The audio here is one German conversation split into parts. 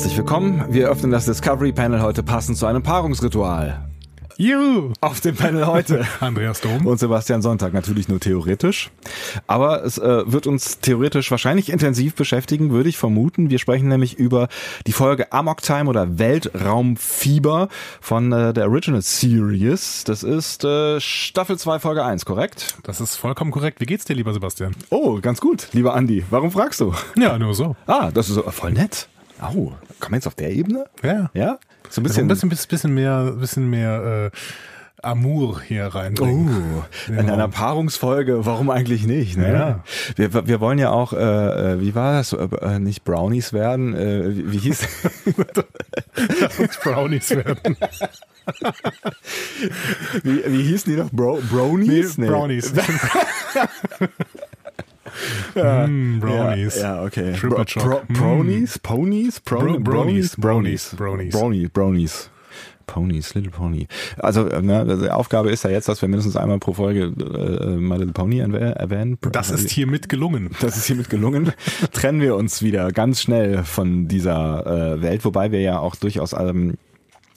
Herzlich willkommen. Wir öffnen das Discovery Panel heute passend zu einem Paarungsritual. Juhu! Auf dem Panel heute. Andreas Dom. Und Sebastian Sonntag, natürlich nur theoretisch. Aber es äh, wird uns theoretisch wahrscheinlich intensiv beschäftigen, würde ich vermuten. Wir sprechen nämlich über die Folge Amok Time oder Weltraumfieber von äh, der Original Series. Das ist äh, Staffel 2, Folge 1, korrekt? Das ist vollkommen korrekt. Wie geht's dir, lieber Sebastian? Oh, ganz gut, lieber Andi. Warum fragst du? Ja, nur so. Ah, das ist so, voll nett. Oh, kommen wir jetzt auf der Ebene? Ja. Ja? So ein Bisschen, bisschen. ein bisschen, bisschen mehr, bisschen mehr äh, Amour hier reinbringen. Oh, in einer Paarungsfolge, warum eigentlich nicht? Ne? Ja. Wir, wir wollen ja auch, äh, äh, wie war das, äh, nicht Brownies werden, äh, wie, wie hieß Brownies werden. wie, wie hießen die noch? Bro, Brownies? Nee, Brownies. Mm, Brownies. Ja, ja okay. Triple Bro. Bro, Mm. Brownies? Ponies? Bro- Brownies? Brownies. Brownies. Brownies. Brownies. Ponies, Little Pony. Also, äh, ne, also die Aufgabe ist ja jetzt, dass wir mindestens einmal pro Folge äh, My Little Pony erwäh- erwähnen. Das ist hiermit gelungen. Das ist hiermit gelungen. Trennen wir uns wieder ganz schnell von dieser äh, Welt, wobei wir ja auch durchaus ähm, äh,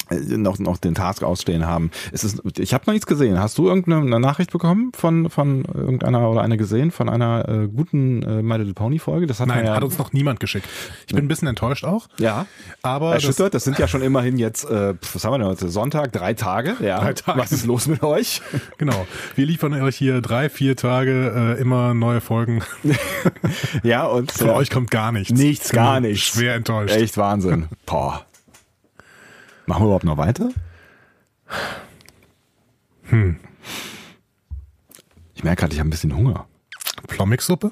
noch, noch den Task ausstehen haben. Es ist, ich habe noch nichts gesehen. Hast du irgendeine Nachricht bekommen von, von irgendeiner oder eine gesehen von einer äh, guten äh, My Little Pony Folge? Das hat Nein, ja, hat uns noch niemand geschickt. Ich bin ein bisschen enttäuscht auch. ja. Aber das, Erschüttert, das sind ja schon immerhin jetzt, äh, was haben wir denn heute? Sonntag, drei Tage. Ja. Drei Tage. Was ist los mit euch? genau. Wir liefern euch hier drei, vier Tage äh, immer neue Folgen. ja, und Von äh, euch kommt gar nichts. nichts, gar nichts. Schwer enttäuscht. Echt Wahnsinn. Boah. Machen wir überhaupt noch weiter? Ich merke gerade, ich habe ein bisschen Hunger. Plommix-Suppe?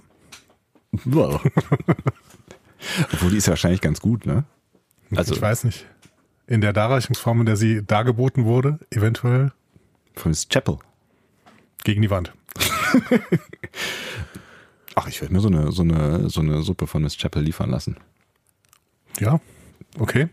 Obwohl, die ist ja wahrscheinlich ganz gut, ne? Also ich weiß nicht. In der Darreichungsform, in der sie dargeboten wurde, eventuell von Miss Chapel. gegen die Wand. Ach, ich werde mir so eine, so, eine, so eine Suppe von Miss Chapel liefern lassen. Ja, okay.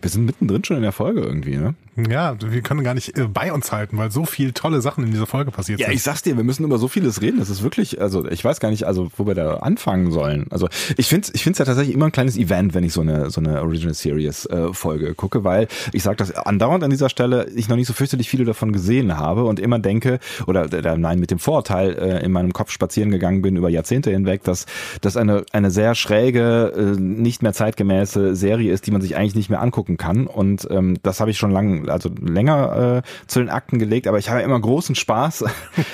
Wir sind mittendrin schon in der Folge irgendwie, ne? Ja, wir können gar nicht äh, bei uns halten, weil so viel tolle Sachen in dieser Folge passiert Ja, sind. ich sag's dir, wir müssen über so vieles reden. Das ist wirklich, also ich weiß gar nicht, also wo wir da anfangen sollen. Also ich finde ich find's ja tatsächlich immer ein kleines Event, wenn ich so eine so eine Original Series äh, Folge gucke, weil ich sage das andauernd an dieser Stelle, ich noch nicht so fürchterlich viele davon gesehen habe und immer denke oder äh, nein mit dem Vorurteil äh, in meinem Kopf spazieren gegangen bin über Jahrzehnte hinweg, dass das eine eine sehr schräge, äh, nicht mehr zeitgemäße Serie ist, die man sich eigentlich nicht mehr angucken kann. Und ähm, das habe ich schon lang, also länger äh, zu den Akten gelegt, aber ich habe immer großen Spaß,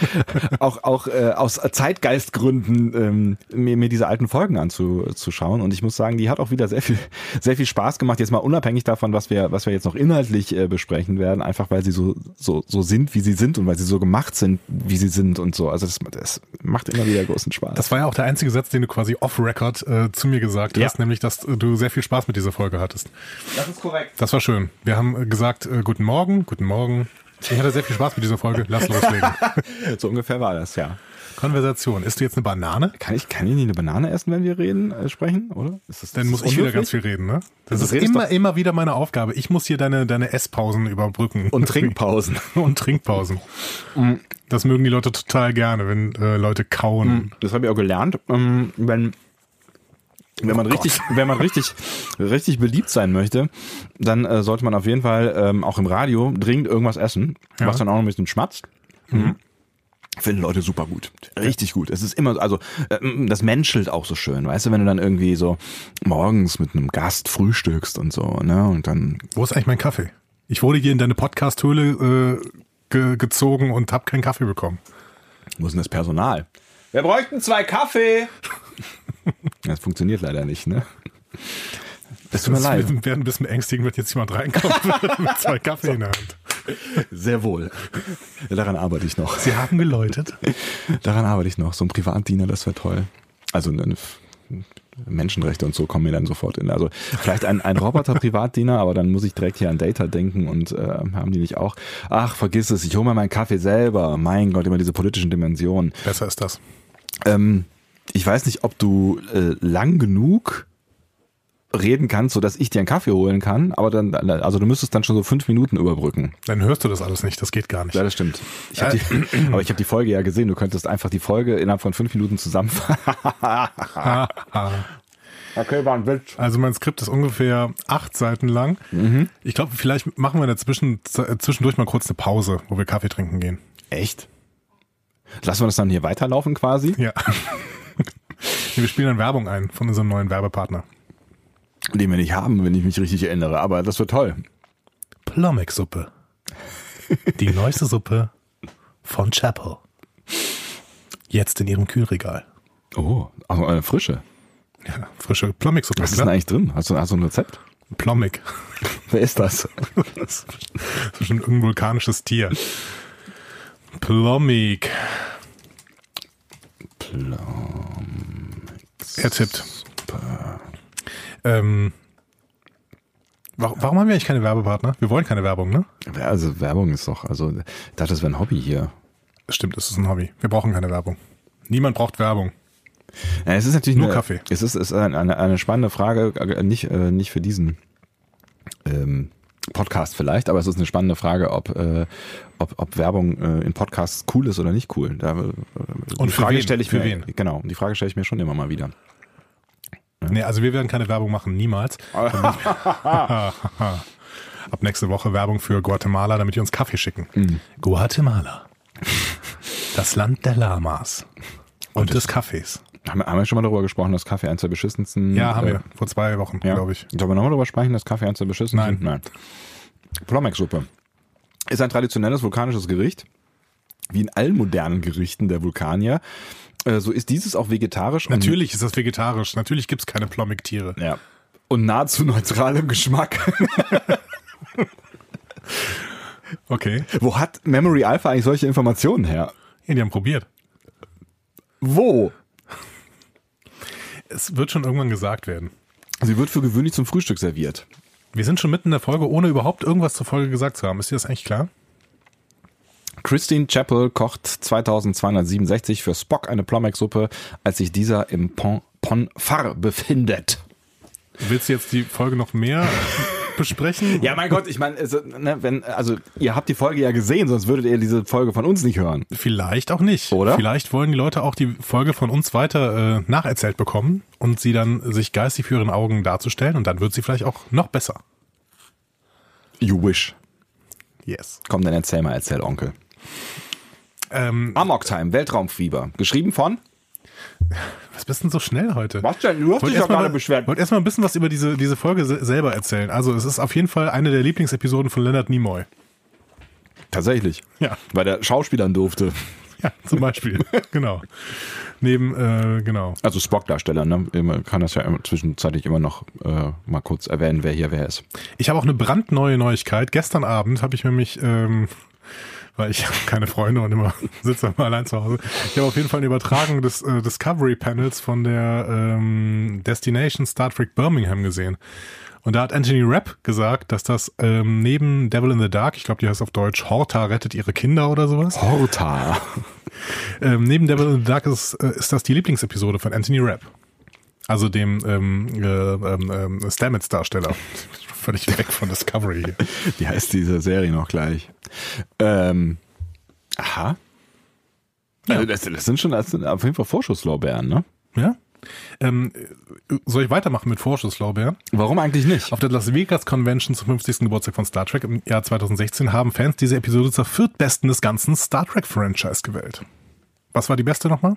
auch auch äh, aus Zeitgeistgründen ähm, mir, mir diese alten Folgen anzuschauen. Und ich muss sagen, die hat auch wieder sehr viel sehr viel Spaß gemacht. Jetzt mal unabhängig davon, was wir was wir jetzt noch inhaltlich äh, besprechen werden, einfach weil sie so so so sind, wie sie sind und weil sie so gemacht sind, wie sie sind und so. Also das, das macht immer wieder großen Spaß. das war ja auch der einzige Satz, den du quasi off-Record äh, zu mir gesagt Ja. hast, nämlich, dass du sehr viel Spaß mit dieser Folge hattest. das ist korrekt. Das war schön. Wir haben gesagt, äh, guten Morgen, guten Morgen. Ich hatte sehr viel Spaß mit dieser Folge. Lass loslegen. So ungefähr war das, ja. Konversation. Isst du jetzt eine Banane? Kann ich, kann ich nicht eine Banane essen, wenn wir reden, äh, sprechen, oder? Ist das, Dann ist muss das ich wieder unhöflich? ganz viel reden, ne? Das Also ist immer, doch- immer wieder meine Aufgabe. Ich muss hier deine, deine Esspausen überbrücken. Und Trinkpausen. und Trinkpausen. Das mögen die Leute total gerne, wenn äh, Leute kauen. Das habe ich auch gelernt. Ähm, wenn wenn man richtig, wenn man richtig, richtig beliebt sein möchte, dann äh, sollte man auf jeden Fall ähm, auch im Radio dringend irgendwas essen, Ja. was dann auch noch ein bisschen schmatzt. Mhm. Finden Leute super gut. Richtig gut. Es ist immer, also ähm, das menschelt auch so schön, weißt du, wenn du dann irgendwie so morgens mit einem Gast frühstückst und so, ne? Und dann Wo ist eigentlich mein Kaffee? Ich wurde hier in deine Podcast-Höhle äh, ge gezogen und habe keinen Kaffee bekommen. Wo ist denn das Personal? Wir bräuchten zwei Kaffee. Das funktioniert leider nicht, ne? Es tut mir Das leid. Wir werden ein bisschen beängstigend, wenn jetzt jemand reinkommt mit zwei Kaffee in der Hand. Sehr wohl. Ja, daran arbeite ich noch. Sie haben geläutet. Daran arbeite ich noch. So ein Privatdiener, das wäre toll. Also eine Menschenrechte und so kommen mir dann sofort in. Also vielleicht ein, ein Roboter-Privatdiener, aber dann muss ich direkt hier an Data denken und äh, haben die nicht auch. Ach, vergiss es, ich hole mir meinen Kaffee selber. Mein Gott, immer diese politischen Dimensionen. Besser ist das. Ähm, ich weiß nicht, ob du äh, lang genug reden kannst, sodass ich dir einen Kaffee holen kann, aber dann, also du müsstest dann schon so fünf Minuten überbrücken. Dann hörst du das alles nicht. Das geht gar nicht. Ja, das stimmt. Ich hab die, aber ich habe die Folge ja gesehen. Du könntest einfach die Folge innerhalb von fünf Minuten zusammenfassen. Okay, war ein Witz. Also mein Skript ist ungefähr acht Seiten lang. Ich glaube, vielleicht machen wir dazwischen, zwischendurch mal kurz eine Pause, wo wir Kaffee trinken gehen. Echt? Lassen wir das dann hier weiterlaufen quasi? Ja. wir spielen dann Werbung ein von unserem neuen Werbepartner. Den wir nicht haben, wenn ich mich richtig erinnere. Aber das wird toll. Plommek-Suppe. Die neueste Suppe von Chapel. Jetzt in ihrem Kühlregal. Oh, also eine frische. Ja, frische Plommek-Suppe. Was ist denn eigentlich drin? Hast du, hast du ein Rezept? Plommek. Wer ist das? Das ist schon irgendein vulkanisches Tier. Plommek. Er tippt. Ähm, warum, warum haben wir eigentlich keine Werbepartner? Wir wollen keine Werbung, ne? Also Werbung ist doch, also ich dachte, das wäre ein Hobby hier. Stimmt, es ist ein Hobby. Wir brauchen keine Werbung. Niemand braucht Werbung. Ja, es ist natürlich Nur eine, Kaffee. Es ist, ist eine, eine, eine spannende Frage, äh, nicht, äh, nicht für diesen ähm, Podcast vielleicht, aber es ist eine spannende Frage, ob, äh, ob, ob Werbung äh, in Podcasts cool ist oder nicht cool. Da, äh, Und die Frage wen? stelle ich Für mir, wen? genau, die Frage stelle ich mir schon immer mal wieder. Nee, also wir werden keine Werbung machen, niemals. Ab nächste Woche Werbung für Guatemala, damit die uns Kaffee schicken. Mhm. Guatemala. Das Land der Lamas. Und, des Kaffees. Haben, wir- haben wir schon mal darüber gesprochen, dass Kaffee eins der beschissensten Ja, haben äh, wir. Vor zwei Wochen, Ja. glaube ich. Sollen wir nochmal darüber sprechen, dass Kaffee eins der beschissensten Nein. Nein. Plommek-Suppe ist ein traditionelles vulkanisches Gericht, wie in allen modernen Gerichten der Vulkanier. Äh, So ist dieses auch vegetarisch. Natürlich ist das vegetarisch. Natürlich gibt's keine Plommek-Tiere. Ja. Und nahezu neutral im Geschmack. Okay. Wo hat Memory Alpha eigentlich solche Informationen her? Ja, die haben probiert. Wo? Es wird schon irgendwann gesagt werden. Sie wird für gewöhnlich zum Frühstück serviert. Wir sind schon mitten in der Folge, ohne überhaupt irgendwas zur Folge gesagt zu haben. Ist dir das eigentlich klar? Christine Chappell kocht 2267 für Spock eine Plommek-Suppe, als sich dieser im Pont Ponfar befindet. Willst du jetzt die Folge noch mehr besprechen? Ja, mein Gott, ich meine, also, ne, wenn, also ihr habt die Folge ja gesehen, sonst würdet ihr diese Folge von uns nicht hören. Vielleicht auch nicht. Oder? Vielleicht wollen die Leute auch die Folge von uns weiter äh, nacherzählt bekommen und sie dann sich geistig für ihren Augen darzustellen und dann wird sie vielleicht auch noch besser. You wish. Yes. Komm, dann erzähl mal, erzähl Onkel. Ähm, Amok Time, Weltraumfieber. Geschrieben von? was bist denn so schnell heute? Was denn? Du hast dich ja gerade beschwert. Wollt erstmal ein bisschen was über diese, diese Folge se selber erzählen. Also es ist auf jeden Fall eine der Lieblingsepisoden von Leonard Nimoy. Tatsächlich. Ja. Weil der Schauspielern durfte. Ja, zum Beispiel. genau. Neben, äh, genau. Also Spock-Darsteller, ne? Man kann das ja immer- zwischenzeitlich immer noch äh, mal kurz erwähnen, wer hier wer ist. Ich habe auch eine brandneue Neuigkeit. Gestern Abend habe ich nämlich, ähm, weil ich habe keine Freunde und immer sitze immer allein zu Hause. Ich habe auf jeden Fall eine Übertragung des äh, Discovery Panels von der ähm, Destination Star Trek Birmingham gesehen. Und da hat Anthony Rapp gesagt, dass das ähm, neben Devil in the Dark, ich glaube, die heißt auf Deutsch Horta rettet ihre Kinder oder sowas. Horta. Ähm, neben Devil in the Dark ist, äh, ist das die Lieblingsepisode von Anthony Rapp. Also dem ähm, äh, ähm, Stamets-Darsteller. Völlig weg von Discovery. Wie heißt diese Serie noch gleich? Ähm, aha. Also das, das sind schon das sind auf jeden Fall Vorschusslorbeeren, ne? Ja? Ähm, soll ich weitermachen mit Vorschusslaubeeren? Warum eigentlich nicht? Auf der Las Vegas Convention zum 50. Geburtstag von Star Trek im Jahr 2016 haben Fans diese Episode zur viertbesten des ganzen Star Trek Franchise gewählt. Was war die beste nochmal?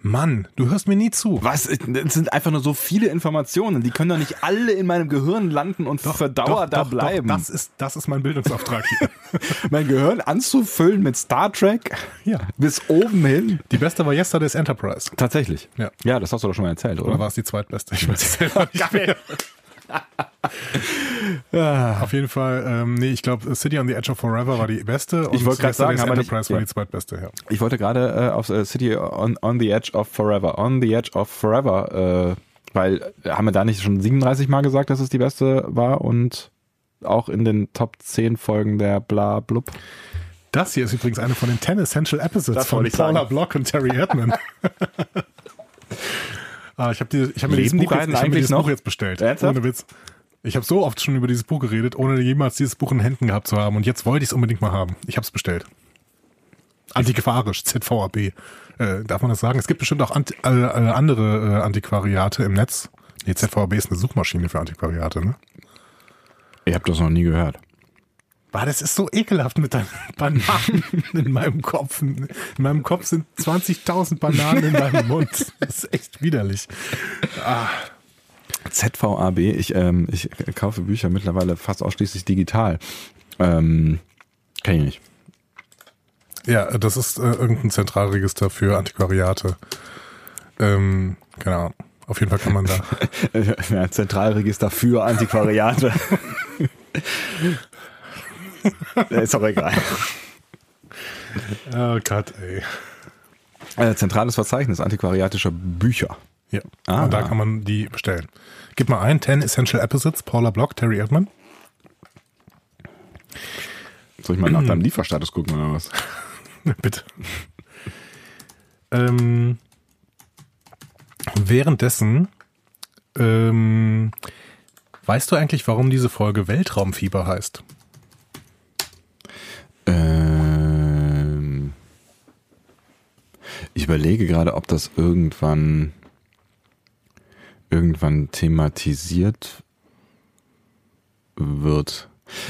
Mann, du hörst mir nie zu. Was? Es sind einfach nur so viele Informationen. Die können doch nicht alle in meinem Gehirn landen und für Dauer da bleiben. das, ist, das ist mein Bildungsauftrag hier. mein Gehirn anzufüllen mit Star Trek Ja. bis oben hin. Die beste war Yesterday's Enterprise. Tatsächlich. Ja. Ja, das hast du doch schon mal erzählt, Oder oder? war es die zweitbeste? Ich weiß es selber nicht mehr. Auf jeden Fall, ähm, nee, ich glaube, City on the Edge of Forever war die beste. Ich wollte gerade sagen, aber nicht- Enterprise war ja. die zweitbeste, ja. Ich wollte gerade äh, auf äh, City on, on the Edge of Forever. On the Edge of Forever. Äh, weil, äh, haben wir da nicht schon 37 Mal gesagt, dass es die beste war und auch in den Top 10 Folgen der Bla Blub? Das hier ist übrigens eine von den 10 Essential Episodes von Paula sagen. Block und Terry Edmond. ah, ich habe die, ich hab mir die Buch jetzt, ich hab mir dieses noch? Buch jetzt bestellt. Ernsthaft? Ohne Witz. Ich habe so oft schon über dieses Buch geredet, ohne jemals dieses Buch in Händen gehabt zu haben. Und jetzt wollte ich es unbedingt mal haben. Ich habe es bestellt. Antiquarisch, ZVAB. Äh, darf man das sagen? Es gibt bestimmt auch Anti äh, äh, andere äh, Antiquariate im Netz. Nee, ZVAB ist eine Suchmaschine für Antiquariate, ne? Ich habe das noch nie gehört. Boah, das ist so ekelhaft mit deinen Bananen in meinem Kopf. In meinem Kopf sind 20.000 Bananen in meinem Mund. Das ist echt widerlich. Ah. ZVAB, ich, ähm, ich kaufe Bücher mittlerweile fast ausschließlich digital. Ähm, kenn ich nicht. Ja, das ist äh, irgendein Zentralregister für Antiquariate. Ähm, Ahnung. Auf jeden Fall kann man da. ja, Zentralregister für Antiquariate. ist auch egal. Oh Gott, ey. Äh, zentrales Verzeichnis antiquariatischer Bücher. Ja, ah. und da kann man die bestellen. Gib mal ein, 10 Essential Episodes, Paula Block, Terry Erdmann. Soll ich mal nach deinem Lieferstatus gucken oder was? Bitte. ähm, währenddessen, ähm, weißt du eigentlich, warum diese Folge Weltraumfieber heißt? Ähm, ich überlege gerade, ob das irgendwann irgendwann thematisiert wird.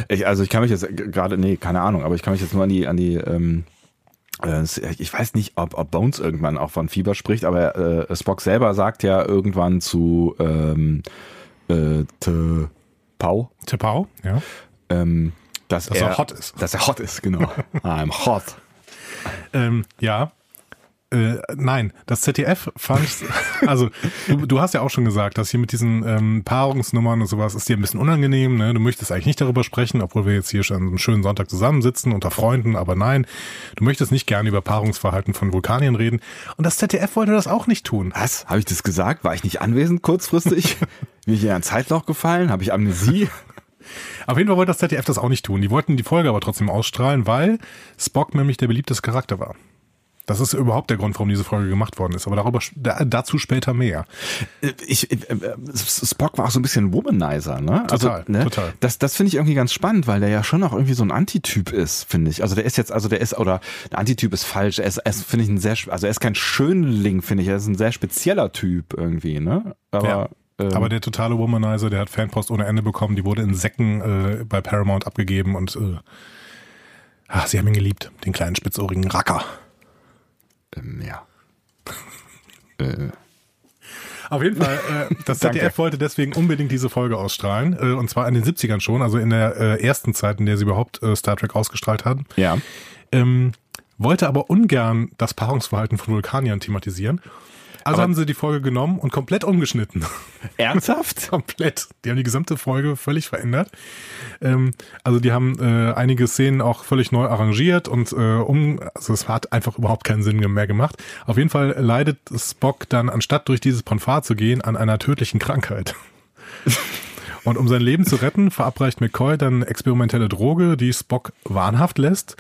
Ich, also ich kann mich jetzt gerade, nee, keine Ahnung, aber ich kann mich jetzt nur an die, an die, ähm, äh, ich weiß nicht, ob, ob Bones irgendwann auch von Fieber spricht, aber äh, Spock selber sagt ja irgendwann zu ähm, äh, Te Pau. Te Pau, ja. Ähm, dass, dass er, er hot ist. Dass er hot ist, genau. I'm hot. Ähm, ja, äh, nein, das ZDF fand, also du, du, hast ja auch schon gesagt, dass hier mit diesen ähm, Paarungsnummern und sowas ist dir ein bisschen unangenehm. Ne? Du möchtest eigentlich nicht darüber sprechen, obwohl wir jetzt hier schon einen schönen Sonntag zusammensitzen unter Freunden, aber nein, du möchtest nicht gerne über Paarungsverhalten von Vulkanien reden. Und das ZDF wollte das auch nicht tun. Was? Habe ich das gesagt? War ich nicht anwesend kurzfristig? Bin ich in ein Zeitloch gefallen? Habe ich Amnesie? Auf jeden Fall wollte das ZDF das auch nicht tun. Die wollten die Folge aber trotzdem ausstrahlen, weil Spock nämlich der beliebteste Charakter war. Das ist überhaupt der Grund, warum diese Folge gemacht worden ist. Aber darüber dazu später mehr. Ich, ich, Spock war auch so ein bisschen Womanizer, ne? Total, also, ne? total. Das, das finde ich irgendwie ganz spannend, weil der ja schon auch irgendwie so ein Antityp ist, finde ich. Also der ist jetzt, also der ist, oder der Antityp ist falsch. Er ist, ist finde ich, ein sehr, also er ist kein Schönling, finde ich. Er ist ein sehr spezieller Typ irgendwie, ne? Aber ja. Ähm, Aber der totale Womanizer, der hat Fanpost ohne Ende bekommen, die wurde in Säcken äh, bei Paramount abgegeben und äh, ach, sie haben ihn geliebt, den kleinen spitzohrigen Racker. Ähm, ja. äh. Auf jeden Fall, äh, das ZDF wollte deswegen unbedingt diese Folge ausstrahlen. Äh, und zwar in den 70ern schon, also in der äh, ersten Zeit, in der sie überhaupt äh, Star Trek ausgestrahlt haben. Ja. Ähm, wollte aber ungern das Paarungsverhalten von Vulkaniern thematisieren. Also Aber haben sie die Folge genommen und komplett umgeschnitten. Ernsthaft? komplett. Die haben die gesamte Folge völlig verändert. Ähm, also die haben äh, einige Szenen auch völlig neu arrangiert und äh, um, also es hat einfach überhaupt keinen Sinn mehr gemacht. Auf jeden Fall leidet Spock dann, anstatt durch dieses Ponfar zu gehen, an einer tödlichen Krankheit. Und um sein Leben zu retten, verabreicht McCoy dann experimentelle Droge, die Spock wahnhaft lässt.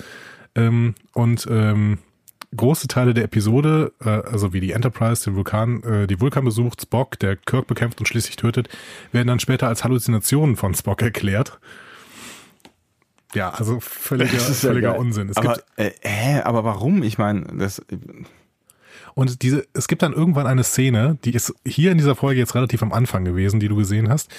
Ähm, und ähm, große Teile der Episode, äh, also wie die Enterprise den Vulkan, äh, die Vulkan besucht, Spock, der Kirk bekämpft und schließlich tötet, werden dann später als Halluzinationen von Spock erklärt. Ja, also völliger, völliger ja Unsinn. Es aber, äh, äh, aber warum? Ich meine, das. Und diese, es gibt dann irgendwann eine Szene, die ist hier in dieser Folge jetzt relativ am Anfang gewesen, die du gesehen hast.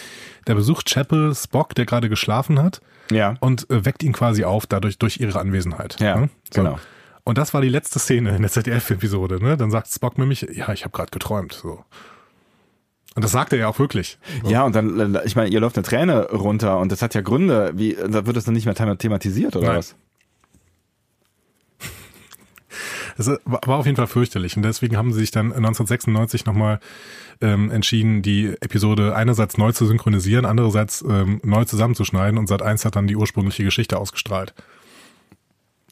Da besucht Chapel Spock, der gerade geschlafen hat. Ja. Und äh, weckt ihn quasi auf, dadurch durch ihre Anwesenheit. Ja, ne? so. genau. Und das war die letzte Szene in der ZDF-Episode. Ne? Dann sagt Spock nämlich, ja, ich habe gerade geträumt. So. Und das sagt er ja auch wirklich. So. Ja, und dann, ich meine, ihr läuft eine Träne runter und das hat ja Gründe. Wie, da wird das dann nicht mehr thematisiert oder Nein. was? Es war auf jeden Fall fürchterlich und deswegen haben sie sich dann 1996 nochmal ähm, entschieden, die Episode einerseits neu zu synchronisieren, andererseits ähm, neu zusammenzuschneiden und Sat 1 hat dann die ursprüngliche Geschichte ausgestrahlt.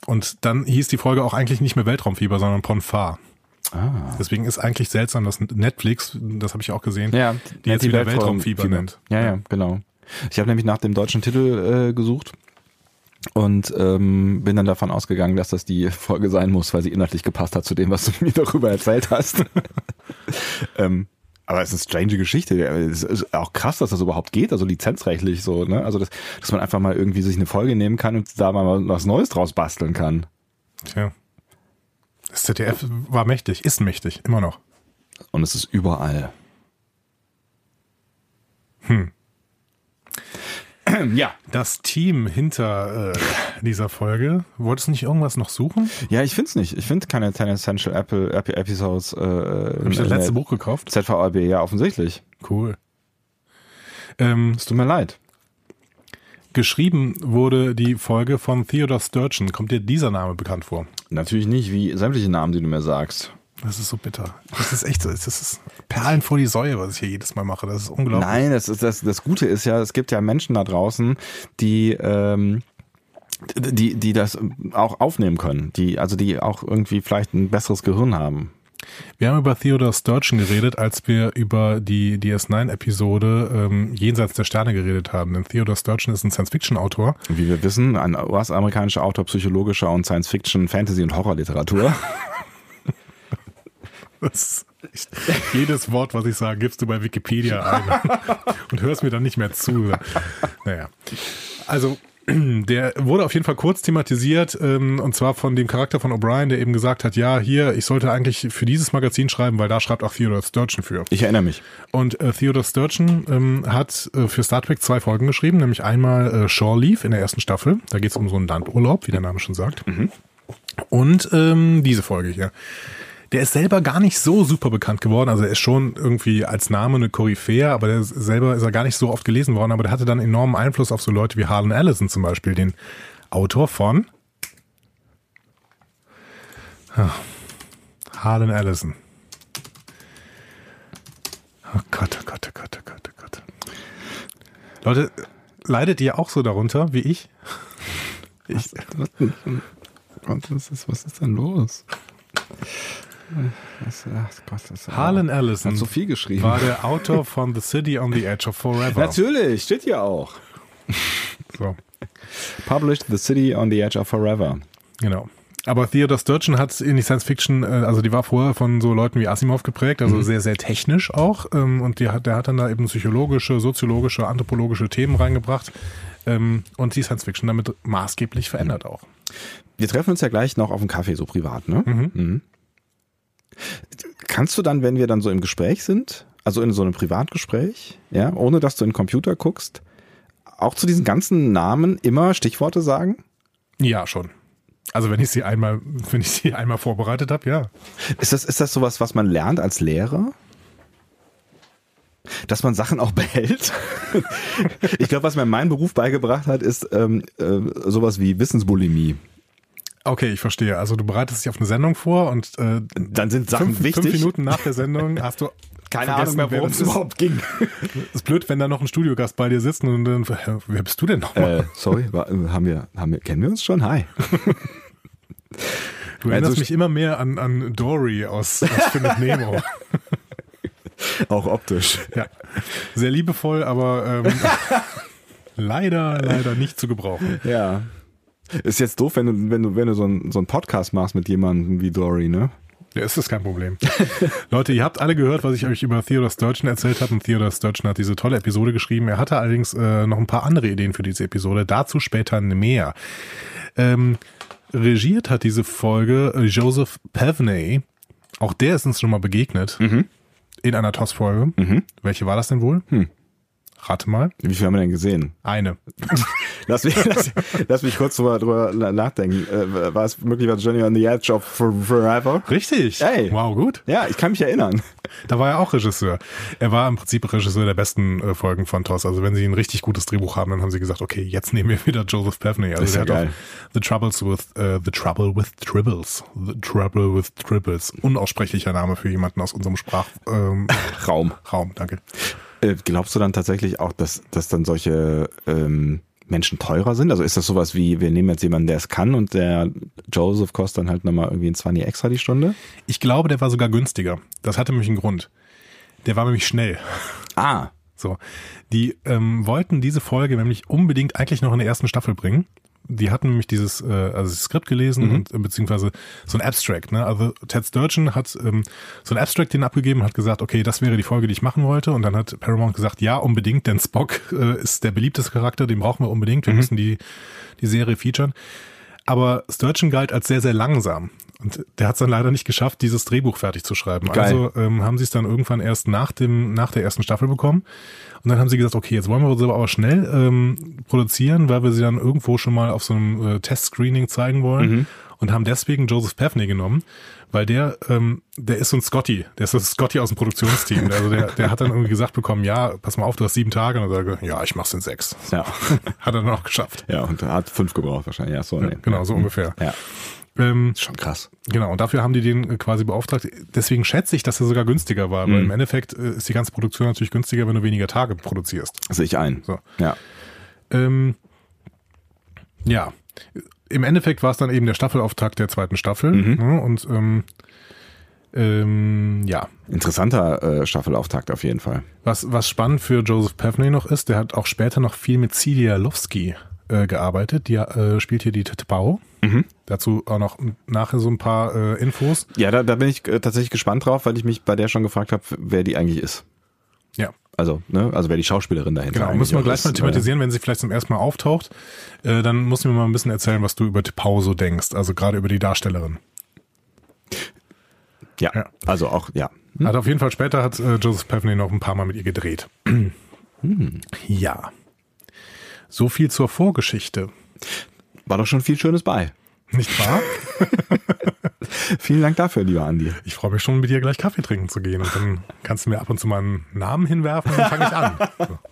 Und dann hieß die Folge auch eigentlich nicht mehr Weltraumfieber, sondern Ponfar. Ah. Deswegen ist eigentlich seltsam, dass Netflix, das habe ich auch gesehen, ja, die jetzt wieder Weltraumfieber Fieber. nennt. Ja, ja, genau. Ich habe nämlich nach dem deutschen Titel äh, gesucht und ähm, bin dann davon ausgegangen, dass das die Folge sein muss, weil sie inhaltlich gepasst hat zu dem, was du mir darüber erzählt hast. ähm, aber es ist eine strange Geschichte. Es ist auch krass, dass das überhaupt geht, also lizenzrechtlich so, ne? Also, dass, dass man einfach mal irgendwie sich eine Folge nehmen kann und da mal was Neues draus basteln kann. Tja. ZDF war mächtig, ist mächtig, immer noch. Und es ist überall. Hm. Ja. Das Team hinter äh, dieser Folge, wolltest du nicht irgendwas noch suchen? Ja, ich find's nicht. Ich finde keine 10 Essential Apple Epi- Episodes. Äh, Habe ich das letzte Buch gekauft? ZVAB, ja, offensichtlich. Cool. Ähm, Es tut mir leid. geschrieben wurde die Folge von Theodore Sturgeon. Kommt dir dieser Name bekannt vor? Natürlich nicht, wie sämtliche Namen, die du mir sagst. Das ist so bitter. Das ist echt so. Das ist Perlen vor die Säue, was ich hier jedes Mal mache. Das ist unglaublich. Nein, das, ist, das, das Gute ist ja, es gibt ja Menschen da draußen, die, ähm, die, die das auch aufnehmen können, die, also die auch irgendwie vielleicht ein besseres Gehirn haben. Wir haben über Theodore Sturgeon geredet, als wir über die DS9-Episode ähm, Jenseits der Sterne geredet haben. Denn Theodore Sturgeon ist ein Science-Fiction-Autor. Wie wir wissen, ein US-amerikanischer Autor psychologischer und Science-Fiction, Fantasy- und Horrorliteratur. Das ist echt, jedes Wort, was ich sage, gibst du bei Wikipedia ein und hörst mir dann nicht mehr zu. Naja. Also, der wurde auf jeden Fall kurz thematisiert, ähm, und zwar von dem Charakter von O'Brien, der eben gesagt hat, ja, hier, ich sollte eigentlich für dieses Magazin schreiben, weil da schreibt auch Theodore Sturgeon für. Ich erinnere mich. Und äh, Theodore Sturgeon ähm, hat äh, für Star Trek zwei Folgen geschrieben, nämlich einmal äh, Shore Leave in der ersten Staffel. Da geht es um so einen Landurlaub, wie der Name schon sagt. Und ähm, diese Folge hier. Der ist selber gar nicht so super bekannt geworden. Also er ist schon irgendwie als Name eine Koryphäe, aber der ist, selber ist er gar nicht so oft gelesen worden. Aber der hatte dann enormen Einfluss auf so Leute wie Harlan Ellison zum Beispiel, den Autor von Ah, Harlan Ellison. Oh Gott, oh Gott, oh Gott, oh Gott, oh Gott. Leute, leidet ihr auch so darunter wie ich? Ich, was, was, was ist denn los? Was, ach Gott, das Harlan Ellison hat so viel geschrieben. war der Autor von The City on the Edge of Forever. Natürlich, steht hier auch. So, Published The City on the Edge of Forever. genau. Aber Theodore Sturgeon hat in die Science Fiction, äh, also die war vorher von so Leuten wie Asimov geprägt, also sehr, sehr technisch auch. Ähm, und die hat, der hat dann da eben psychologische, soziologische, anthropologische Themen reingebracht ähm, und die Science Fiction damit maßgeblich verändert auch. Wir treffen uns ja gleich noch auf einen Kaffee, so privat, ne? Mhm. Kannst du dann, wenn wir dann so im Gespräch sind, also in so einem Privatgespräch, ja, ohne dass du in den Computer guckst, auch zu diesen ganzen Namen immer Stichworte sagen? Ja, schon. Also wenn ich sie einmal, wenn ich sie einmal vorbereitet habe, ja. Ist das, ist das sowas, was man lernt als Lehrer? Dass man Sachen auch behält? ich glaube, was mir mein Beruf beigebracht hat, ist ähm, äh, sowas wie Wissensbulimie. Okay, ich verstehe. Also du bereitest dich auf eine Sendung vor und äh, Dann sind Sachen fünf, wichtig. fünf Minuten nach der Sendung hast du Keine Ahnung mehr, worum es überhaupt ging. ist blöd, wenn da noch ein Studiogast bei dir sitzt und dann, wer bist du denn nochmal? äh, sorry, war, haben wir, haben wir, kennen wir uns schon? Hi. du erinnerst also- mich immer mehr an, an Dory aus, aus Findet Nemo. Auch optisch. ja, sehr liebevoll, aber ähm, leider, leider nicht zu gebrauchen. Ja. Ist jetzt doof, wenn du, wenn du, wenn du so einen so einen Podcast machst mit jemandem wie Dory, ne? Ja, ist das kein Problem. Leute, ihr habt alle gehört, was ich euch über Theodore Sturgeon erzählt habe. Und Theodore Sturgeon hat diese tolle Episode geschrieben. Er hatte allerdings äh, noch ein paar andere Ideen für diese Episode. Dazu später mehr. Ähm, regiert hat diese Folge äh, Joseph Pevney. Auch der ist uns schon mal begegnet. In einer TOS-Folge. Welche war das denn wohl? Rate mal. Wie viel haben wir denn gesehen? Eine. Lass mich, lass, lass mich kurz drüber, drüber nachdenken. Äh, war es möglicherweise Journey on the Edge of For- Forever? Richtig. Ey. Wow, gut. Ja, ich kann mich erinnern. Da war er auch Regisseur. Er war im Prinzip Regisseur der besten äh, Folgen von TOS. Also wenn sie ein richtig gutes Drehbuch haben, dann haben sie gesagt, okay, jetzt nehmen wir wieder Joseph Pevney. Also der hat geil. auch The Troubles with äh, The Trouble with Tribbles. The Trouble with Tribbles. Unaussprechlicher Name für jemanden aus unserem Sprachraum. Ähm, Raum. Raum, danke. Äh, glaubst du dann tatsächlich auch, dass, dass dann solche ähm, Menschen teurer sind? Also ist das sowas wie, wir nehmen jetzt jemanden, der es kann und der Joseph kostet dann halt nochmal irgendwie ein 20 extra die Stunde? Ich glaube, der war sogar günstiger. Das hatte nämlich einen Grund. Der war nämlich schnell. Ah, So, die ähm, wollten diese Folge nämlich unbedingt eigentlich noch in der ersten Staffel bringen. Die hatten nämlich dieses, äh, also das Skript gelesen und äh, beziehungsweise so ein Abstract. Ne? Also Ted Sturgeon hat ähm, so ein Abstract den abgegeben, hat gesagt, okay, das wäre die Folge, die ich machen wollte. Und dann hat Paramount gesagt, ja, unbedingt, denn Spock äh, ist der beliebteste Charakter, den brauchen wir unbedingt. Wir müssen die die Serie featuren. Aber Sturgeon galt als sehr, sehr langsam. Und der hat es dann leider nicht geschafft, dieses Drehbuch fertig zu schreiben. Geil. Also ähm, haben sie es dann irgendwann erst nach dem nach der ersten Staffel bekommen. Und dann haben sie gesagt, okay, jetzt wollen wir uns aber schnell ähm, produzieren, weil wir sie dann irgendwo schon mal auf so einem äh, Testscreening zeigen wollen. Mhm. Und haben deswegen Joseph Pevney genommen, weil der, ähm, der ist so ein Scotty, der ist so ein Scotty aus dem Produktionsteam. Also der, der hat dann irgendwie gesagt bekommen, ja, pass mal auf, du hast sieben Tage. Und dann sage ja, ich mach's in sechs. Ja. Hat er dann auch geschafft. Ja, und er hat fünf gebraucht wahrscheinlich. Ja, so, nee. Genau, so ungefähr. Ja, Ähm, schon krass. Genau, und dafür haben die den äh, quasi beauftragt. Deswegen schätze ich, dass er sogar günstiger war, weil Mhm. im Endeffekt äh, ist die ganze Produktion natürlich günstiger, wenn du weniger Tage produzierst. Sehe ich ein. So. Ja. Ähm, ja, im Endeffekt war es dann eben der Staffelauftakt der zweiten Staffel. Ne? Und ähm, ähm, ja, Interessanter äh, Staffelauftakt auf jeden Fall. was, was spannend für Joseph Pevney noch ist, der hat auch später noch viel mit Celia Lowski äh, gearbeitet. Die äh, spielt hier die Tetepao. Dazu auch noch nachher so ein paar äh, Infos. Ja, da, da bin ich äh, tatsächlich gespannt drauf, weil ich mich bei der schon gefragt habe, wer die eigentlich ist. Ja, Also, ne, also wer die Schauspielerin dahinter Genau, müssen wir gleich ist, mal thematisieren, wenn sie vielleicht zum ersten Mal auftaucht. Äh, dann musst du mir mal ein bisschen erzählen, was du über Pau so denkst, also gerade über die Darstellerin. Äh, ja, Ja. also auch, ja. Hat auf jeden Fall später hat äh, Joseph Pevney noch ein paar Mal mit ihr gedreht. Ja. So viel zur Vorgeschichte. War doch schon viel Schönes bei. Nicht wahr? Vielen Dank dafür, lieber Andi. Ich freue mich schon, mit dir gleich Kaffee trinken zu gehen. Und dann kannst du mir ab und zu mal einen Namen hinwerfen und dann fange ich an. So.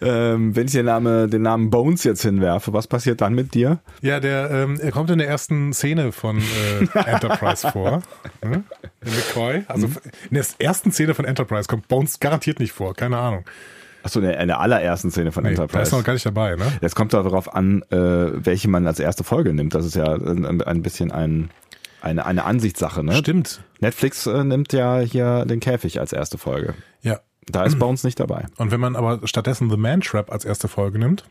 Ähm, wenn ich den, Name, den Namen Bones jetzt hinwerfe, was passiert dann mit dir? Ja, der ähm, er kommt in der ersten Szene von äh, Enterprise vor. Ne? Der McCoy. Also in der ersten Szene von Enterprise kommt Bones garantiert nicht vor. Keine Ahnung. Achso, in der, in der allerersten Szene von Nee, der ist Enterprise. noch gar nicht dabei, ne? Jetzt kommt darauf an, äh, welche man als erste Folge nimmt. Das ist ja ein, ein bisschen ein, eine, eine Ansichtssache. Ne? Stimmt. Netflix äh, nimmt ja hier den Käfig als erste Folge. Ja. Da ist Bones nicht dabei. Und wenn man aber stattdessen The Man Trap als erste Folge nimmt,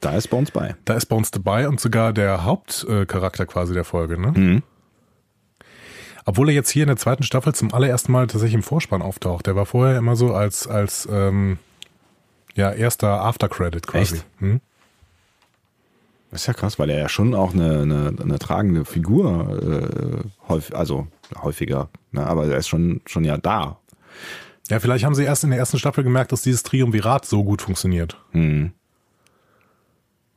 Da ist Bones bei. da ist Bones dabei und sogar der Hauptcharakter quasi der Folge, ne? Mhm. Obwohl er jetzt hier in der zweiten Staffel zum allerersten Mal tatsächlich im Vorspann auftaucht. Der war vorher immer so als, als ähm, ja, erster Aftercredit quasi. Echt? Hm? Das ist ja krass, weil er ja schon auch eine, eine, eine tragende Figur, äh, häufig, also häufiger, ne? aber er ist schon, schon ja da. Ja, vielleicht haben sie erst in der ersten Staffel gemerkt, dass dieses Triumvirat so gut funktioniert. Hm.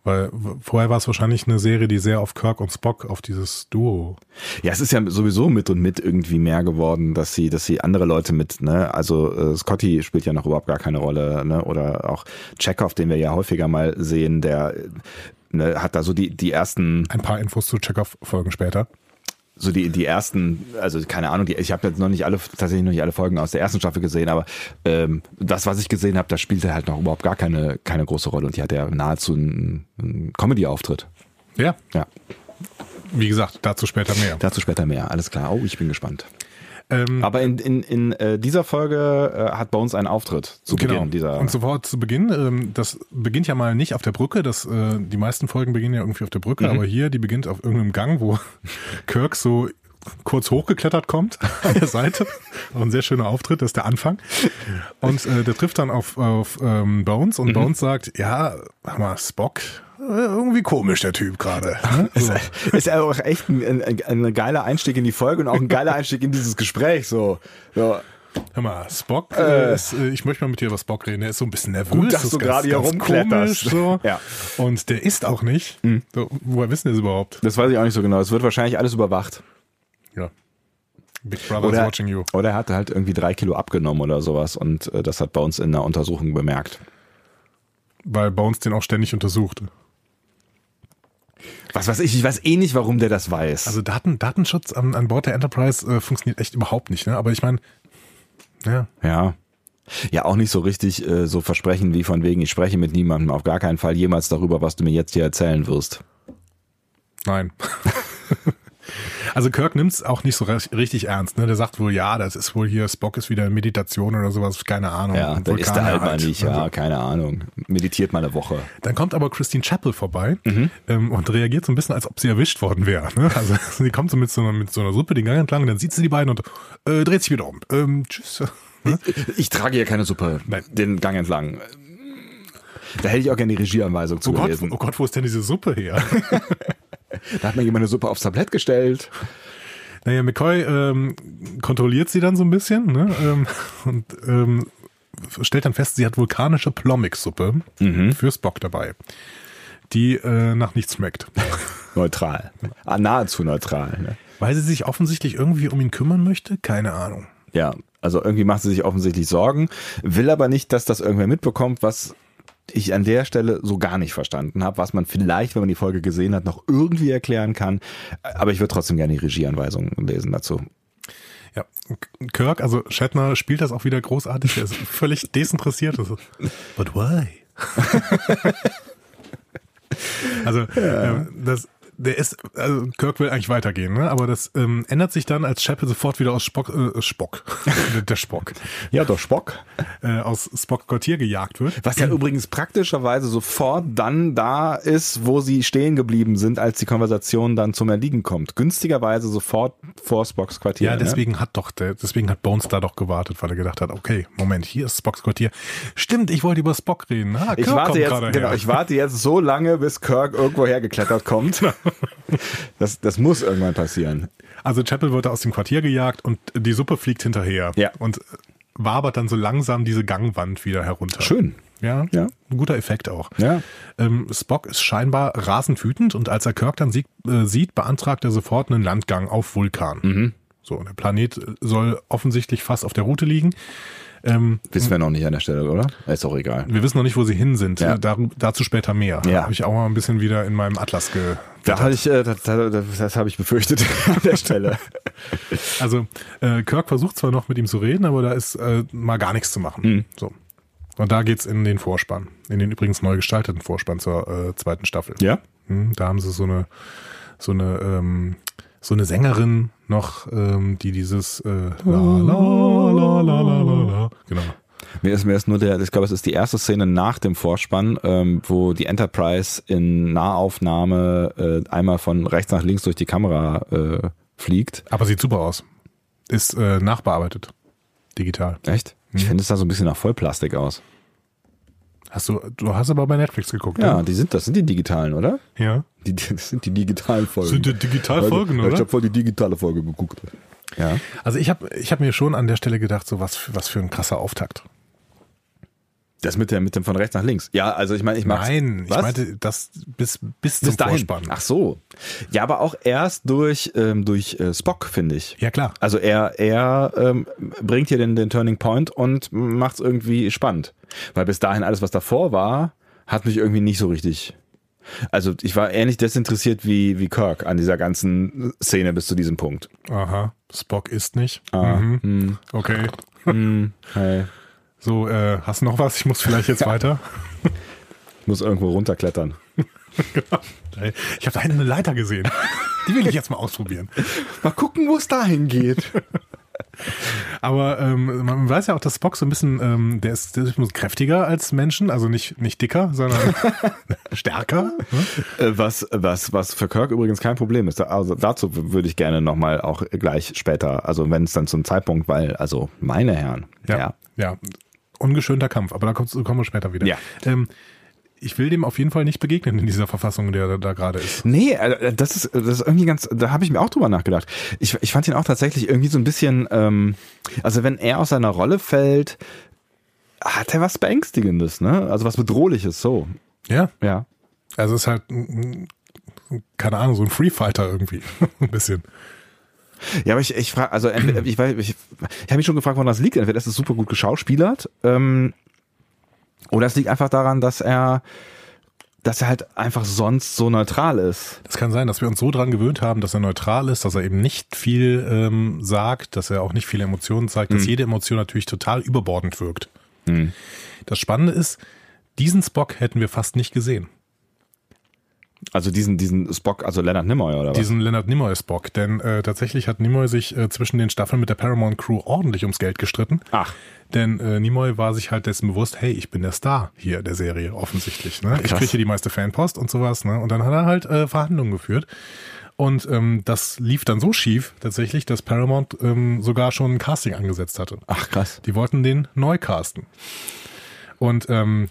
Weil vorher war es wahrscheinlich eine Serie, die sehr auf Kirk und Spock, auf dieses Duo. Ja, es ist ja sowieso mit und mit irgendwie mehr geworden, dass sie, dass sie andere Leute mit, ne, also äh, Scotty spielt ja noch überhaupt gar keine Rolle, ne, oder auch Chekhov, den wir ja häufiger mal sehen, der äh, ne, hat da so die, die ersten Ein paar Infos zu Chekhov-Folgen später. So die die ersten, also keine Ahnung, die, ich habe jetzt noch nicht alle tatsächlich noch nicht alle Folgen aus der ersten Staffel gesehen, aber ähm, das, was ich gesehen habe, da spielt er halt noch überhaupt gar keine keine große Rolle und die hat ja nahezu einen, einen Comedy-Auftritt. Ja, Ja, wie gesagt, dazu später mehr. dazu später mehr. Alles klar. Oh, ich bin gespannt. Ähm, Aber in, in, in äh, dieser Folge äh, hat Bones einen Auftritt zu Beginn dieser. Genau. Und sofort zu Beginn, ähm, das beginnt ja mal nicht auf der Brücke, das, äh, die meisten Folgen beginnen ja irgendwie auf der Brücke, Mhm. aber hier, die beginnt auf irgendeinem Gang, wo Kirk so kurz hochgeklettert kommt an der Seite. Auch ein sehr schöner Auftritt, das ist der Anfang. Und äh, der trifft dann auf, auf ähm, Bones Mhm. und Bones sagt, ja, hör mal, Spock, äh, irgendwie komisch der Typ gerade. ne? ist, So. ist ja auch echt ein, ein, ein geiler Einstieg in die Folge und auch ein geiler Einstieg in dieses Gespräch. So, so Hör mal, Spock, äh, ist, äh, ich möchte mal mit dir über Spock reden. Der ist so ein bisschen nervös. Gut, dass das du ist gerade hier rumkletterst. komisch, So. Ja. Und der isst auch nicht. So, woher wissen wir das überhaupt? das weiß ich auch nicht so genau. Es wird wahrscheinlich alles überwacht. Ja. Big Brother is Oder, watching you. oder er hat halt irgendwie drei Kilo abgenommen oder sowas und äh, das hat Bones in einer Untersuchung bemerkt. Weil Bones den auch ständig untersucht. Was weiß ich, ich weiß eh nicht, warum der das weiß. Also Daten, Datenschutz an, an Bord der Enterprise äh, funktioniert echt überhaupt nicht. Ne? Aber ich meine, ja, Ja. Ja, auch nicht so richtig äh, so versprechen wie von wegen, ich spreche mit niemandem auf gar keinen Fall jemals darüber, was du mir jetzt hier erzählen wirst. nein. also Kirk nimmt's auch nicht so richtig ernst. Ne? Der sagt wohl, ja, das ist wohl hier, Spock ist wieder in Meditation oder sowas, keine Ahnung. Ja, dann ist Vulkane halt mal nicht, Also, ja, keine Ahnung. Meditiert mal eine Woche. Dann kommt aber Christine Chappell vorbei Mhm. ähm, und reagiert so ein bisschen, als ob sie erwischt worden wäre. Ne? Also sie kommt so mit so, einer, mit so einer Suppe den Gang entlang und dann sieht sie die beiden und äh, dreht sich wieder um. Ähm, tschüss. Ne? Ich trage hier keine Suppe Nein. den Gang entlang. Da hätte ich auch gerne die Regieanweisung Oh Gott, zugelesen. oh Gott, wo ist denn diese Suppe her? Da hat mir jemand eine Suppe aufs Tablett gestellt. Naja, McCoy ähm, kontrolliert sie dann so ein bisschen ne? ähm, und ähm, stellt dann fest, sie hat vulkanische Plomix-Suppe Mhm. für Spock dabei, die äh, nach nichts schmeckt. Neutral. Ah, nahezu neutral. Ne? Weil sie sich offensichtlich irgendwie um ihn kümmern möchte? Keine Ahnung. Ja, also irgendwie macht sie sich offensichtlich Sorgen, will aber nicht, dass das irgendwer mitbekommt, was ich an der Stelle so gar nicht verstanden habe, was man vielleicht, wenn man die Folge gesehen hat, noch irgendwie erklären kann. Aber ich würde trotzdem gerne die Regieanweisungen lesen dazu. Ja, Kirk, also Shatner spielt das auch wieder großartig. Er ist völlig desinteressiert. Also, But why? also äh, das, der ist, also Kirk will eigentlich weitergehen, ne? aber das ähm, ändert sich dann, als Chapel sofort wieder aus Spock, äh, Spock, der Spock, Ja, doch Spock. äh, aus Spock Quartier gejagt wird. Was ja übrigens praktischerweise sofort dann da ist, wo sie stehen geblieben sind, als die Konversation dann zum Erliegen kommt. Günstigerweise sofort vor Spocks Quartier. Ja, ne? deswegen hat doch der, deswegen hat Bones da doch gewartet, weil er gedacht hat, okay, Moment, hier ist Spocks Quartier. Stimmt, ich wollte über Spock reden. Ah, Kirk Ich warte jetzt, genau, her. ich warte jetzt so lange, bis Kirk irgendwo hergeklettert kommt. Das, das muss irgendwann passieren. Also Chapel wird aus dem Quartier gejagt und die Suppe fliegt hinterher. Ja. Und wabert dann so langsam diese Gangwand wieder herunter. Schön. Ja, Ja. ein guter Effekt auch. Ja. Ähm, Spock ist scheinbar rasend wütend und als er Kirk dann sieht, äh, sieht beantragt er sofort einen Landgang auf Vulkan. Mhm. So, der Planet soll offensichtlich fast auf der Route liegen. Ähm, Wissen wir noch nicht an der Stelle, oder? Ist auch egal. wir wissen noch nicht, wo sie hin sind. Ja. Dar dazu später mehr. Ja. Habe ich auch mal ein bisschen wieder in meinem Atlas ge. Da hatte ich, äh, das, das, das habe ich befürchtet an der Stelle. Also äh, Kirk versucht zwar noch mit ihm zu reden, aber da ist äh, mal gar nichts zu machen. Mhm. So. Und da geht's in den Vorspann, in den übrigens neu gestalteten Vorspann zur äh, zweiten Staffel. Ja? Hm, da haben sie so eine so eine ähm, so eine Sängerin noch, ähm, die dieses äh, la la la la la la la genau. Mir ist, mir ist nur der, ich glaube, es ist die erste Szene nach dem Vorspann, ähm, wo die Enterprise in Nahaufnahme äh, einmal von rechts nach links durch die Kamera äh, fliegt. Aber sieht super aus. Ist äh, nachbearbeitet. Digital. Echt? Ich finde es da so ein bisschen nach Vollplastik aus. Hast du, du hast aber bei Netflix geguckt, Ja, ne? die sind, das sind die digitalen, oder? Ja. Die, das sind die digitalen Folgen. Sind die Digitalfolgen, Ja, oder? Ich habe voll die digitale Folge geguckt. Ja. Also ich habe ich hab mir schon an der Stelle gedacht, so was, was für ein krasser Auftakt. Das mit, der, mit dem von rechts nach links. Ja, also ich meine, ich mag. Nein, ich Was? meinte das bis, bis zum bis dahin. Vorspann. Ach so. Ja, aber auch erst durch, ähm, durch äh, Spock, finde ich. Ja, klar. Also er, er ähm, bringt hier den, den Turning Point und macht es irgendwie spannend. Weil bis dahin alles, was davor war, hat mich irgendwie nicht so richtig. Also ich war ähnlich desinteressiert wie, wie Kirk an dieser ganzen Szene bis zu diesem Punkt. Aha, Spock ist nicht. Ah, Mhm. hm, Okay. hm, hey. So, äh, hast du noch was? Ich muss vielleicht jetzt weiter. Ich muss irgendwo runterklettern. Ich habe da eine Leiter gesehen. Die will ich jetzt mal ausprobieren. Mal gucken, wo es dahin geht. Aber ähm, man weiß ja auch, dass Spock so ein bisschen, ähm, der ist, der ist kräftiger als Menschen, also nicht, nicht dicker, sondern stärker. Ne? Äh, Was, was, was für Kirk übrigens kein Problem ist. Also dazu würde ich gerne nochmal auch gleich später, also wenn es dann zum Zeitpunkt, weil, also meine Herren, Ja. ja. Ungeschönter Kampf, aber da kommen wir später wieder. Ja. Ähm, ich will dem auf jeden Fall nicht begegnen in dieser Verfassung, der da- gerade ist. Nee, äh, das ist, das ist irgendwie ganz, da habe ich mir auch drüber nachgedacht. Ich, ich fand ihn auch tatsächlich irgendwie so ein bisschen, ähm, also wenn er aus seiner Rolle fällt, hat er was Beängstigendes, ne? Also was Bedrohliches, so. Ja. Ja. Also es ist halt, mm, mm, keine Ahnung, so ein Free Fighter irgendwie. ein bisschen. Ja, aber ich, ich frage, also ich, weiß, ich, ich habe mich schon gefragt, woran das liegt. Entweder ist es super gut geschauspielert, ähm, oder es liegt einfach daran, dass er, dass er halt einfach sonst so neutral ist. Das kann sein, dass wir uns so dran gewöhnt haben, dass er neutral ist, dass er eben nicht viel ähm, sagt, dass er auch nicht viele Emotionen zeigt, dass jede Emotion natürlich total überbordend wirkt. Hm. Das Spannende ist, diesen Spock hätten wir fast nicht gesehen. Also diesen, diesen Spock, also Leonard Nimoy oder was? Diesen Leonard Nimoy Spock. Denn äh, tatsächlich hat Nimoy sich äh, zwischen den Staffeln mit der Paramount Crew ordentlich ums Geld gestritten. Ach. Denn äh, Nimoy war sich halt dessen bewusst, hey, ich bin der Star hier der Serie, offensichtlich. Ne? Ich kriege hier die meiste Fanpost und sowas. Ne? Und dann hat er halt äh, Verhandlungen geführt. Und ähm, das lief dann so schief tatsächlich, dass Paramount ähm, sogar schon ein Casting angesetzt hatte. Ach krass. Die wollten den neu casten. Und ähm,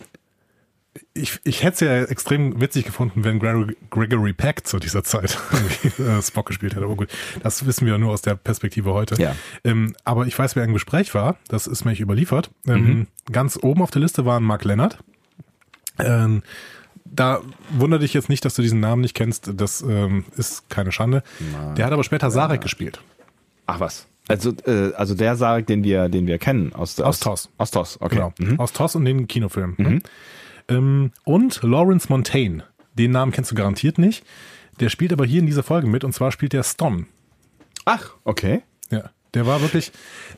ich, ich hätte es ja extrem witzig gefunden, wenn Gregory, Gregory Peck zu dieser Zeit äh, Spock gespielt hätte. Aber gut, das wissen wir nur aus der Perspektive heute. Ja. Ähm, aber ich weiß, wer im Gespräch war. Das ist mir nicht überliefert. Ähm, mhm. Ganz oben auf der Liste waren Mark Leonard. Ähm, da wundere dich jetzt nicht, dass du diesen Namen nicht kennst. Das ähm, ist keine Schande. Mark der hat aber später Sarek gespielt. Ach was. Also, äh, also der Sarek, den wir, den wir kennen aus, aus, aus TOS. Aus TOS, okay. Genau. Mhm. Aus TOS und den Kinofilmen. Mhm. Ähm, und Lawrence Montaigne. Den Namen kennst du garantiert nicht. Der spielt aber hier in dieser Folge mit und zwar spielt der Ston. Ach, okay. Ja. Der war wirklich,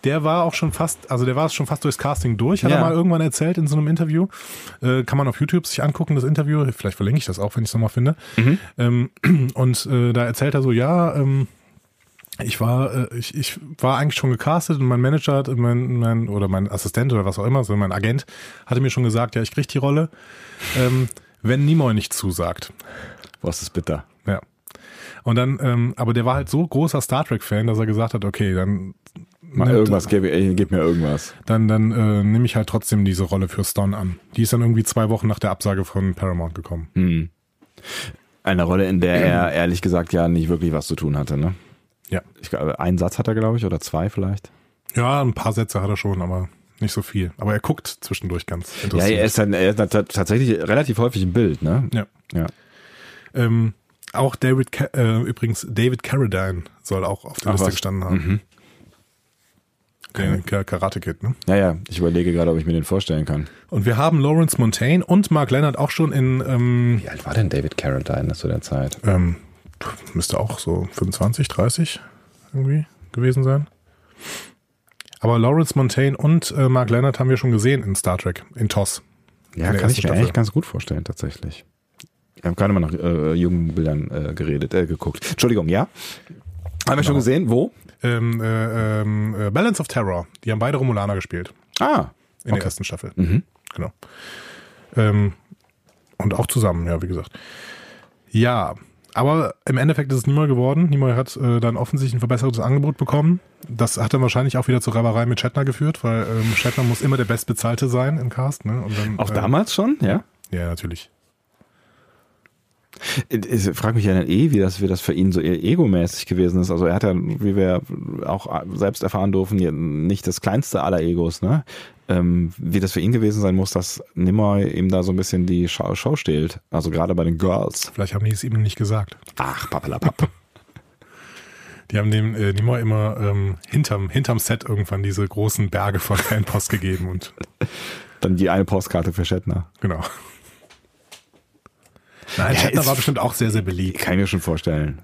der war auch schon fast, also der war schon fast durchs Casting durch, hat ja. er mal irgendwann erzählt in so einem Interview. Äh, kann man auf YouTube sich angucken, das Interview. Vielleicht verlinke ich das auch, wenn ich es nochmal finde. Mhm. Ähm, und äh, da erzählt er so, ja, ähm, ich war, äh, ich, ich war eigentlich schon gecastet und mein Manager hat, mein, mein, oder mein Assistent oder was auch immer, so mein Agent, hatte mir schon gesagt, ja, ich krieg die Rolle, ähm, wenn Nimoy nicht zusagt. Was ist bitter. Ja. Und dann, ähm, aber der war halt so großer Star Trek-Fan, dass er gesagt hat, okay, dann Mal irgendwas, gib, gib, mir irgendwas. Dann, dann äh, nehme ich halt trotzdem diese Rolle für Stone an. Die ist dann irgendwie zwei Wochen nach der Absage von Paramount gekommen. Hm. Eine Rolle, in der er ehrlich gesagt ja nicht wirklich was zu tun hatte, ne? Ja. Ich glaube, einen Satz hat er, glaube ich, oder zwei vielleicht. Ja, ein paar Sätze hat er schon, aber nicht so viel. Aber er guckt zwischendurch ganz interessant. Ja, er ist, dann, er ist tatsächlich relativ häufig im Bild, ne? Ja. ja. Ähm, auch David, äh, übrigens David Carradine soll auch auf der Ach, Liste was? gestanden haben. Mhm. Der Karate Kid, ne? Ja, ja, ich überlege gerade, ob ich mir den vorstellen kann. Und wir haben Lawrence Montaigne und Mark Leonard auch schon in. Ähm, Wie alt war denn David Carradine zu der Zeit? Ähm, müsste auch so 25, 30 irgendwie gewesen sein. Aber Lawrence Montaigne und äh, Mark Leonard haben wir schon gesehen in Star Trek, in TOS. Ja, kann ich mir Staffel. eigentlich ganz gut vorstellen, tatsächlich. Wir haben gerade mal nach äh, jungen Bildern äh, geredet, äh, geguckt. Entschuldigung, ja? Haben genau. wir schon genau. gesehen? Wo? Ähm, äh, ähm, äh, Balance of Terror. Die haben beide Romulaner gespielt. Ah. In okay. der ersten Staffel. Mhm. Genau. Ähm, und auch zusammen, ja, wie gesagt. Ja, aber im Endeffekt ist es Nimoy geworden. Nimoy hat äh, dann offensichtlich ein verbessertes Angebot bekommen. Das hat dann wahrscheinlich auch wieder zur Reiberei mit Shatner geführt, weil ähm, Shatner muss immer der Bestbezahlte sein im Cast. Ne? Dann, auch äh, damals schon, ja? Ja, natürlich. Ich frage mich ja dann eh, wie das, wie das für ihn so egomäßig gewesen ist. Also er hat ja, wie wir auch selbst erfahren durften, nicht das kleinste aller Egos, ne? ähm, wie das für ihn gewesen sein muss, dass Nimmer ihm da so ein bisschen die Show, Show stehlt. Also gerade bei den Girls. Vielleicht haben die es ihm nicht gesagt. Ach, pappelapapp. Die haben dem äh, Nimoy immer ähm, hinterm, hinterm Set irgendwann diese großen Berge von Fanpost gegeben und dann die eine Postkarte für Shatner. Genau. Nein, ja, Shatner war bestimmt auch sehr, sehr beliebt. Kann ich mir schon vorstellen.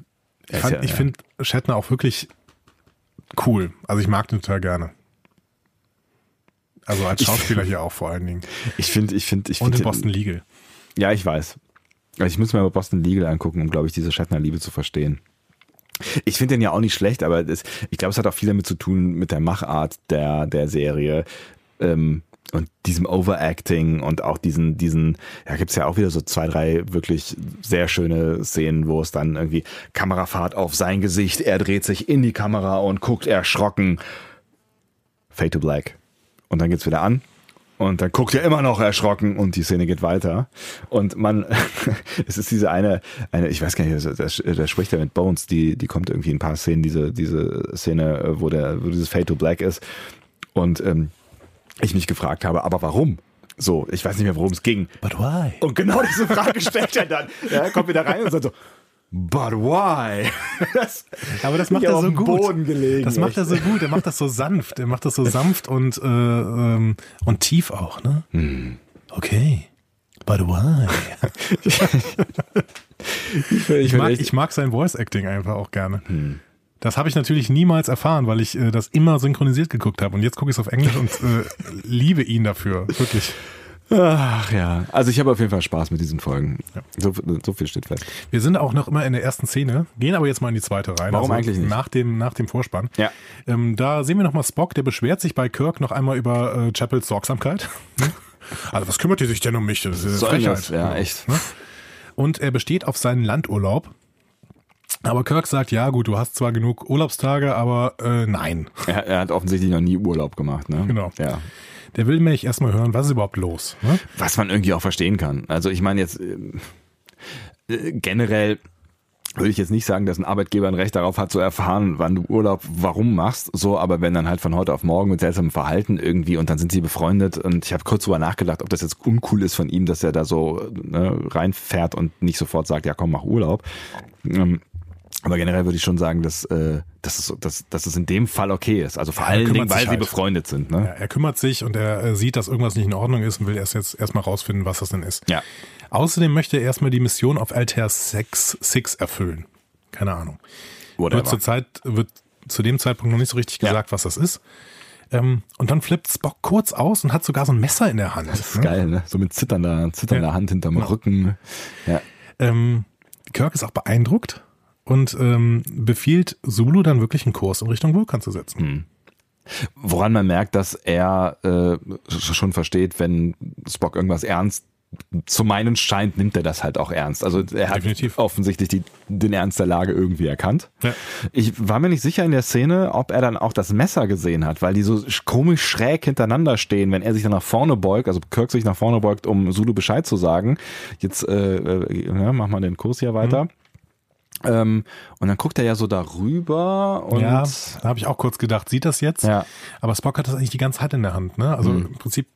Ich, fand, ja, ich ja. finde Shatner auch wirklich cool. Also ich mag den total gerne. Also als Schauspieler ich, hier auch vor allen Dingen. Ich finde, ich finde, ich finde. Und in Boston Legal. Ja, ich weiß. Ich muss mir aber Boston Legal angucken, um, glaube ich, diese Shatner-Liebe zu verstehen. Ich finde den ja auch nicht schlecht, aber das, ich glaube, es hat auch viel damit zu tun mit der Machart der, der Serie. Ähm, und diesem Overacting und auch diesen, diesen, ja, gibt's ja auch wieder so zwei, drei wirklich sehr schöne Szenen, wo es dann irgendwie Kamerafahrt auf sein Gesicht, er dreht sich in die Kamera und guckt erschrocken. Fade to Black. Und dann geht's wieder an. Und dann guckt er immer noch erschrocken und die Szene geht weiter. Und man, es ist diese eine, eine, ich weiß gar nicht, da, spricht er mit Bones, die, die kommt irgendwie in ein paar Szenen, diese, diese Szene, wo der, wo dieses Fade to Black ist. Und ähm, ich mich gefragt habe, aber warum? So, ich weiß nicht mehr, worum es ging. But why? Und genau diese Frage stellt er dann. Er kommt wieder rein und sagt so, But why? Das, aber das macht er so gut. Boden gelegen, das macht er so gut. Er macht das so sanft. Er macht das so sanft und äh, ähm, und tief auch. Ne? Hm. Okay. But why? ich, ich, mag, ich, mag, sein Voice Acting einfach auch gerne. Hm. Das habe ich natürlich niemals erfahren, weil ich äh, das immer synchronisiert geguckt habe. Und jetzt gucke ich es auf Englisch und äh, liebe ihn dafür. Wirklich. Ach ja, also ich habe auf jeden Fall Spaß mit diesen Folgen. Ja. So, so, viel steht fest. Wir sind auch noch immer in der ersten Szene, gehen aber jetzt mal in die zweite rein. Warum also eigentlich nicht? Nach dem, nach dem Vorspann. Ja. Ähm, da sehen wir nochmal Spock, der beschwert sich bei Kirk noch einmal über äh, Chapels Sorgsamkeit. also was kümmert die sich denn um mich? Das ist Frechheit. Das? Ja, echt. Ne? Und er besteht auf seinen Landurlaub. Aber Kirk sagt, ja gut, du hast zwar genug Urlaubstage, aber äh, nein. Er, er, hat offensichtlich noch nie Urlaub gemacht, ne? Genau. Ja. der will mich erstmal hören, was ist überhaupt los? Ne? Was man irgendwie auch verstehen kann. Also ich meine jetzt äh, äh, generell würde ich jetzt nicht sagen, dass ein Arbeitgeber ein Recht darauf hat zu erfahren, wann du Urlaub warum machst, so, aber wenn dann halt von heute auf morgen mit seltsamem Verhalten irgendwie und dann sind sie befreundet und ich habe kurz drüber nachgedacht, ob das jetzt uncool ist von ihm, dass er da so ne, reinfährt und nicht sofort sagt, ja komm, mach Urlaub. Ähm, aber generell würde ich schon sagen, dass, äh, dass, es, dass, dass es in dem Fall okay ist. Also vor Ja, allen Dingen, weil sich sie halt. befreundet sind. Ja, Ne? er kümmert sich und er äh, sieht, dass irgendwas nicht in Ordnung ist und will erst jetzt erstmal rausfinden, was das denn ist. Ja. Außerdem möchte er erstmal die Mission auf Altair 6, 6 erfüllen. Keine Ahnung. Wird Whatever. zur Zeit, wird zu dem Zeitpunkt noch nicht so richtig Ja. gesagt, was das ist. Ähm, und dann flippt Spock kurz aus und hat sogar so ein Messer in der Hand. Das ist geil, ne? So mit zitternder, zitternder Ja. Hand hinterm Ja. Rücken. Ja. Ähm, Kirk ist auch beeindruckt und ähm, befiehlt Zulu dann wirklich einen Kurs in Richtung Vulkan zu setzen. Hm. Woran man merkt, dass er äh, schon versteht, wenn Spock irgendwas ernst zu meinen scheint, nimmt er das halt auch ernst. Also er hat Definitiv. offensichtlich die, den Ernst der Lage irgendwie erkannt. Ja. Ich war mir nicht sicher in der Szene, ob er dann auch das Messer gesehen hat, weil die so sch- komisch schräg hintereinander stehen, wenn er sich dann nach vorne beugt, also Kirk sich nach vorne beugt, um Zulu Bescheid zu sagen. Jetzt äh, äh, mach mal den Kurs hier weiter. Ähm, und dann guckt er ja so darüber und ja, da habe ich auch kurz gedacht, sieht das jetzt? Ja. Aber Spock hat das eigentlich die ganze Zeit in der Hand. Ne? Also Mhm. im Prinzip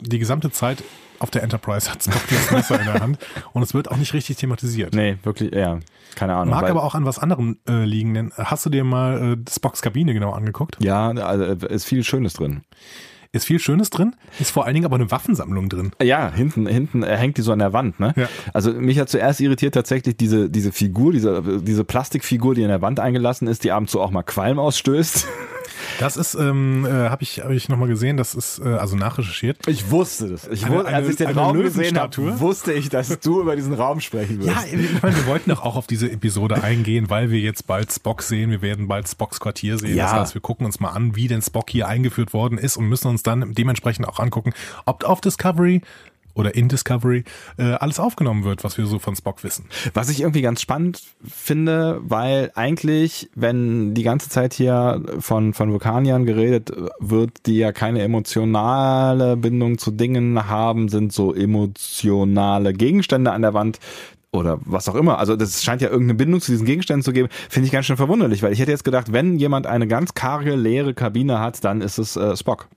die gesamte Zeit auf der Enterprise hat Spock das Messer in der Hand und es wird auch nicht richtig thematisiert. Nee, wirklich, ja, keine Ahnung. Mag aber auch an was anderem äh, liegen, denn hast du dir mal äh, Spocks Kabine genau angeguckt? Ja, also ist viel Schönes drin. Ist viel Schönes drin, ist vor allen Dingen aber eine Waffensammlung drin. Ja, hinten, hinten hängt die so an der Wand, ne? Ja. Also mich hat zuerst irritiert tatsächlich diese, diese Figur, diese, diese Plastikfigur, die in der Wand eingelassen ist, die ab und zu auch mal Qualm ausstößt. Das ist, ähm, äh, habe ich, hab ich nochmal gesehen, das ist äh, also nachrecherchiert. Ich wusste das. Ich Eine- wusste, als eine- ich den eine Raum gesehen habe, wusste ich, dass du über diesen Raum sprechen wirst. Ja, ich meine, wir wollten doch auch auf diese Episode eingehen, weil wir jetzt bald Spock sehen. Wir werden bald Spocks Quartier sehen. Ja. Das heißt, wir gucken uns mal an, wie denn Spock hier eingeführt worden ist und müssen uns dann dementsprechend auch angucken, ob auf Discovery oder in Discovery äh, alles aufgenommen wird, was wir so von Spock wissen. Was ich irgendwie ganz spannend finde, weil eigentlich, wenn die ganze Zeit hier von, von Vulkaniern geredet wird, die ja keine emotionale Bindung zu Dingen haben, sind so emotionale Gegenstände an der Wand oder was auch immer. Also das scheint ja irgendeine Bindung zu diesen Gegenständen zu geben. Finde ich ganz schön verwunderlich, weil ich hätte jetzt gedacht, wenn jemand eine ganz karge, leere Kabine hat, dann ist es äh, Spock.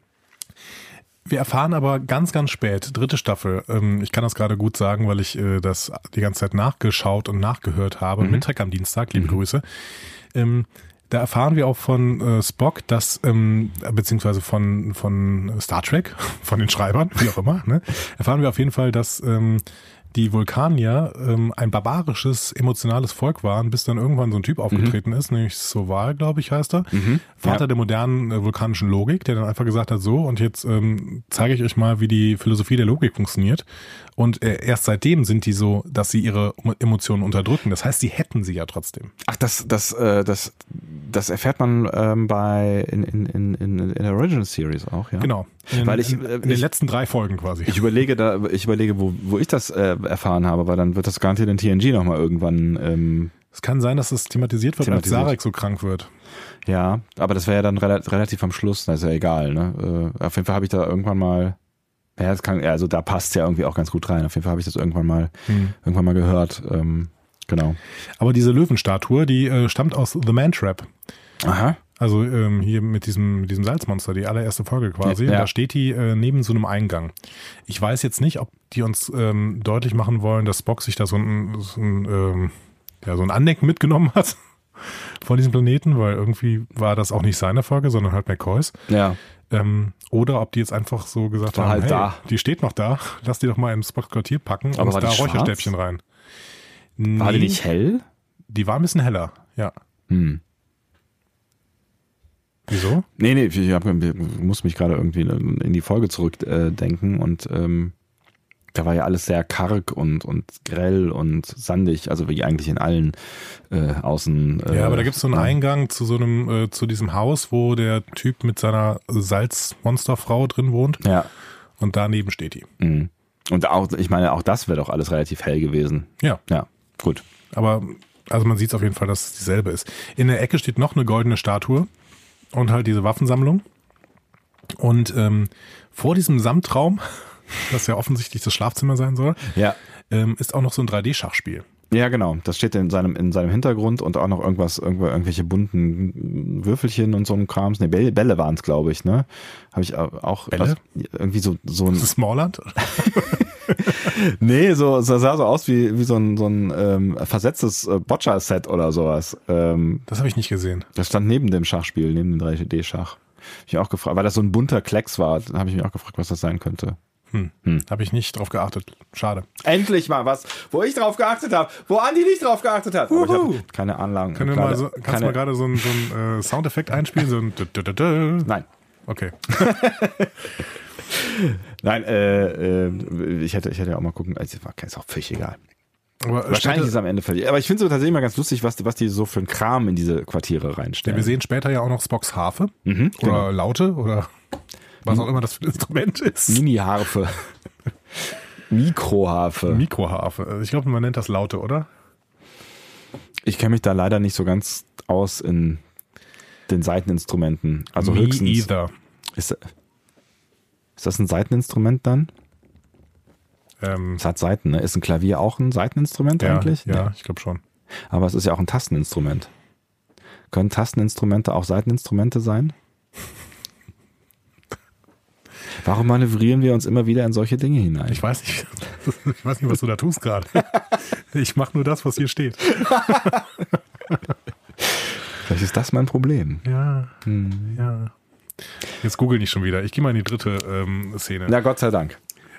Wir erfahren aber ganz, ganz spät, dritte Staffel, ähm, ich kann das gerade gut sagen, weil ich äh, das die ganze Zeit nachgeschaut und nachgehört habe, mit Trek am Dienstag, liebe Grüße. Ähm, da erfahren wir auch von äh, Spock, dass, ähm, beziehungsweise von, von Star Trek, von den Schreibern, wie auch immer, ne, erfahren wir auf jeden Fall, dass ähm, die Vulkanier ähm, ein barbarisches, emotionales Volk waren, bis dann irgendwann so ein Typ aufgetreten ist, nämlich Soval, glaube ich, heißt er. Vater Ja. der modernen äh, vulkanischen Logik, der dann einfach gesagt hat, so, und jetzt ähm, zeige ich euch mal, wie die Philosophie der Logik funktioniert. Und äh, erst seitdem sind die so, dass sie ihre Emotionen unterdrücken. Das heißt, sie hätten sie ja trotzdem. Ach, das, das, äh, das, das erfährt man ähm, bei in, in, in, in, der Original Series auch, ja. Genau. In, Weil ich, in, äh, in den ich- letzten drei Folgen quasi. Ich überlege da, ich überlege, wo, wo ich das äh, erfahren habe, weil dann wird das garantiert in TNG nochmal irgendwann, ähm, es kann sein, dass es thematisiert wird, Thematisiert. als Sarek so krank wird. ja, aber das wäre ja dann rela relativ am Schluss, das ist ja egal, ne? Äh, auf jeden Fall habe ich da irgendwann mal, ja, das kann, also da passt ja irgendwie auch ganz gut rein. Auf jeden Fall habe ich das irgendwann mal, Hm. irgendwann mal gehört. Ähm, genau. Aber diese Löwenstatue, die äh, stammt aus The Man Trap. Aha. Also ähm, hier mit diesem, mit diesem Salzmonster, die allererste Folge quasi. Ja. Da steht die äh, neben so einem Eingang. Ich weiß jetzt nicht, ob die uns ähm, deutlich machen wollen, dass Spock sich da so ein, so ein, ähm, ja, so ein Andenken mitgenommen hat von diesem Planeten, weil irgendwie war das auch nicht seine Folge, sondern halt McCoys. Ja. Ähm, oder ob die jetzt einfach so gesagt haben, halt hey, da. die steht noch da, lass die doch mal ins Quartier packen Aber und da schwarz? Räucherstäbchen rein. War die Nee, nicht hell? Die war ein bisschen heller, ja. Hm. Wieso? Nee, nee, ich hab, muss mich gerade irgendwie in die Folge zurückdenken äh, und ähm, da war ja alles sehr karg und, und grell und sandig, also wie eigentlich in allen äh, Außen. Äh, Ja, aber da gibt es so einen. Eingang zu so einem, äh, zu diesem Haus, wo der Typ mit seiner Salzmonsterfrau drin wohnt Ja. und daneben steht die. mhm. Und auch, ich meine, auch das wäre doch alles relativ hell gewesen. Ja, Ja, gut. aber also man sieht auf jeden Fall, dass es dieselbe ist. In der Ecke steht noch eine goldene Statue und halt diese Waffensammlung. Und ähm, vor diesem Samtraum, das ja offensichtlich das Schlafzimmer sein soll, Ja. ähm, ist auch noch so ein 3D-Schachspiel. Ja, genau. Das steht in seinem, in seinem Hintergrund und auch noch irgendwas, irgendwo, irgendwelche bunten Würfelchen und so ein Krams. Ne, Bälle, Bälle waren es, glaube ich, ne? Habe ich auch Bälle? Was, irgendwie so, so ein. Das ist Smallland? Nee, so, so sah so aus wie, wie so ein, so ein ähm, versetztes äh, Boccia-Set oder sowas. Ähm, Das habe ich nicht gesehen. das stand neben dem Schachspiel, neben dem 3D-Schach. Hab ich auch gefragt, weil das so ein bunter Klecks war, habe ich mich auch gefragt, was das sein könnte. Hm. Habe ich nicht drauf geachtet. Schade. Endlich mal was, wo ich drauf geachtet habe, wo Andi nicht drauf geachtet hat. Aber ich keine Anlagen. Können wir mal so, kannst keine, du mal gerade so einen so einen, äh, Soundeffekt einspielen? So ein. Nein. Okay. Nein, äh, äh, ich hätte, ich hätte ja auch mal gucken, also war ist auch völlig egal. Aber Wahrscheinlich ist es am Ende völlig. Aber ich finde es tatsächlich mal ganz lustig, was, was die so für einen Kram in diese Quartiere reinstellen. wir sehen später ja auch noch Spocks Harfe Mhm, oder genau. Laute oder was auch immer das für ein Instrument ist. Mini-Harfe. Mikroharfe. Mikroharfe. Also Ich glaube, man nennt das Laute, oder? Ich kenne mich da leider nicht so ganz aus in den Seiteninstrumenten. Also Me höchstens. either. Ist, ist das ein Seiteninstrument dann? Ähm, Es hat Seiten, ne? Ist ein Klavier auch ein Seiteninstrument ja, eigentlich? ja, Nee. ich glaube schon. Aber es ist ja auch ein Tasteninstrument. Können Tasteninstrumente auch Seiteninstrumente sein? Warum manövrieren wir uns immer wieder in solche Dinge hinein? Ich weiß nicht, ich weiß nicht, was du da tust gerade. Ich mache nur das, was hier steht. Vielleicht ist das mein Problem. Ja, Hm. ja. Jetzt google ich schon wieder. Ich gehe mal in die dritte ähm, Szene. Na Gott sei Dank.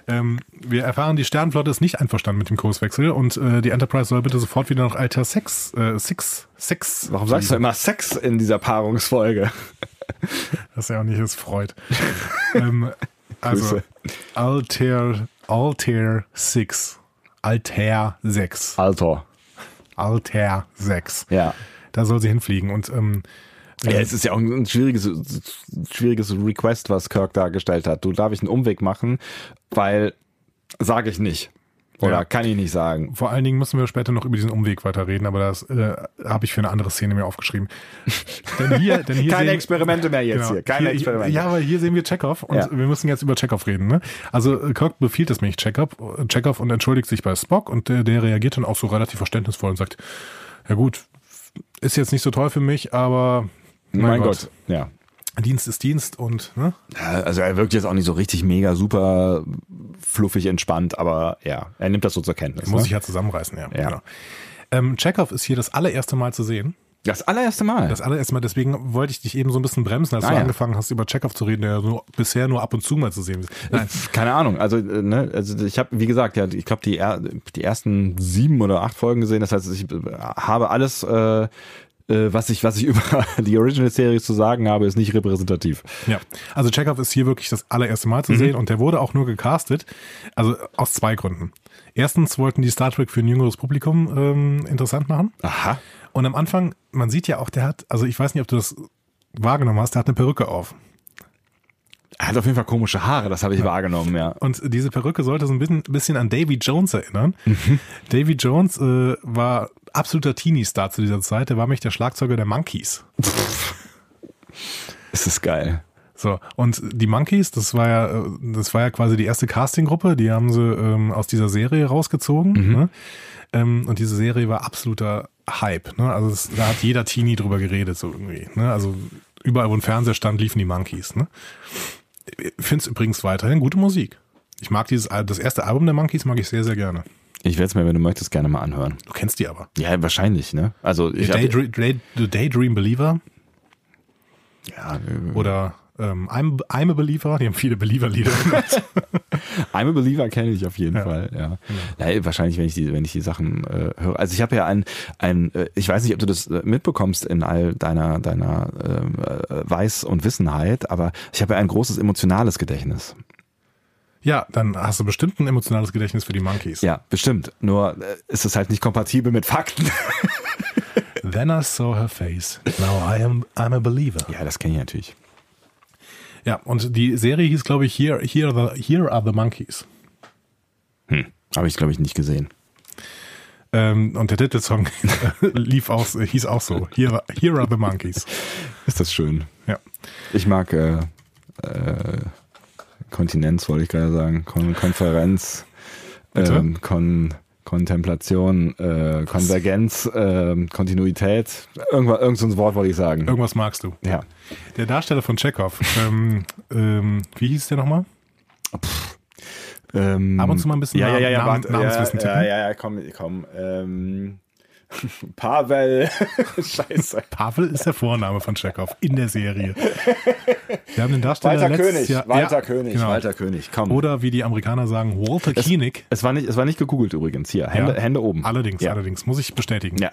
Ähm, wir erfahren, die Sternenflotte ist nicht einverstanden mit dem Kurswechsel und äh, die Enterprise soll bitte sofort wieder nach Alter 6, äh, 6, 6. Warum sagst du immer Sex in dieser Paarungsfolge? Das ja auch nicht ist Freud. ähm, also. Altair, Altair 6. Altair 6. Alter. Altair 6. Ja. Da soll sie hinfliegen und ähm, Ja, es ist ja auch ein schwieriges, schwieriges Request, was Kirk da gestellt hat. Du darf ich einen Umweg machen, weil sage ich nicht. Oder Ja. kann ich nicht sagen. Vor allen Dingen müssen wir später noch über diesen Umweg weiterreden, aber das äh, habe ich für eine andere Szene mir aufgeschrieben. denn hier, denn hier Keine sehen- Experimente mehr jetzt Genau. hier. Keine hier, Experimente. Ja, aber hier sehen wir Chekhov und Ja. wir müssen jetzt über Chekhov reden. Ne? Also äh, Kirk befiehlt es mich Chekhov, Chekhov und entschuldigt sich bei Spock und der, der reagiert dann auch so relativ verständnisvoll und sagt, ja gut, ist jetzt nicht so toll für mich, aber mein, Gott. Ja. Dienst ist Dienst und ne? Ja, Also er wirkt jetzt auch nicht so richtig mega super fluffig entspannt, aber ja, er nimmt das so zur Kenntnis. muss ne? ich ja zusammenreißen, ja. Ja. Genau. Ähm, Chekhov ist hier das allererste Mal zu sehen. Das allererste Mal. Das allererste Mal, deswegen wollte ich dich eben so ein bisschen bremsen, als Ah, du ja. angefangen hast, über Chekhov zu reden, der so bisher nur ab und zu mal zu sehen ist. Nein, Keine Ahnung. Also, äh, ne, also ich habe, wie gesagt, ja, ich glaube, die, er- die ersten sieben oder acht Folgen gesehen. Das heißt, ich äh, habe alles, äh, äh, was ich, was ich über die Original-Serie zu sagen habe, ist nicht repräsentativ. Ja, also Chekhov ist hier wirklich das allererste Mal zu Mhm. sehen und der wurde auch nur gecastet, also aus zwei Gründen. Erstens wollten die Star Trek für ein jüngeres Publikum ähm, interessant machen Aha. und am Anfang, man sieht ja auch, der hat, also ich weiß nicht, ob du das wahrgenommen hast, der hat eine Perücke auf. Er hat auf jeden Fall komische Haare, das habe ich wahrgenommen, ja. Und diese Perücke sollte so ein bisschen, bisschen an Davy Jones erinnern. Mhm. Davy Jones äh, war absoluter Teenie-Star zu dieser Zeit, der war nämlich der Schlagzeuger der Monkeys. Es ist geil. So, und die Monkeys, das war ja, das war ja quasi die erste Castinggruppe, die haben sie ähm, aus dieser Serie rausgezogen. Ne? Ähm, und diese Serie war absoluter Hype. Ne? Also es, da hat jeder Teenie drüber geredet, so irgendwie. Ne? Also überall, wo ein Fernseher stand, liefen die Monkeys. Ne? Es übrigens weiterhin gute Musik. Ich mag dieses, Al- das erste Album der Monkeys mag ich sehr, sehr gerne. Ich werde es mir, wenn du möchtest, gerne mal anhören. Du kennst die aber. Ja, wahrscheinlich, ne? Also ich hab, Daydream, Day, The Daydream Believer ja, äh, oder ähm, I'm, I'm a Believer, die haben viele Believer-Lieder gemacht. I'm a Believer kenne ich auf jeden Ja. Fall, ja. ja. Wahrscheinlich, wenn ich die, wenn ich die Sachen äh, höre. Also ich habe ja ein, ein, äh, ich weiß nicht, ob du das äh, mitbekommst in all deiner, deiner ähm, äh, Weiß- und Wissenheit, aber ich habe ja ein großes emotionales Gedächtnis. Ja, dann hast du bestimmt ein emotionales Gedächtnis für die Monkeys. Ja, bestimmt. Nur äh, ist es halt nicht kompatibel mit Fakten. Then I saw her face. Now I am I'm a believer. ja, das kenne ich natürlich. Ja, und die Serie hieß, glaube ich, Here, Here, are the, Here Are the Monkeys. Hm. Habe ich, glaube ich, nicht gesehen. Ähm, und der Titelsong lief auch, hieß auch so. Here, Here Are the Monkeys. Ist das schön. Ja. Ich mag äh, äh, Kontinenz, wollte ich gerade sagen, Kon Konferenz, ähm, Kon Kontemplation, äh, Konvergenz, äh, Kontinuität, irgendwas, irgend so ein Wort wollte ich sagen. Irgendwas magst du. Ja. Der Darsteller von Chekhov, ähm, ähm, wie hieß der nochmal? Ähm, Ab und zu mal ein bisschen ja, ja, ja, ja, Namen- warte, Namenswissen ja, ja, ja, komm, komm. Ähm, Pavel, scheiße. Pavel ist der Vorname von Chekhov in der Serie. Wir haben den Darsteller Walter letztes König, Jahr, Walter ja, König, genau. Walter König, komm. Oder wie die Amerikaner sagen, Walter Koenig. es war nicht, es war nicht gegoogelt übrigens. Hier, Hände, Ja. Hände oben. Allerdings, ja. allerdings, muss ich bestätigen. Ja.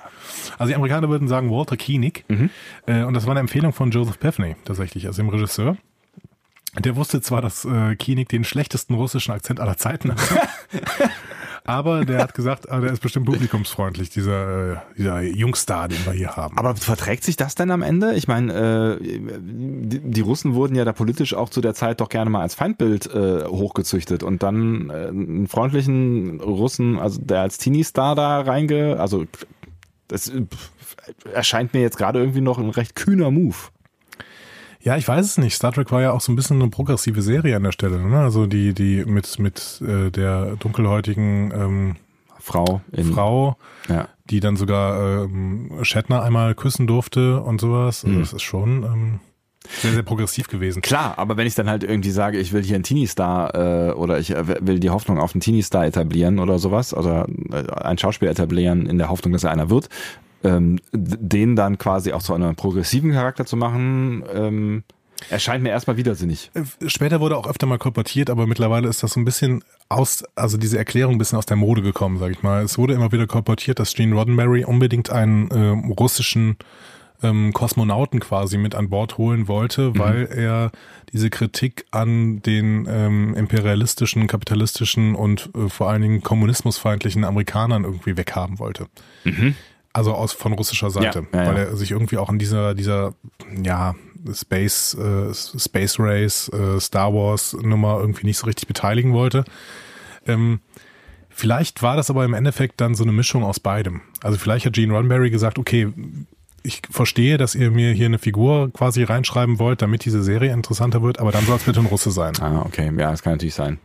Also die Amerikaner würden sagen Walter Koenig. Mhm. Äh, und das war eine Empfehlung von Joseph Pevney tatsächlich, also dem Regisseur. Der wusste zwar, dass äh, Koenig den schlechtesten russischen Akzent aller Zeiten hat. aber der hat gesagt, ah, der ist bestimmt publikumsfreundlich, dieser, äh, dieser Jungstar, den wir hier haben. Aber verträgt sich das denn am Ende? Ich meine, äh, die, Russen wurden ja da politisch auch zu der Zeit doch gerne mal als Feindbild äh, hochgezüchtet und dann äh, einen freundlichen Russen, also der als Teenie-Star da reinge, also das äh, erscheint mir jetzt gerade irgendwie noch ein recht kühner Move. Ja, ich weiß es nicht. Star Trek war ja auch so ein bisschen eine progressive Serie an der Stelle. Ne? Also die, die mit, mit äh, der dunkelhäutigen ähm, Frau in Frau, Ja. die dann sogar ähm, Shatner einmal küssen durfte und sowas. Also das ist schon ähm, sehr, sehr progressiv gewesen. Klar, aber wenn ich dann halt irgendwie sage, ich will hier einen Teenie-Star äh, oder ich äh, will die Hoffnung auf einen Teenie-Star etablieren oder sowas oder äh, einen Schauspieler etablieren in der Hoffnung, dass er einer wird, ähm, den dann quasi auch zu einem progressiven Charakter zu machen, ähm, erscheint mir erstmal widersinnig. Äh, Später wurde auch öfter mal kolportiert, aber mittlerweile ist das so ein bisschen aus, also diese Erklärung ein bisschen aus der Mode gekommen, sag ich mal. Es wurde immer wieder kolportiert, dass Gene Roddenberry unbedingt einen ähm, russischen ähm, Kosmonauten quasi mit an Bord holen wollte, weil er diese Kritik an den ähm, imperialistischen, kapitalistischen und äh, vor allen Dingen kommunismusfeindlichen Amerikanern irgendwie weghaben wollte. Also aus von russischer Seite, Ja, ja, weil er sich irgendwie auch an dieser dieser ja Space äh, Space Race äh, Star Wars Nummer irgendwie nicht so richtig beteiligen wollte. Ähm, vielleicht war das aber im Endeffekt dann so eine Mischung aus beidem. Also vielleicht hat Gene Roddenberry gesagt, okay, ich verstehe, dass ihr mir hier eine Figur quasi reinschreiben wollt, damit diese Serie interessanter wird, aber dann soll es bitte ein Russe sein. Ah, okay, ja, das kann natürlich sein.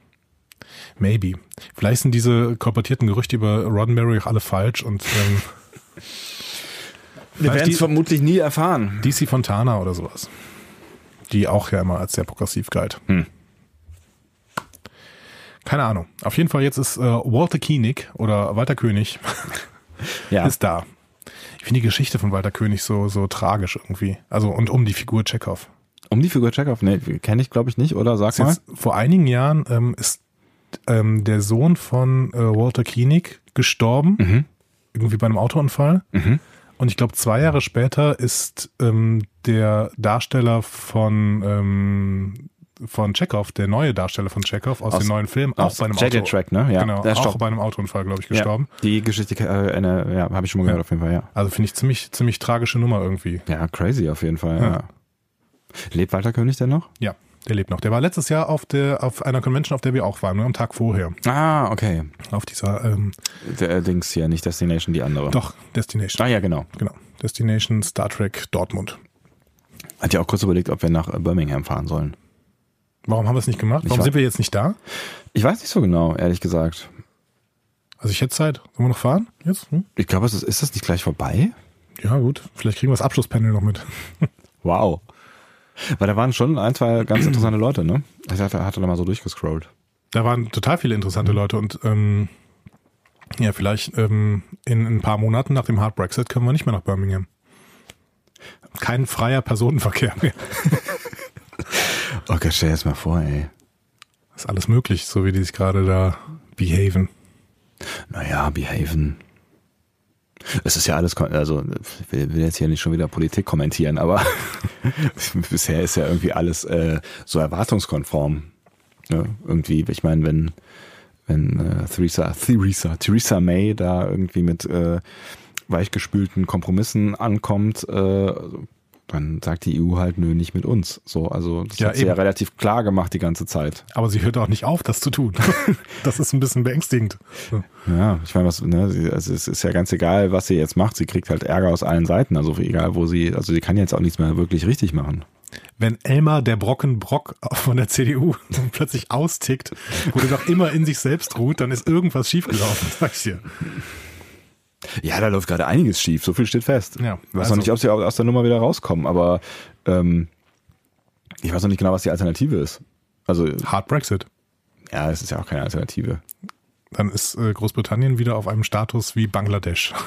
Maybe. Vielleicht sind diese kolportierten Gerüchte über Roddenberry auch alle falsch und ähm, Wir werden es vermutlich nie erfahren. DC Fontana oder sowas. Die auch ja immer als sehr progressiv galt. Hm. Keine Ahnung. Auf jeden Fall jetzt ist äh, Walter Koenig oder Walter König Ja, ist da. Ich finde die Geschichte von Walter König so, so tragisch irgendwie. Also und um die Figur Chekhov. um die Figur Chekhov, ne, kenne ich glaube ich nicht, oder? Sag Ist mal. Jetzt, vor einigen Jahren ähm, ist ähm, der Sohn von äh, Walter Koenig gestorben, Mhm. Irgendwie bei einem Autounfall. Mhm. Und ich glaube, zwei Jahre später ist ähm, der Darsteller von, ähm, von Chekhov, der neue Darsteller von Chekhov aus, Aus- dem neuen Film, auch bei einem JJ Auto, Track, ne? Ja, genau, der ist auch bei einem Autounfall, glaube ich, gestorben. Ja, die Geschichte, äh, eine, ja, habe ich schon mal gehört auf jeden Fall, ja. Also finde ich ziemlich, ziemlich tragische Nummer irgendwie. Ja, crazy auf jeden Fall, ja. Ja. Lebt Walter König denn noch? Ja, der lebt noch. Der war letztes Jahr auf der, auf einer Convention, auf der wir auch waren, nur am Tag vorher. Ah, okay. Auf dieser, ähm, Der äh, Dings hier, nicht Destination, die andere. doch, Destination. Ah ja, genau. Genau. Destination Star Trek Dortmund. Hat ja auch kurz überlegt, ob wir nach äh, Birmingham fahren sollen. Warum haben wir es nicht gemacht? Warum war- sind wir jetzt nicht da? Ich weiß nicht so genau, ehrlich gesagt. Also ich hätte Zeit. Sollen wir noch fahren? Jetzt? Hm? Ich glaube, es ist, ist das nicht gleich vorbei? Ja, gut. Vielleicht kriegen wir das Abschlusspanel noch mit. Wow. Weil da waren schon ein, zwei ganz interessante Leute, ne? Ich hatte, hatte da mal so durchgescrollt. Da waren total viele interessante Leute und ähm, ja, vielleicht ähm, in ein paar Monaten nach dem Hard Brexit können wir nicht mehr nach Birmingham. Kein freier Personenverkehr mehr. Okay, stell dir das mal vor, ey. Ist alles möglich, so wie die sich gerade da behaven. Naja, behaven. Es ist ja alles, also ich will, will jetzt hier nicht schon wieder Politik kommentieren, aber bisher ist ja irgendwie alles äh, so erwartungskonform. Ne? Irgendwie, ich meine, wenn, wenn äh, Theresa, Theresa, Theresa May da irgendwie mit äh, weichgespülten Kompromissen ankommt, äh, dann sagt die EU halt, nö, nicht mit uns. So, also das Ja, hat sie ja eben. relativ klar gemacht die ganze Zeit. Aber sie hört auch nicht auf, das zu tun. das ist ein bisschen beängstigend. Ja, ich meine, was, ne, also es ist ja ganz egal, was sie jetzt macht. Sie kriegt halt Ärger aus allen Seiten. Also egal, wo sie, also sie kann jetzt auch nichts mehr wirklich richtig machen. wenn Elmar der Brocken Brock von der CDU plötzlich austickt, wo der doch immer in sich selbst ruht, dann ist irgendwas schiefgelaufen, sag ich dir. Ja, da läuft gerade einiges schief, so viel steht fest. Ja, ich weiß also- noch nicht, ob sie aus der Nummer wieder rauskommen, aber ähm, ich weiß noch nicht genau, was die Alternative ist. Also, Hard Brexit. ja, es ist ja auch keine Alternative. Dann ist äh, Großbritannien wieder auf einem Status wie Bangladesch.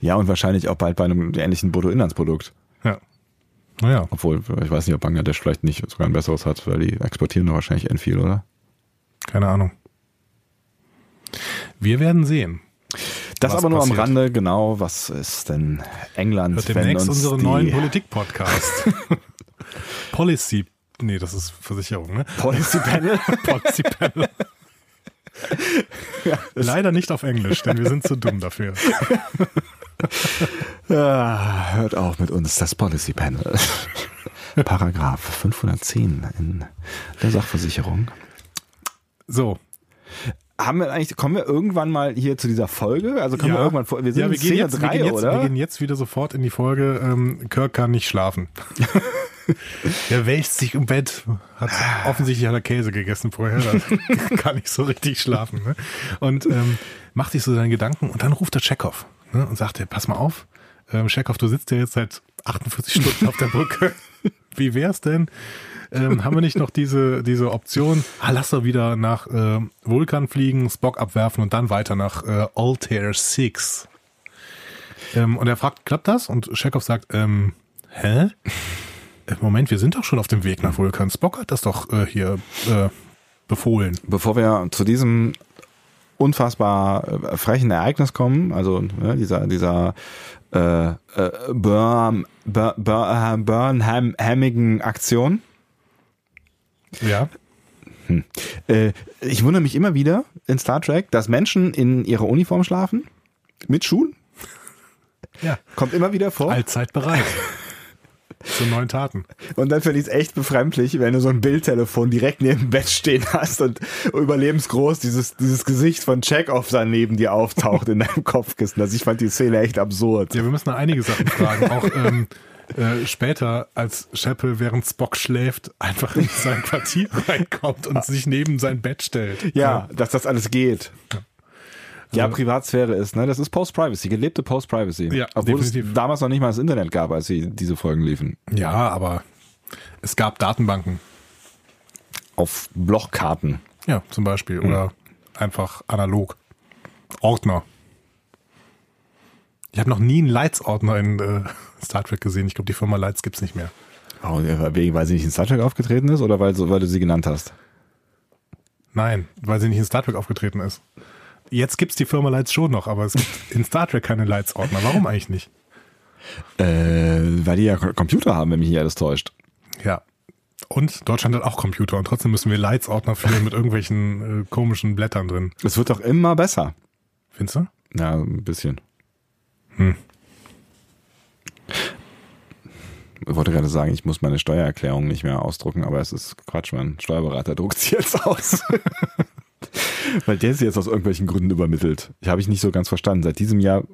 Ja, und wahrscheinlich auch bald bei einem ähnlichen Bruttoinlandsprodukt. Ja. Naja, Obwohl, ich weiß nicht, ob Bangladesch vielleicht nicht sogar ein besseres hat, weil die exportieren doch wahrscheinlich end viel, oder? keine Ahnung. Wir werden sehen. Das aber nur passiert? am Rande, genau. Was ist denn England, Hört demnächst uns unseren neuen Politik-Podcast. Policy. Nee, das ist Versicherung, ne? Policy Panel? Policy Panel. Leider nicht auf Englisch, denn wir sind zu dumm dafür. Ah, hört auf mit uns, das Policy Panel. Paragraph 510 in der Sachversicherung. So. Haben wir eigentlich, kommen wir irgendwann mal hier zu dieser Folge? Also kommen wir irgendwann vor, wir sind ja, wir gehen, Szene jetzt, wir, 3, gehen jetzt, oder? wir gehen jetzt wieder sofort in die Folge. Ähm, Kirk kann nicht schlafen. er wälzt sich im Bett. Hat, offensichtlich hat er Käse gegessen vorher. Kann nicht so richtig schlafen. Ne? Und ähm, macht sich so seine Gedanken und dann ruft er Chekhov ne? und sagt, er, pass mal auf, ähm, Chekhov, du sitzt ja jetzt seit 48 Stunden auf der Brücke. Wie wär's denn? Ähm, haben wir nicht noch diese, diese Option? Ah, lass doch wieder nach äh, Vulkan fliegen, Spock abwerfen und dann weiter nach äh, Altair 6. Ähm, und er fragt, klappt das? Und Chekhov sagt, ähm, hä? Äh, Moment, wir sind doch schon auf dem Weg nach Vulkan. Spock hat das doch äh, hier äh, befohlen. Bevor wir zu diesem unfassbar äh, frechen Ereignis kommen, also ne, dieser, dieser äh, äh, Burn, Bur, Bur, äh, Burnham-hammigen Aktion, Ja. Äh, ich wundere mich immer wieder in Star Trek, dass Menschen in ihrer Uniform schlafen. Mit Schuhen. Ja. Kommt immer wieder vor. Allzeit bereit. Zu neuen Taten. Und dann finde ich es echt befremdlich, wenn du so ein Bildtelefon direkt neben dem Bett stehen hast und überlebensgroß dieses, dieses Gesicht von Chekhov dann neben dir auftaucht in deinem Kopfkissen. Also ich fand die Szene echt absurd. Ja, wir müssen noch einige Sachen fragen. Auch ähm, äh, später, als Sheppel während Spock schläft, einfach in sein Quartier reinkommt und sich neben sein Bett stellt. Ja, dass das alles geht. Ja, Also- Privatsphäre ist, ne? Das ist Post-Privacy, gelebte Post-Privacy. Ja, Obwohl definitiv. es damals noch nicht mal das Internet gab, als sie diese Folgen liefen. Ja, aber es gab Datenbanken. Auf Blochkarten. Ja, zum Beispiel. Oder einfach analog. Ordner. Ich habe noch nie einen Lights-Ordner in äh, Star Trek gesehen. Ich glaube, die Firma Lights gibt's nicht mehr. Oh, wegen, weil sie nicht in Star Trek aufgetreten ist oder weil, weil du sie genannt hast? Nein, weil sie nicht in Star Trek aufgetreten ist. Jetzt gibt's die Firma Lights schon noch, aber es gibt in Star Trek keine Lights-Ordner. Warum eigentlich nicht? Äh, weil die ja Computer haben, wenn mich nicht alles täuscht. Ja. Und Deutschland hat auch Computer und trotzdem müssen wir Lights-Ordner führen mit irgendwelchen äh, komischen Blättern drin. Es wird doch immer besser. Findest du? Ja, ein bisschen. Hm. Ich wollte gerade sagen, ich muss meine Steuererklärung nicht mehr ausdrucken, aber es ist Quatsch, mein Steuerberater druckt sie jetzt aus. Weil der sie jetzt aus irgendwelchen Gründen übermittelt. Ich habe ich nicht so ganz verstanden. Seit diesem Jahr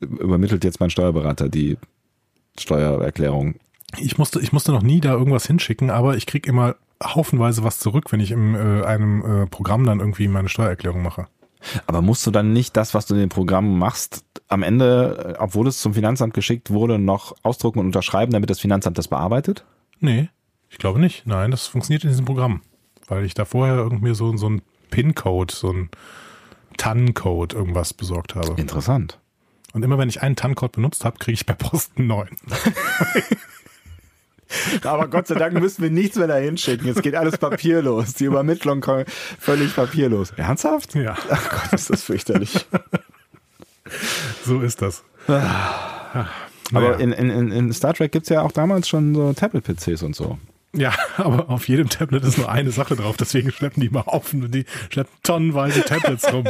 übermittelt jetzt mein Steuerberater die Steuererklärung. Ich musste, ich musste noch nie da irgendwas hinschicken, aber ich krieg immer haufenweise was zurück, wenn ich in äh, einem äh, Programm dann irgendwie meine Steuererklärung mache. Aber musst du dann nicht das, was du in dem Programm machst, am Ende, obwohl es zum Finanzamt geschickt wurde, noch ausdrucken und unterschreiben, damit das Finanzamt das bearbeitet? Nee, ich glaube nicht. Nein, das funktioniert in diesem Programm. Weil ich da vorher irgendwie so, so ein PIN-Code, so ein TAN-Code irgendwas besorgt habe. Interessant. Und immer wenn ich einen TAN-Code benutzt habe, kriege ich per Post einen neuen. Aber Gott sei Dank müssen wir nichts mehr dahin schicken. Jetzt geht alles papierlos. Die Übermittlung völlig papierlos. Ernsthaft? Ja, Ach Gott, ist das fürchterlich. so ist das. Aber Naja. in, in, in Star Trek gibt's ja auch damals schon so Tablet-PCs und so. Ja, aber auf jedem Tablet ist nur eine Sache drauf, deswegen schleppen die mal auf und die schleppen tonnenweise Tablets rum.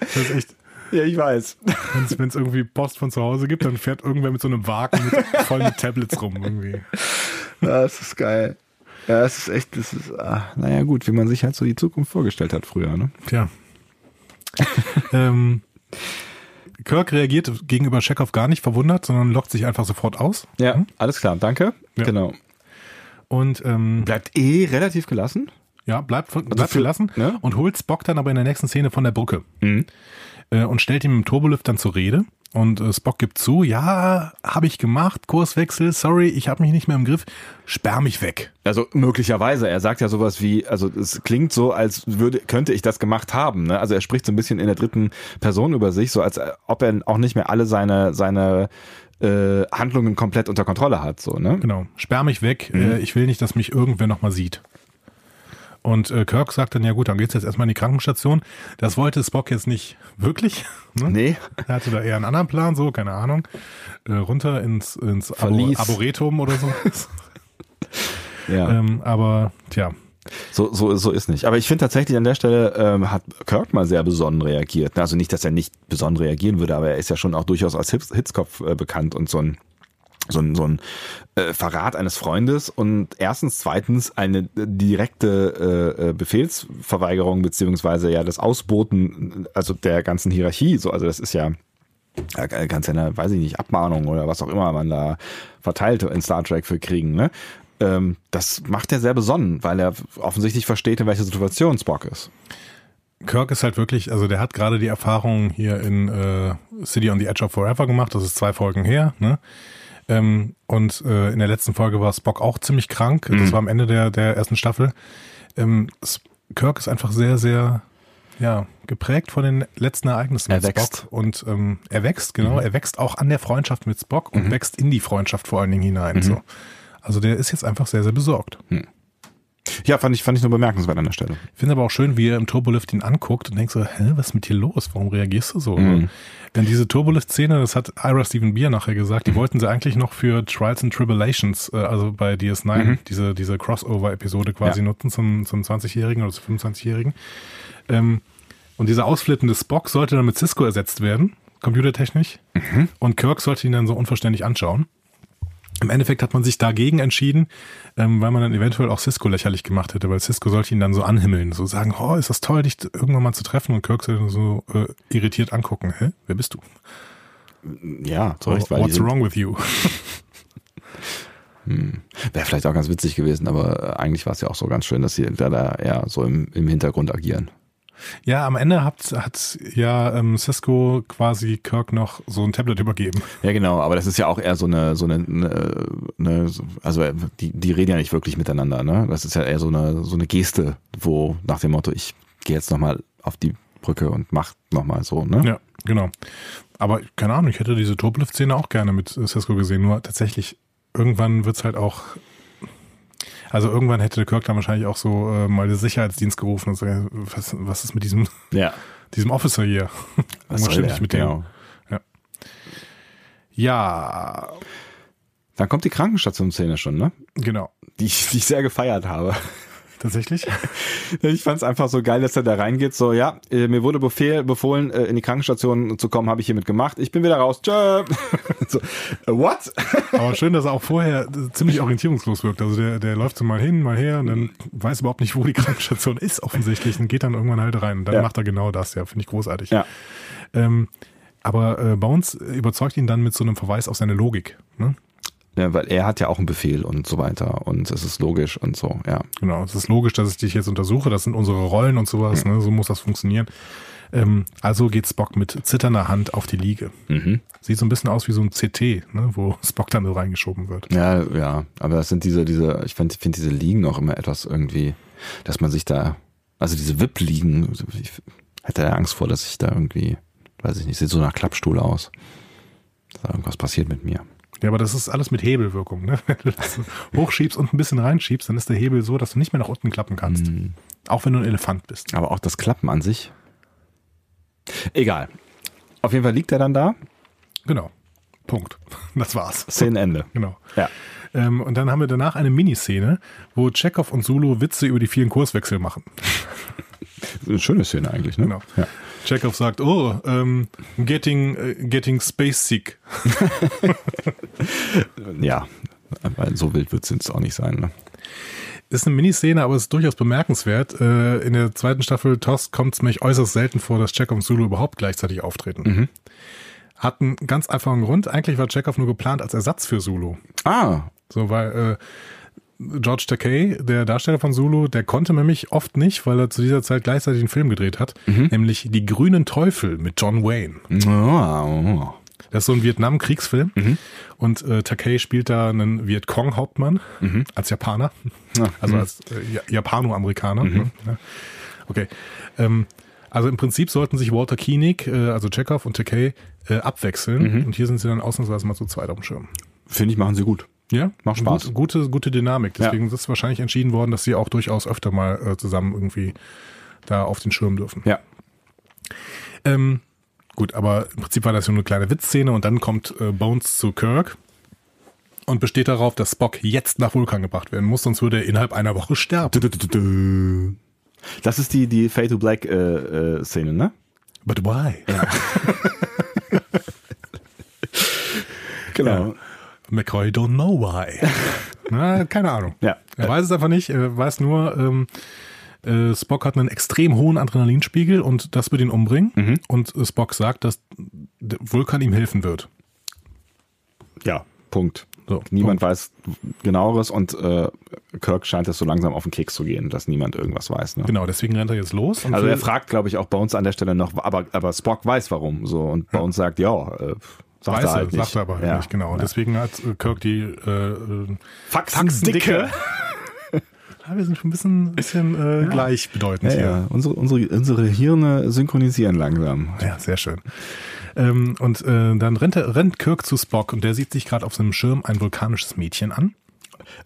Das ist echt, Ja, ich weiß. wenn es irgendwie Post von zu Hause gibt, dann fährt irgendwer mit so einem Wagen mit, voll mit Tablets rum irgendwie. Ja, das ist geil. Ja, das ist echt, das ist, ah, naja gut, wie man sich halt so die Zukunft vorgestellt hat früher, ne? Tja. ähm, Kirk reagiert gegenüber Chekhov gar nicht verwundert, sondern lockt sich einfach sofort aus. Ja, alles klar, danke. Ja. Genau. Und ähm, Bleibt eh relativ gelassen. ja, bleibt, bleibt für- gelassen ne? und holt Spock dann aber in der nächsten Szene von der Brücke Mhm. Äh, und stellt ihm im Turbolift dann zur Rede. Und äh, Spock gibt zu, ja, habe ich gemacht, Kurswechsel, sorry, ich habe mich nicht mehr im Griff, sperr mich weg. Also möglicherweise, er sagt ja sowas wie, also es klingt so, als würde, könnte ich das gemacht haben. Ne? Also er spricht so ein bisschen in der dritten Person über sich, so als äh, ob er auch nicht mehr alle seine, seine äh, Handlungen komplett unter Kontrolle hat. So, ne? Genau, sperr mich weg, Mhm. äh, ich will nicht, dass mich irgendwer nochmal sieht. Und äh, Kirk sagt dann, ja gut, dann geht's jetzt erstmal in die Krankenstation. Das wollte Spock jetzt nicht wirklich. Ne? Nee. Er hatte da eher einen anderen Plan, so, keine Ahnung. Äh, runter ins, ins Abo. Arboretum oder so. Ja. ähm, aber tja, So, so, so ist nicht. Aber ich finde tatsächlich an der Stelle ähm, hat Kirk mal sehr besonnen reagiert. Also nicht, dass er nicht besonnen reagieren würde, aber er ist ja schon auch durchaus als Hitz, Hitzkopf äh, bekannt und so ein so ein, so ein äh, Verrat eines Freundes und erstens, zweitens eine direkte äh, äh, Befehlsverweigerung beziehungsweise ja das Ausboten also der ganzen Hierarchie. So, also das ist ja ja eine, weiß ich nicht, Abmahnung oder was auch immer man da verteilt in Star Trek für kriegen, ne? Ähm, das macht er sehr besonnen, weil er offensichtlich versteht, in welcher Situation Spock ist. Kirk ist halt wirklich, also der hat gerade die Erfahrung hier in äh, City on the Edge of Forever gemacht, das ist zwei Folgen her, ne? Ähm, und äh, in der letzten Folge war Spock auch ziemlich krank, das war am Ende der, der ersten Staffel. Ähm, Kirk ist einfach sehr, sehr ja, geprägt von den letzten Ereignissen Er mit wächst. Spock. Und ähm, er wächst, genau, er wächst auch an der Freundschaft mit Spock und wächst in die Freundschaft vor allen Dingen hinein. So. Also der ist jetzt einfach sehr, sehr besorgt. Ja, fand ich, fand ich nur bemerkenswert an der Stelle. Ich finde aber auch schön, wie er im Turbolift ihn anguckt und denkt so, hä, was ist mit dir los? Warum reagierst du so? Denn diese Turbolift-Szene, das hat Ira Stephen Beer nachher gesagt, die wollten sie eigentlich noch für Trials and Tribulations, äh, also bei DS9, diese, diese Crossover-Episode quasi Ja. nutzen zum, zum 20-Jährigen oder zum 25-Jährigen. Ähm, und dieser ausflippende Spock sollte dann mit Cisco ersetzt werden, computertechnisch. Und Kirk sollte ihn dann so unverständlich anschauen. Im Endeffekt hat man sich dagegen entschieden, ähm, weil man dann eventuell auch Cisco lächerlich gemacht hätte, weil Cisco sollte ihn dann so anhimmeln, so sagen, oh, ist das toll, dich irgendwann mal zu treffen und Kirk sollte so äh, irritiert angucken, hä, wer bist du? Ja, zu Recht, weil What's wrong with you? wäre vielleicht auch ganz witzig gewesen, aber äh, eigentlich war es ja auch so ganz schön, dass sie da, da eher so im, im Hintergrund agieren. Ja, am Ende hat, hat ja ähm, Cisco quasi Kirk noch so ein Tablet übergeben. Ja, genau, aber das ist ja auch eher so eine, so eine, eine, eine also die, die reden ja nicht wirklich miteinander, ne? Das ist ja eher so eine, so eine Geste, wo nach dem Motto, ich gehe jetzt nochmal auf die Brücke und mach nochmal so, ne? Ja, genau. Aber keine Ahnung, ich hätte diese Turblift-Szene auch gerne mit Cisco gesehen, nur tatsächlich, irgendwann wird's halt auch also irgendwann hätte Kirk dann wahrscheinlich auch so äh, mal den Sicherheitsdienst gerufen und so, äh, was, was ist mit diesem, Ja. diesem Officer hier? Was soll stimmt der? nicht mit dem. Genau. Ja, Dann kommt die Krankenstation-Szene schon, ne? genau. Die die ich sehr gefeiert habe. Tatsächlich. Ich fand es einfach so geil, dass er da reingeht. So, ja, äh, mir wurde Befehl, befohlen, äh, in die Krankenstation zu kommen, habe ich hiermit gemacht. Ich bin wieder raus. Tschö. so, äh, what? Aber schön, dass er auch vorher ziemlich orientierungslos wirkt. Also der, der läuft so mal hin, mal her und dann weiß überhaupt nicht, wo die Krankenstation ist offensichtlich und geht dann irgendwann halt rein. Und dann Ja. macht er genau das, ja, finde ich großartig. Ja. Ähm, aber äh, Bones überzeugt ihn dann mit so einem Verweis auf seine Logik. Ne? Ja. Weil er hat ja auch einen Befehl und so weiter. Und es ist logisch und so, ja. Genau, es ist logisch, dass ich dich jetzt untersuche. Das sind unsere Rollen und sowas. Ne? So muss das funktionieren. Ähm, also geht Spock mit zitternder Hand auf die Liege. Mhm. Sieht so ein bisschen aus wie so ein CT, ne? wo Spock dann so reingeschoben wird. Ja, ja. Aber das sind diese, diese, ich finde find diese Liegen auch immer etwas irgendwie, dass man sich da, also diese VIP-Liegen, ich hätte da Angst vor, dass ich da irgendwie, weiß ich nicht, sieht so nach Klappstuhl aus. Dass da irgendwas passiert mit mir. Ja, aber das ist alles mit Hebelwirkung. Ne? Wenn du das hochschiebst und ein bisschen reinschiebst, dann ist der Hebel so, dass du nicht mehr nach unten klappen kannst. Mhm. Auch wenn du ein Elefant bist. Aber auch das Klappen an sich. Egal. Auf jeden Fall liegt er dann da. Genau. Punkt. Das war's. Szenenende. Genau. Ja. Ähm, und dann haben wir danach eine Miniszene, wo Chekhov und Zulu Witze über die vielen Kurswechsel machen. Eine schöne Szene eigentlich, ne? Genau. Ja. Chekhov sagt, oh, ähm, getting, äh, getting space sick. ja. Aber so wild wird es jetzt auch nicht sein, ne? Ist eine Miniszene, aber ist durchaus bemerkenswert. Äh, in der zweiten Staffel TOS kommt es nämlich äußerst selten vor, dass Chekhov und Zulu überhaupt gleichzeitig auftreten. Hat einen ganz einfachen Grund. Eigentlich war Chekhov nur geplant als Ersatz für Zulu. Ah, So, weil George Takei, der Darsteller von Zulu, der konnte nämlich oft nicht, weil er zu dieser Zeit gleichzeitig einen Film gedreht hat, nämlich Die grünen Teufel mit John Wayne. Oh. Das ist so ein Vietnam-Kriegsfilm und äh, Takei spielt da einen Vietcong-Hauptmann als Japaner, also als äh, Ja- Japano-Amerikaner. ne? Ja. Okay. Ähm, also im Prinzip sollten sich Walter Koenig, äh, also Chekhov und Takei äh, abwechseln und hier sind sie dann ausnahmsweise mal zu zweit auf dem Schirm. Finde ich, machen sie gut. Ja, Macht Spaß. Gut, gute, gute Dynamik. Deswegen ist wahrscheinlich entschieden worden, dass sie auch durchaus öfter mal äh, zusammen irgendwie da auf den Schirm dürfen. Ja. Ähm, gut, aber im Prinzip war das so eine kleine Witzszene und dann kommt äh, Bones zu Kirk und besteht darauf, dass Spock jetzt nach Vulkan gebracht werden muss, sonst würde er innerhalb einer Woche sterben. Das ist die, die Fade to Black äh, äh, Szene, ne? But why? Genau. McCoy don't know why. Na, keine Ahnung. Ja. Er weiß es einfach nicht. Er weiß nur, ähm, äh, Spock hat einen extrem hohen Adrenalinspiegel und das wird ihn umbringen. Mhm. Und Spock sagt, dass der Vulkan ihm helfen wird. Ja, Punkt. So, Niemand Punkt. weiß genaueres und äh, Kirk scheint es so langsam auf den Keks zu gehen, dass niemand irgendwas weiß. Ne? Genau, deswegen rennt er jetzt los. und Also er fragt, glaube ich, auch Bones an der Stelle noch, aber, aber Spock weiß warum. So und Bones sagt, ja, äh, sagt Weiß er halt sagt er aber ja. nicht, genau. Und Deswegen hat äh, Kirk die äh, Faxendicke. ja, wir sind schon ein bisschen, bisschen äh, gleichbedeutend Ja, hier. ja. Unsere, unsere, unsere Hirne synchronisieren langsam. Ja, sehr schön. Ähm, und äh, dann rennt, er, rennt Kirk zu Spock und der sieht sich gerade auf seinem Schirm ein vulkanisches Mädchen an.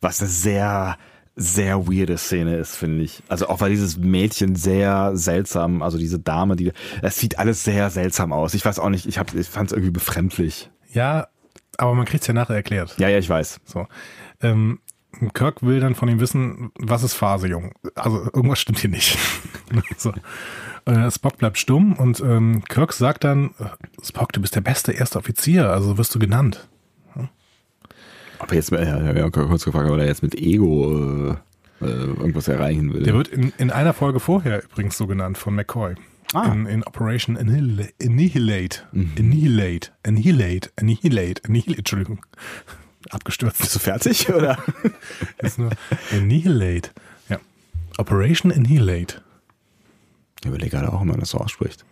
Was sehr, sehr weirde Szene ist, finde ich. Also auch weil dieses Mädchen sehr seltsam, also diese Dame, die, es sieht alles sehr seltsam aus. Ich weiß auch nicht, ich, hab- ich fand es irgendwie befremdlich. Ja, aber man kriegt es ja nachher erklärt. Ja, ja, ich weiß. So. Ähm, Kirk will dann von ihm wissen, was ist Phase, Jung? Also irgendwas stimmt hier nicht. so. äh, Spock bleibt stumm und ähm, Kirk sagt dann, äh, Spock, du bist der beste erste Offizier, also wirst du genannt. Aber jetzt, ja, ja, kurz gefragt, ob er jetzt mit Ego äh, äh, irgendwas erreichen will. Der wird in, in einer Folge vorher übrigens so genannt von McCoy. Ah. In, in Operation Annihil- Annihilate. Annihilate. Annihilate. Annihilate. Annihilate. Entschuldigung. Abgestürzt. Bist du fertig, oder? Ist nur Annihilate. Ja. Operation Annihilate. Ich überlege gerade auch, ob man das so ausspricht.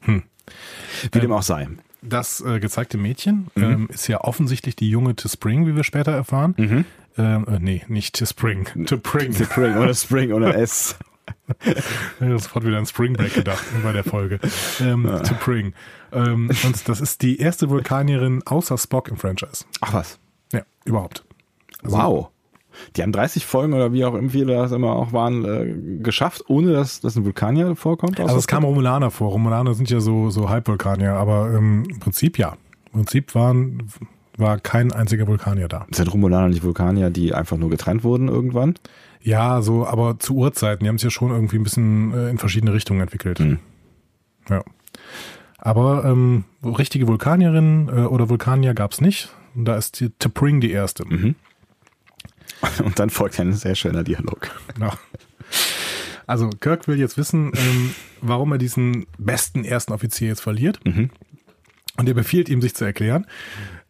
Hm. Wie dem auch sei. Das äh, gezeigte Mädchen Mhm. ähm, ist ja offensichtlich die junge To Spring, wie wir später erfahren. Mhm. Ähm, äh, nee, nicht To Spring. To Pring. Spring oder Spring oder S. Ich habe sofort wieder an Spring Break gedacht bei der Folge. Ähm, To Pring. Ähm, und das ist die erste Vulkanierin außer Spock im Franchise. Ach was. Ja, überhaupt. Wow. Die haben 30 Folgen oder wie auch immer viele das immer auch waren, äh, geschafft, ohne dass, dass ein Vulkanier vorkommt. Also es kam Romulaner vor. Romulaner sind ja so, so Halbvulkanier, aber ähm, im Prinzip ja. Im Prinzip waren, war kein einziger Vulkanier da. Sind Romulaner nicht Vulkanier, die einfach nur getrennt wurden irgendwann? Ja, so, aber zu Urzeiten. Die haben es ja schon irgendwie ein bisschen äh, in verschiedene Richtungen entwickelt. Hm. Ja. Aber ähm, richtige Vulkanierinnen äh, oder Vulkanier gab es nicht. Und da ist die T'Pring die erste. Mhm. Und dann folgt ein sehr schöner Dialog. Genau. Also Kirk will jetzt wissen, ähm, warum er diesen besten ersten Offizier jetzt verliert. Mhm. Und er befiehlt ihm, sich zu erklären.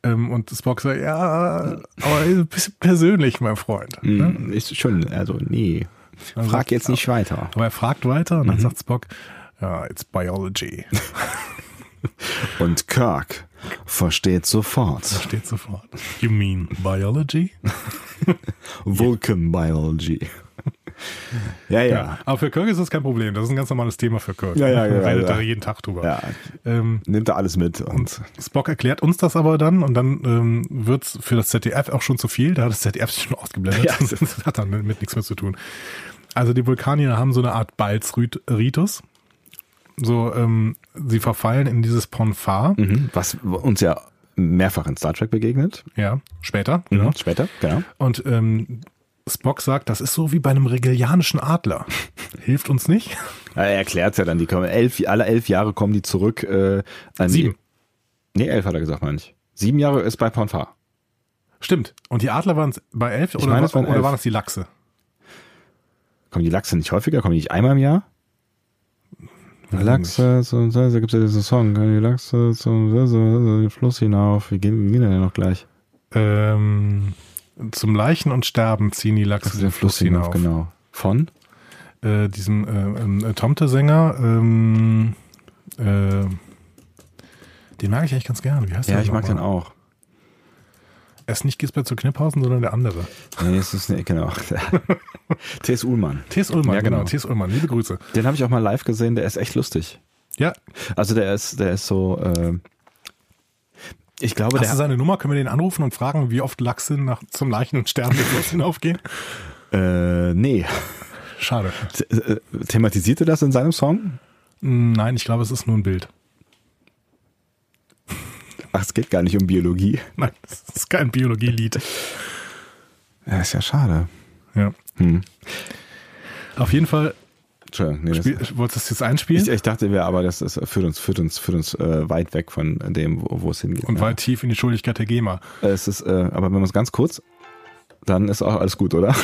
Ähm, und Spock sagt, ja, aber ein bisschen persönlich, mein Freund. Ne? Hm, Ist schon, also nee. Also- Frag jetzt nicht weiter. Aber er fragt weiter und dann sagt Spock, ja, it's biology. Und Kirk versteht sofort. Steht sofort. You mean biology? Vulcan Biology. ja, ja. Ja. Aber für Kirk ist das kein Problem. Das ist ein ganz normales Thema für Kirk. Ja, ja, ja, Er redet ja. da jeden Tag drüber. Ja, Ähm, nimmt er alles mit. Und Spock erklärt uns das aber dann und dann ähm, wird's für das ZDF auch schon zu viel. Da hat das ZDF sich schon ausgeblendet. Ja. Das hat dann mit nichts mehr zu tun. Also die Vulkanier haben so eine Art Balzritus. So, ähm, sie verfallen in dieses Ponfar. Mhm. was uns ja mehrfach in Star Trek begegnet. Ja, später. Genau. Mhm. Später, genau. Und ähm, Spock sagt, das ist so wie bei einem regelianischen Adler. Hilft uns nicht. Ja, Er erklärt ja dann, die kommen elf, alle elf Jahre kommen die zurück. Äh, an Sieben. Die, nee, elf hat er gesagt, meine ich. Sieben Jahre ist bei Ponfar. Stimmt. Und die Adler waren bei elf oder, meine, es waren oder elf. waren das die Lachse? Kommen die Lachse nicht häufiger? Kommen die nicht einmal im Jahr? Lachse, so, so, da gibt es ja diesen Song. Die Lachse zum so, so, den Fluss hinauf. Wie gehen, wie gehen denn noch gleich? Ähm, Zum Leichen und Sterben ziehen die Lachse Also den Fluss hinauf, genau. Von? Äh, diesem äh, ähm, äh, Tomte-Sänger, ähm, äh, den mag ich eigentlich ganz gerne. Wie heißt Ja, der ich mag nochmal? den auch. Er ist nicht Gisbert zu Kniphausen, sondern der andere. Nee, es ist, nee, genau. T.S. Ullmann. T.S. Ullmann, Ja, genau. genau. T.S. Ullmann, liebe Grüße. Den habe ich auch mal live gesehen, der ist echt lustig. Ja, Also der ist, der ist so, äh, ich glaube, hast du der, seine Nummer? Können wir den anrufen und fragen, wie oft Lachse nach, zum Leichen und Sterben hinaufgehen? äh, nee. Schade. T- äh, Thematisierte das in seinem Song? Nein, ich glaube, es ist nur ein Bild. Ach, es geht gar nicht um Biologie. Nein, es ist kein Biologielied. Ja, ist ja schade. Ja. Hm. Auf jeden Fall, Entschuldigung, nee, das, spiel, wolltest du es jetzt einspielen? ich, ich dachte, wir, aber das, das führt uns, führt uns, führt uns äh, weit weg von dem, wo, wo es hingeht. und ja. weit tief in die Schuldigkeit der GEMA. Es ist, äh, aber wenn man es ganz kurz, dann ist auch alles gut, oder?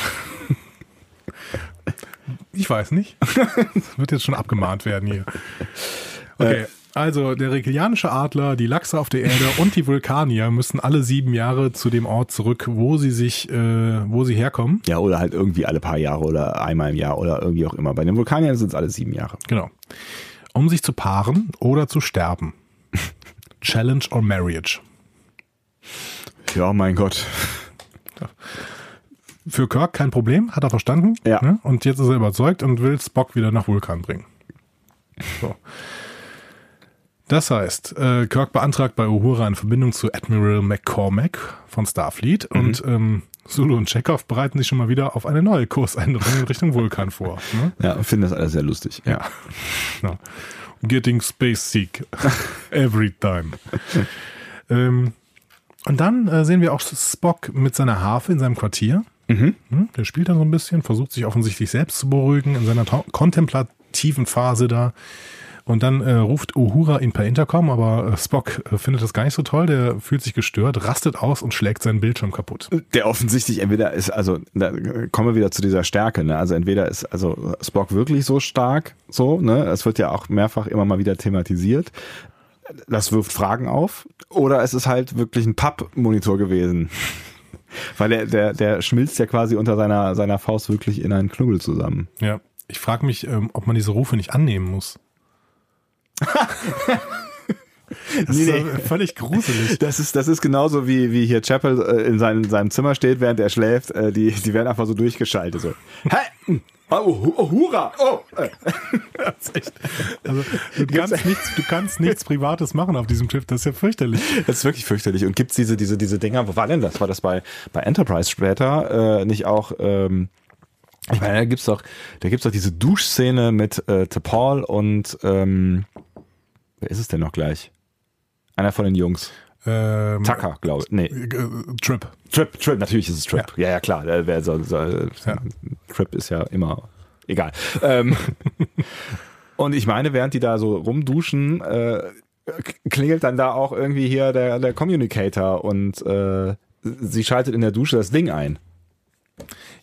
Ich weiß nicht. Das wird jetzt schon abgemahnt werden hier. Okay, also der Regilianische Adler, die Lachse auf der Erde und die Vulkanier müssen alle sieben Jahre zu dem Ort zurück, wo sie sich, äh, wo sie herkommen. Ja, oder halt irgendwie alle paar Jahre oder einmal im Jahr oder irgendwie auch immer. Bei den Vulkaniern sind es alle sieben Jahre. Genau. Um sich zu paaren oder zu sterben. Challenge or Marriage. Ja, mein Gott. Für Kirk kein Problem, hat er verstanden. Ja. Ne? Und jetzt ist er überzeugt und will Spock wieder nach Vulkan bringen. So. Das heißt, äh, Kirk beantragt bei Uhura eine Verbindung zu Admiral McCormack von Starfleet und ähm, Sulu und Chekhov bereiten sich schon mal wieder auf eine neue Kursänderung in Richtung Vulkan vor. Ne? Ja, finde das alles sehr lustig. Ja. Ja. Getting space sick every time. ähm, und dann äh, sehen wir auch Spock mit seiner Harfe in seinem Quartier. Mhm. Hm, Der spielt dann so ein bisschen, versucht sich offensichtlich selbst zu beruhigen in seiner kontemplativen Phase da. Und dann äh, ruft Uhura ihn per Intercom, aber äh, Spock äh, findet das gar nicht so toll. Der fühlt sich gestört, rastet aus und schlägt seinen Bildschirm kaputt. Der offensichtlich entweder ist, also da kommen wir wieder zu dieser Stärke, ne? Also entweder ist also Spock wirklich so stark, so, ne? Es wird ja auch mehrfach immer mal wieder thematisiert. Das wirft Fragen auf. Oder es ist halt wirklich ein Pappmonitor gewesen. Weil der, der, der schmilzt ja quasi unter seiner, seiner Faust wirklich in einen Knubbel zusammen. Ja. Ich frage mich, ähm, ob man diese Rufe nicht annehmen muss. Das Nee, ist völlig gruselig. Das ist, das ist genauso wie, wie hier Chappell äh, in seinem, seinem Zimmer steht, während er schläft. Äh, die, die werden einfach so durchgeschaltet. So. Hä? Oh, oh, hurra! Oh! Äh. Echt, also, du, kannst nichts, du kannst nichts Privates machen auf diesem Schiff. Das ist ja fürchterlich. Das ist wirklich fürchterlich. Und gibt's diese, diese, diese Dinger, wo war denn das? War das bei, bei Enterprise später äh, nicht auch, ähm, ich meine, da gibt's doch, da gibt's doch diese Duschszene mit äh, T'Pol und ähm, wer ist es denn noch gleich? Einer von den Jungs. Ähm, Tucker, glaube ich. Nee. äh, Trip. Trip, Trip, natürlich ist es Trip. Ja, ja, klar. Der, wer so, so, Ja. Trip ist ja immer egal. ähm, und ich meine, während die da so rumduschen, äh, klingelt dann da auch irgendwie hier der, der Communicator und äh, sie schaltet in der Dusche das Ding ein.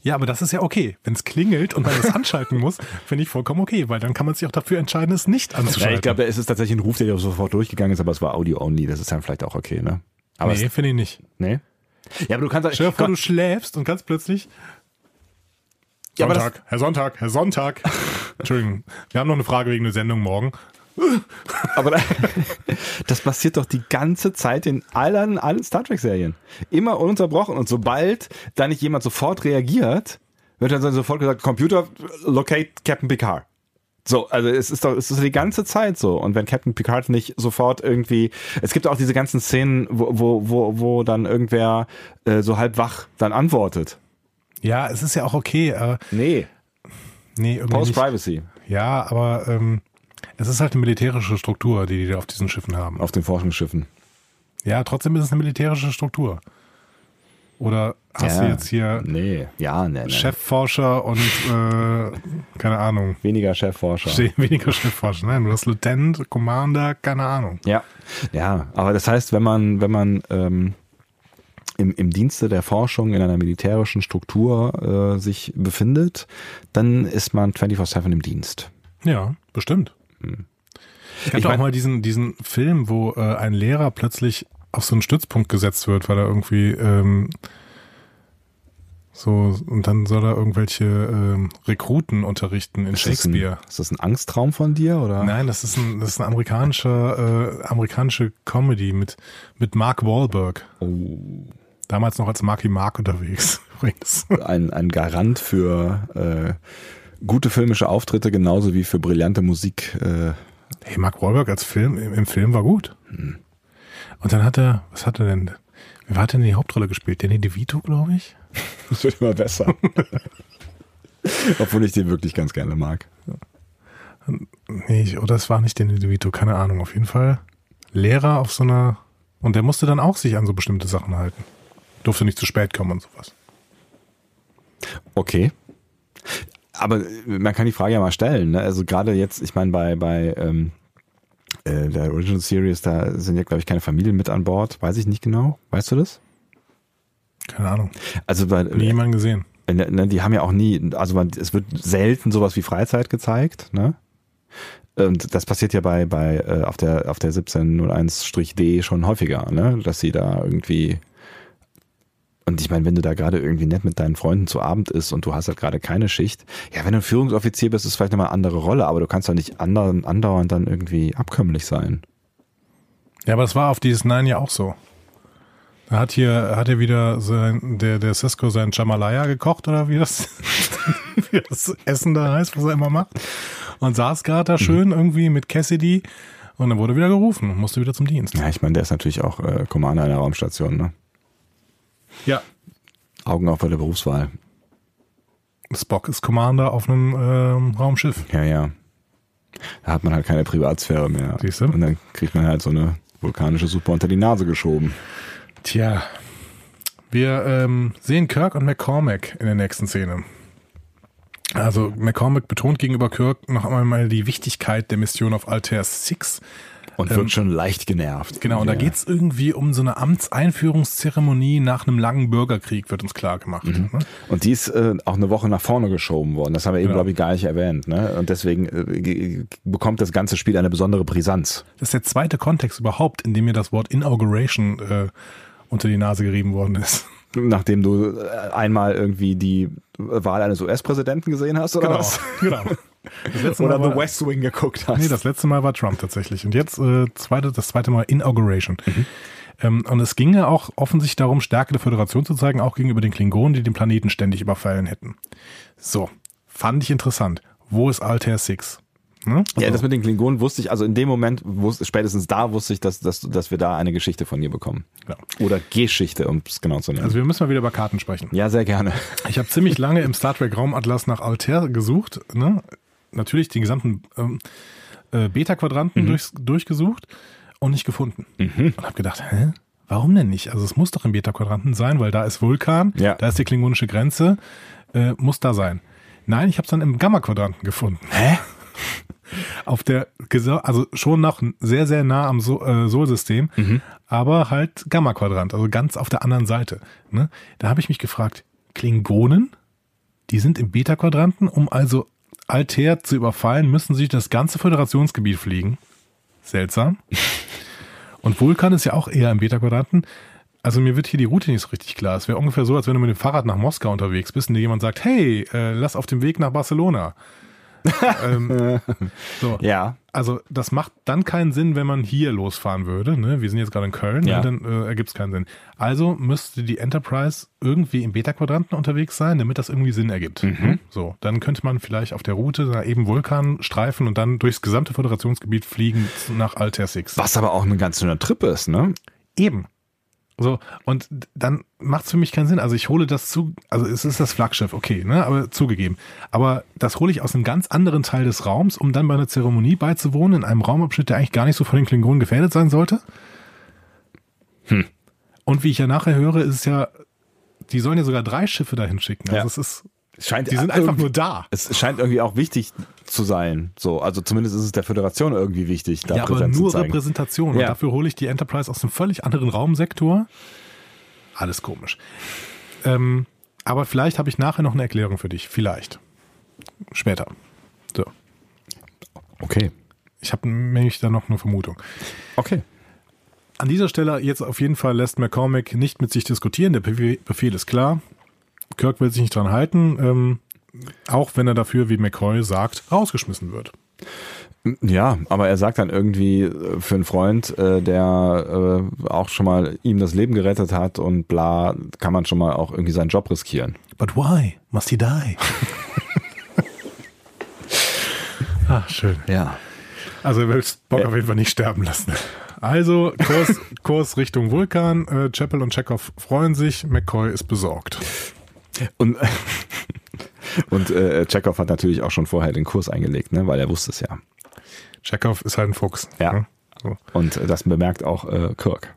Ja, aber das ist ja okay. Wenn es klingelt und man das anschalten muss, finde ich vollkommen okay, weil dann kann man sich auch dafür entscheiden, es nicht Ja, anzuschalten. ich glaube, da ist es tatsächlich ein Ruf, der sofort durchgegangen ist, aber es war Audio-only. Das ist dann vielleicht auch okay, ne? Aber nee, es, finde ich nicht. nee. Ja, aber du kannst Stell dir vor, du schläfst und ganz plötzlich. Ja, Sonntag, Herr Sonntag, Herr Sonntag. Entschuldigung, wir haben noch eine Frage wegen der Sendung morgen. Aber da- das passiert doch die ganze Zeit in allen, allen Star Trek-Serien. Immer ununterbrochen. Und sobald da nicht jemand sofort reagiert, wird dann sofort gesagt, Computer, locate Captain Picard. So, also es ist doch, es ist die ganze Zeit so. Und wenn Captain Picard nicht sofort irgendwie, es gibt auch diese ganzen Szenen, wo, wo, wo, wo dann irgendwer äh, so halb wach dann antwortet. Ja, es ist ja auch okay. Äh, Nee, nee. Post-Privacy Ja, aber ähm, es ist halt eine militärische Struktur, die die auf diesen Schiffen haben. auf den Forschungsschiffen. Ja, trotzdem ist es eine militärische Struktur. Oder hast Ja. du jetzt hier Nee, ja, nee, nee. Chefforscher und äh, keine Ahnung. Weniger Chefforscher. Weniger Chefforscher. Nein, du hast Lieutenant, Commander, keine Ahnung. Ja, ja, aber das heißt, wenn man, wenn man ähm, im, im Dienste der Forschung in einer militärischen Struktur äh, sich befindet, dann ist man 24-7 im Dienst. Ja, bestimmt. Ich hatte Ich auch mal diesen, diesen Film, wo äh, ein Lehrer plötzlich auf so einen Stützpunkt gesetzt wird, weil er irgendwie ähm, So, und dann soll er irgendwelche ähm, Rekruten unterrichten in Ist das, ein, Shakespeare. ist das ein Angsttraum von dir oder? Nein, das ist ein, das ist ein amerikanischer, äh, amerikanische Comedy mit, mit Mark Wahlberg. Oh, Damals noch als Marky Mark unterwegs, übrigens. ein, ein Garant für äh, gute filmische Auftritte genauso wie für brillante Musik. Äh, Hey, Mark Wahlberg als Film, im, im Film war gut. Und dann hat er, was hat er denn? Wer hat denn die Hauptrolle gespielt? Danny DeVito, glaube ich? das wird immer besser. Obwohl ich den wirklich ganz gerne mag. Nee, ich, oder es war nicht Danny DeVito, keine Ahnung. Auf jeden Fall Lehrer auf so einer, und der musste dann auch sich an so bestimmte Sachen halten. Durfte nicht zu spät kommen und sowas. Okay. Aber man kann die Frage ja mal stellen. Ne? Also gerade jetzt, ich meine, bei, bei ähm, äh, der Original Series, da sind ja, glaube ich, keine Familien mit an Bord. Weiß ich nicht genau. Weißt du das? Keine Ahnung. Also bei, Nie jemanden gesehen. äh, ne, die haben ja auch nie, also man, es wird selten sowas wie Freizeit gezeigt. Ne? Und das passiert ja bei, bei äh, auf der auf der 1701-D schon häufiger, ne? dass sie da irgendwie und ich meine, wenn du da gerade irgendwie nett mit deinen Freunden zu Abend isst und du hast halt gerade keine Schicht, ja, wenn du ein Führungsoffizier bist, ist es vielleicht nochmal eine andere Rolle, aber du kannst doch nicht andauernd, andauernd dann irgendwie abkömmlich sein. Ja, aber das war auf dieses Nein ja auch so. Da hat hier, hat hier wieder sein, der, der Cisco sein Jamalaya gekocht oder wie das, wie das Essen da heißt, was er immer macht. Und saß gerade da schön irgendwie mit Cassidy und dann wurde wieder gerufen und musste wieder zum Dienst. Ja, ich meine, der ist natürlich auch äh, Commander einer Raumstation, ne? Ja. Augen auf bei der Berufswahl. Spock ist Commander auf einem ähm, Raumschiff. Ja, ja. Da hat man halt keine Privatsphäre mehr. Siehst du? Und dann kriegt man halt so eine vulkanische Suppe unter die Nase geschoben. Tja. Wir ähm, sehen Kirk und McCormack in der nächsten Szene. Also McCormack betont gegenüber Kirk noch einmal die Wichtigkeit der Mission auf Altair 6. Und wird schon leicht genervt. Genau, und da ja. geht's irgendwie um so eine Amtseinführungszeremonie nach einem langen Bürgerkrieg, wird uns klar gemacht. Ne? Und die ist äh, auch eine Woche nach vorne geschoben worden. Das haben wir eben, Genau. glaube ich, gar nicht erwähnt. Ne? Und deswegen äh, bekommt das ganze Spiel eine besondere Brisanz. Das ist der zweite Kontext überhaupt, in dem mir das Wort Inauguration äh, unter die Nase gerieben worden ist. Nachdem du äh, einmal irgendwie die Wahl eines US-Präsidenten gesehen hast, oder was? genau. Das letzte Oder Mal The war, West Wing geguckt hast. Nee, das letzte Mal war Trump tatsächlich. Und jetzt äh, zweite, das zweite Mal Inauguration. Ähm, und es ging ja auch offensichtlich darum, Stärke der Föderation zu zeigen, auch gegenüber den Klingonen, die den Planeten ständig überfallen hätten. So, fand ich interessant. Wo ist Altair 6? Ne? ja, So. das mit den Klingonen wusste ich, also in dem Moment, wusste, spätestens da wusste ich, dass, dass, dass wir da eine Geschichte von ihr bekommen. Ja. Oder Geschichte, um es genau zu nennen. Also wir müssen mal wieder über Karten sprechen. ja, sehr gerne. Ich habe ziemlich lange im Star Trek Raumatlas nach Altair gesucht. Ne? Natürlich den gesamten ähm, äh, Beta-Quadranten durchs, durchgesucht und nicht gefunden. Und habe gedacht, hä? Warum denn nicht? Also es muss doch im Beta-Quadranten sein, weil da ist Vulkan, Ja. da ist die klingonische Grenze, äh, muss da sein. Nein, ich habe es dann im Gamma-Quadranten gefunden. Hä? Auf der, also schon noch sehr, sehr nah am so äh, Sol-System, aber halt Gamma-Quadrant, also ganz auf der anderen Seite. Ne? Da habe ich mich gefragt, Klingonen, die sind im Beta-Quadranten, um also Altair zu überfallen, müssen sie das ganze Föderationsgebiet fliegen. Seltsam. Und Vulkan ist ja auch eher im Beta-Quadranten. Also mir wird hier die Route nicht so richtig klar. Es wäre ungefähr so, als wenn du mit dem Fahrrad nach Moskau unterwegs bist und dir jemand sagt, hey, äh, lass auf dem Weg nach Barcelona. Ähm, so. Ja. Also das macht dann keinen Sinn, wenn man hier losfahren würde. Ne? Wir sind jetzt gerade in Köln, Ja. ne? dann äh, ergibt es keinen Sinn. Also müsste die Enterprise irgendwie im Beta-Quadranten unterwegs sein, damit das irgendwie Sinn ergibt. Mhm. So, dann könnte man vielleicht auf der Route da eben Vulkan streifen und dann durchs gesamte Föderationsgebiet fliegen nach Altair 6. Was aber auch ein ganz schöner Trip ist, ne? Eben. So, und dann macht es für mich keinen Sinn. Also ich hole das zu, also es ist das Flaggschiff, okay, ne, aber zugegeben. Aber das hole ich aus einem ganz anderen Teil des Raums, um dann bei einer Zeremonie beizuwohnen, in einem Raumabschnitt, der eigentlich gar nicht so von den Klingonen gefährdet sein sollte. Hm. Und wie ich ja nachher höre, ist es ja, die sollen ja sogar drei Schiffe dahin schicken. Also Ja. es ist, Es scheint die sind einfach irgendwie- nur da. Es scheint irgendwie auch wichtig zu sein. So, also zumindest ist es der Föderation irgendwie wichtig, da ja, aber Präsenz nur zu zeigen. Repräsentation. Ja. Und dafür hole ich die Enterprise aus einem völlig anderen Raumsektor. Alles komisch. Ähm, aber vielleicht habe ich nachher noch eine Erklärung für dich. Vielleicht. Später. So. Okay. Ich habe nämlich da noch eine Vermutung. Okay. An dieser Stelle jetzt auf jeden Fall lässt McCormack nicht mit sich diskutieren. Der Befehl Befehl ist klar. Kirk will sich nicht dran halten, ähm, auch wenn er dafür, wie McCoy sagt, rausgeschmissen wird. Ja, aber er sagt dann irgendwie äh, für einen Freund, äh, der äh, auch schon mal ihm das Leben gerettet hat und bla, kann man schon mal auch irgendwie seinen Job riskieren. But why? Must he die? ah, schön. Ja. Also er will Spock Ja. auf jeden Fall nicht sterben lassen. Also Kurs, Kurs Richtung Vulkan. Äh, Chapel und Chekhov freuen sich. McCoy ist besorgt. Und, und äh, Chekhov hat natürlich auch schon vorher den Kurs eingelegt, ne, weil er wusste es ja. Chekhov ist halt ein Fuchs. Ja. ne? So. Und äh, das bemerkt auch äh, Kirk.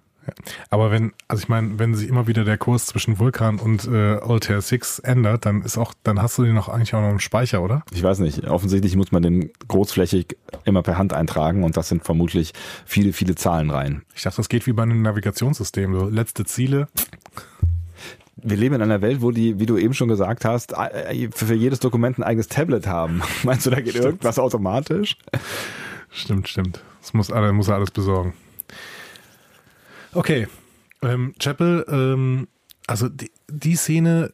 Aber wenn, also ich meine, wenn sich immer wieder der Kurs zwischen Vulkan und äh, Altair 6 ändert, dann ist auch, dann hast du den noch eigentlich auch noch im Speicher, oder? Ich weiß nicht, offensichtlich muss man den großflächig immer per Hand eintragen und das sind vermutlich viele, viele Zahlen rein. Ich dachte, das geht wie bei einem Navigationssystem. So letzte Ziele. Wir leben in einer Welt, wo die, wie du eben schon gesagt hast, äh, für jedes Dokument ein eigenes Tablet haben. Meinst du, da geht irgendwas automatisch? Stimmt, stimmt. Das muss, alle- muss er alles besorgen. Okay. Ähm, Chapel, ähm, also die, die Szene,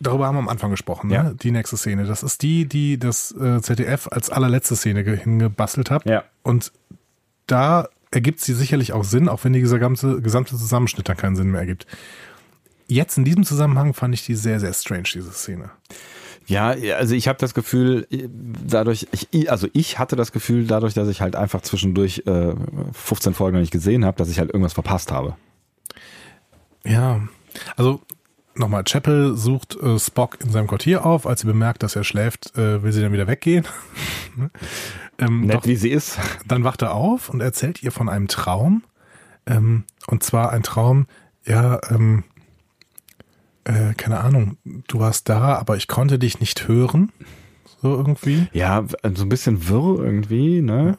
darüber haben wir am Anfang gesprochen, ne? Ja. die nächste Szene. Das ist die, die das äh, ZDF als allerletzte Szene ge- hingebastelt hat. Ja. Und da ergibt sie sicherlich auch Sinn, auch wenn dieser ganze, gesamte Zusammenschnitt dann keinen Sinn mehr ergibt. Jetzt in diesem Zusammenhang fand ich die sehr, sehr strange, diese Szene. Ja, also ich habe das Gefühl, dadurch, ich, also ich hatte das Gefühl, dadurch, dass ich halt einfach zwischendurch äh, 15 Folgen noch nicht gesehen habe, dass ich halt irgendwas verpasst habe. Ja, also nochmal, Chapel sucht äh, Spock in seinem Quartier auf. Als sie bemerkt, dass er schläft, äh, will sie dann wieder weggehen. ähm, Nett doch, wie sie ist. dann wacht er auf und erzählt ihr von einem Traum. Ähm, und zwar ein Traum, ja, ähm, äh, keine Ahnung, du warst da, aber ich konnte dich nicht hören. So irgendwie. Ja, so ein bisschen wirr irgendwie, ne?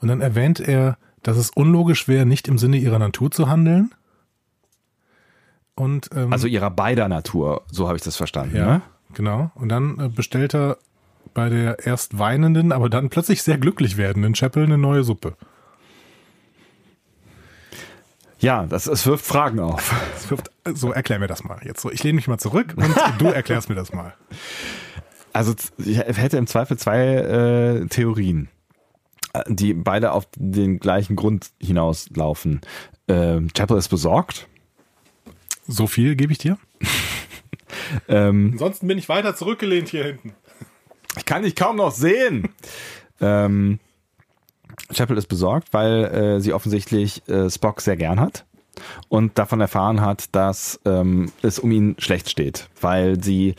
Und dann erwähnt er, dass es unlogisch wäre, nicht im Sinne ihrer Natur zu handeln. Und ähm, Also ihrer beider Natur, so habe ich das verstanden. Ja, Ne? genau. Und dann äh, bestellt er bei der erst weinenden, aber dann plötzlich sehr glücklich werdenden Chapel eine neue Suppe. Ja, das, es wirft Fragen auf. Wirft, so, erklär mir das mal jetzt. So, ich lehne mich mal zurück und du erklärst mir das mal. Also ich hätte im Zweifel zwei äh, Theorien, die beide auf den gleichen Grund hinauslaufen. Ähm, Chapel ist besorgt. So viel gebe ich dir. Ähm, Ansonsten bin ich weiter zurückgelehnt hier hinten. ich kann dich kaum noch sehen. ähm, Chapel ist besorgt, weil äh, sie offensichtlich äh, Spock sehr gern hat und davon erfahren hat, dass ähm, es um ihn schlecht steht, weil sie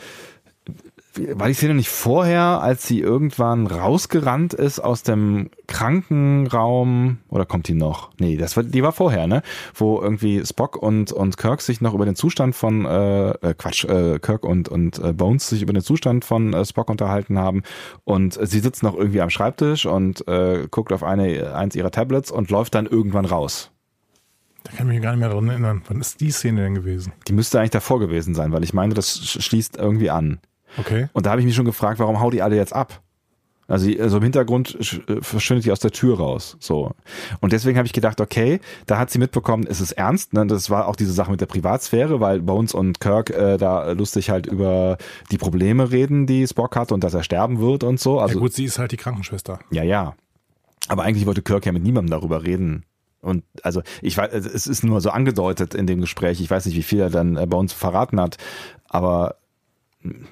war die Szene nicht vorher, als sie irgendwann rausgerannt ist aus dem Krankenraum oder kommt die noch? Nee, das war die war vorher, ne? Wo irgendwie Spock und und Kirk sich noch über den Zustand von äh, äh, Quatsch, äh, Kirk und und äh, Bones sich über den Zustand von äh, Spock unterhalten haben und sie sitzt noch irgendwie am Schreibtisch und äh, guckt auf eine eins ihrer Tablets und läuft dann irgendwann raus. Da kann ich mich gar nicht mehr dran erinnern. Wann ist die Szene denn gewesen? Die müsste eigentlich davor gewesen sein, weil ich meine, das sch- schließt irgendwie an. Okay. Und da habe ich mich schon gefragt, warum hau die alle jetzt ab? Also also im Hintergrund äh, verschwindet die aus der Tür raus. So. Und deswegen habe ich gedacht, okay, da hat sie mitbekommen, es ist ernst. Ne? Das war auch diese Sache mit der Privatsphäre, weil Bones und Kirk äh, da lustig halt über die Probleme reden, die Spock hat und dass er sterben wird und so. Also ja gut, sie ist halt die Krankenschwester. ja, ja. Aber eigentlich wollte Kirk ja mit niemandem darüber reden. Und also ich weiß, also es ist nur so angedeutet in dem Gespräch. Ich weiß nicht, wie viel er dann äh, bei uns verraten hat, aber hm,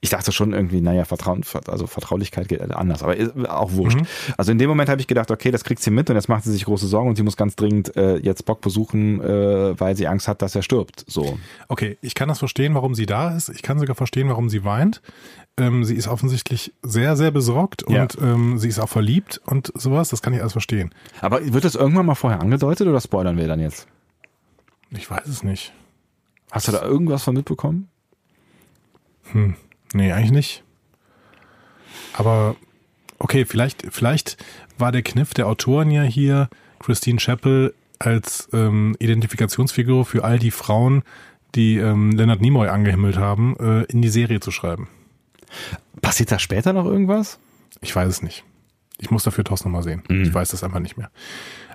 ich dachte schon irgendwie, naja, Vertrauen, also Vertraulichkeit geht anders, aber auch wurscht. Also in dem Moment habe ich gedacht, okay, das kriegt sie mit und jetzt macht sie sich große Sorgen und sie muss ganz dringend äh, jetzt Bock besuchen, äh, weil sie Angst hat, dass er stirbt. So. Okay, ich kann das verstehen, warum sie da ist. Ich kann sogar verstehen, warum sie weint. Ähm, sie ist offensichtlich sehr, sehr besorgt Ja. und ähm, sie ist auch verliebt und sowas. Das kann ich alles verstehen. Aber wird das irgendwann mal vorher angedeutet oder spoilern wir dann jetzt? Ich weiß es nicht. Hast du da irgendwas von mitbekommen? Nee, eigentlich nicht. Aber okay, vielleicht, vielleicht war der Kniff der Autoren ja hier, Christine Chappell als ähm, Identifikationsfigur für all die Frauen, die ähm, Leonard Nimoy angehimmelt haben, äh, in die Serie zu schreiben. Passiert da später noch irgendwas? Ich weiß es nicht. Ich muss dafür Thorsten nochmal sehen. Ich weiß das einfach nicht mehr.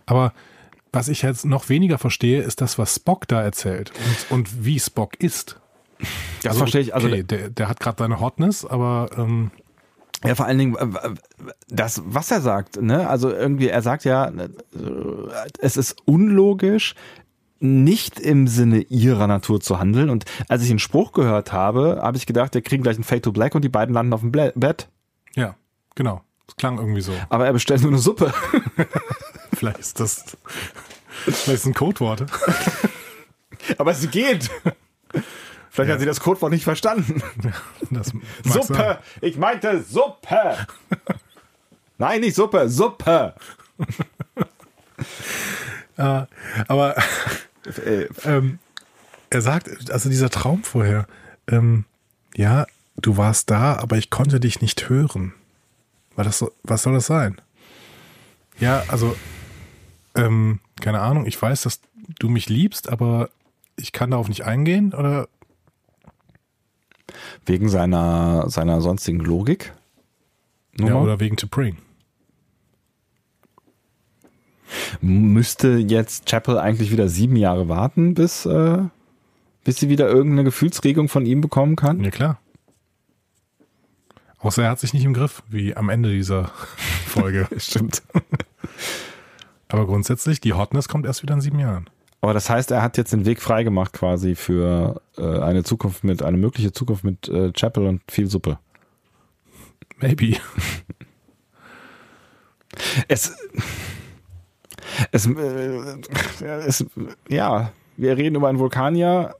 Aber was ich jetzt noch weniger verstehe, ist das, was Spock da erzählt und, und wie Spock ist. Das verstehe ich. Also okay, der, der hat gerade seine Hotness, aber ähm, Ja, vor allen Dingen, das, was er sagt, ne? Also irgendwie, er sagt ja, äh, es ist unlogisch, nicht im Sinne ihrer Natur zu handeln. Und als ich den Spruch gehört habe, habe ich gedacht, wir kriegen gleich ein Fade to Black und die beiden landen auf dem Ble- Bett. ja, genau. Das klang irgendwie so. Aber er bestellt nur eine Suppe. Vielleicht ist das vielleicht sind Codewort. Aber es geht. Vielleicht Ja. hat sie das Codewort nicht verstanden. Suppe! sein. Ich meinte Suppe! Nein, nicht Suppe, Suppe! Äh, aber Äh, ähm, er sagt, also dieser Traum vorher, ähm, ja, du warst da, aber ich konnte dich nicht hören. War das so, was soll das sein? Ja, also, ähm, keine Ahnung, ich weiß, dass du mich liebst, aber ich kann darauf nicht eingehen, oder? Wegen seiner, seiner sonstigen Logik. Ja, oder wegen To Bring. Müsste jetzt Chapel eigentlich wieder sieben Jahre warten, bis, äh, bis sie wieder irgendeine Gefühlsregung von ihm bekommen kann? Ja, klar. Außer er hat sich nicht im Griff, wie am Ende dieser Folge. Stimmt. Aber grundsätzlich, die Hotness kommt erst wieder in sieben Jahren. Aber das heißt, er hat jetzt den Weg freigemacht quasi für äh, eine Zukunft mit, eine mögliche Zukunft mit äh, Chapel und viel Suppe. Maybe. Es, es, äh, es, ja, wir reden über einen Vulkanier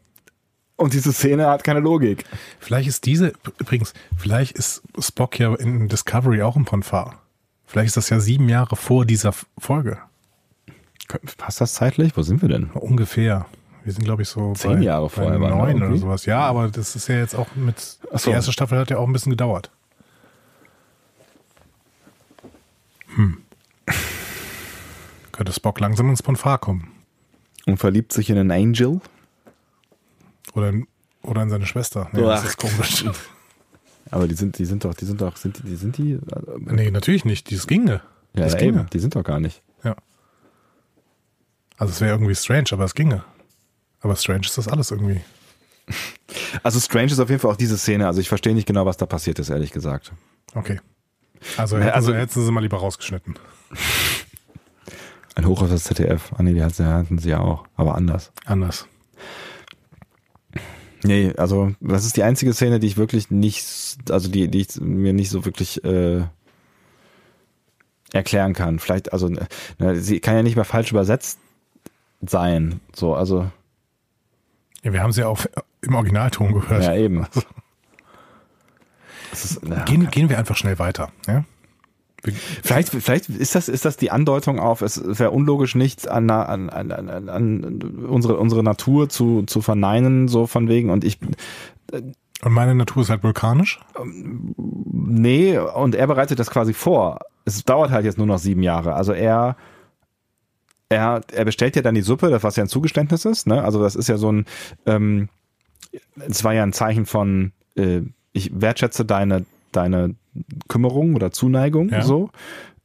und diese Szene hat keine Logik. Vielleicht ist diese, übrigens, vielleicht ist Spock ja in Discovery auch ein Ponfar. Vielleicht ist das ja sieben Jahre vor dieser Folge. Passt das zeitlich? Wo sind wir denn? Ungefähr. Wir sind, glaube ich, so Zehn bei, Jahre bei vorher wir, neun oder okay. sowas. Ja, aber das ist ja jetzt auch mit. So. Die erste Staffel hat ja auch ein bisschen gedauert. Hm. Könnte Spock langsam ins Ponfar kommen. Und verliebt sich in einen Angel? Oder in, oder in seine Schwester. Nee, das ist komisch. Aber die sind, die sind doch, die sind doch, sind die, die sind die? Äh, nee, natürlich nicht. Das ginge. ja, das ja, ginge. eben, die sind doch gar nicht. Ja. Also es wäre irgendwie strange, aber es ginge. Aber strange ist das alles irgendwie. Also strange ist auf jeden Fall auch diese Szene. Also ich verstehe nicht genau, was da passiert ist, ehrlich gesagt. Okay. Also, hätten, also- sie, hätten sie mal lieber rausgeschnitten. Ein Hoch auf das ZDF. Ah nee, die hatten sie ja auch, aber anders. Anders. Nee, also das ist die einzige Szene, die ich wirklich nicht, also die, die ich mir nicht so wirklich äh, erklären kann. Vielleicht, also ne, sie kann ja nicht mehr falsch übersetzt sein. So, also Ja, wir haben sie ja auch im Originalton gehört. ja eben. Das ist, na, Gehen, gehen wir einfach schnell weiter. Ja? Wir, Vielleicht, vielleicht ist das, ist das die Andeutung auf, es wäre unlogisch, nichts an, an, an, an, an unsere, unsere Natur zu, zu verneinen, so von wegen. Und ich, und meine Natur ist halt vulkanisch. nee, und er bereitet das quasi vor. Es dauert halt jetzt nur noch sieben Jahre. Also er, er, er bestellt ja dann die Suppe, das was ja ein Zugeständnis ist, ne? Also das ist ja so ein, ähm, es war ja ein Zeichen von, äh, ich wertschätze deine, deine Kümmerung oder Zuneigung, Ja. so.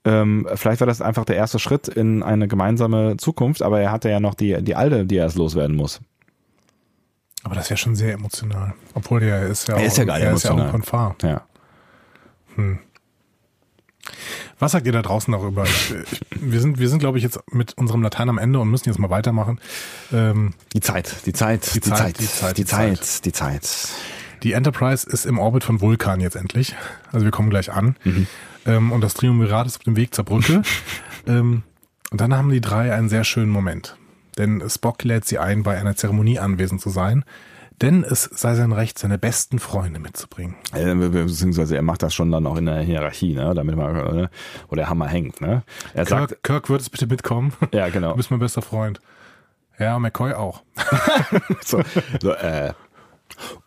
Ähm, vielleicht war das einfach der erste Schritt in eine gemeinsame Zukunft, aber er hatte ja noch die, die alte, die er erst loswerden muss. Aber das ist ja schon sehr emotional. Obwohl der ist ja Er auch, ist ja geil er ist ja auch ein. Konfar. Ja. Was sagt ihr da draußen darüber? Wir sind, wir sind, glaube ich, jetzt mit unserem Latein am Ende und müssen jetzt mal weitermachen. Ähm, Die Zeit, die Zeit, die, Zeit, Zeit, die Zeit, die die Zeit, die Zeit. Die Enterprise ist im Orbit von Vulkan jetzt endlich. Also wir kommen gleich an. Mhm. Ähm, und das Triumvirat ist auf dem Weg zur Brücke. ähm, und dann haben die drei einen sehr schönen Moment. Denn Spock lädt sie ein, bei einer Zeremonie anwesend zu sein. Denn es sei sein Recht, seine besten Freunde mitzubringen. Äh, Beziehungsweise er macht das schon dann auch in der Hierarchie, ne? damit man, äh, wo der Hammer hängt. Ne? Er sagt, Kirk, Kirk wird es bitte mitkommen. ja Du genau. bist mein bester Freund. Ja, McCoy auch. So, so, äh,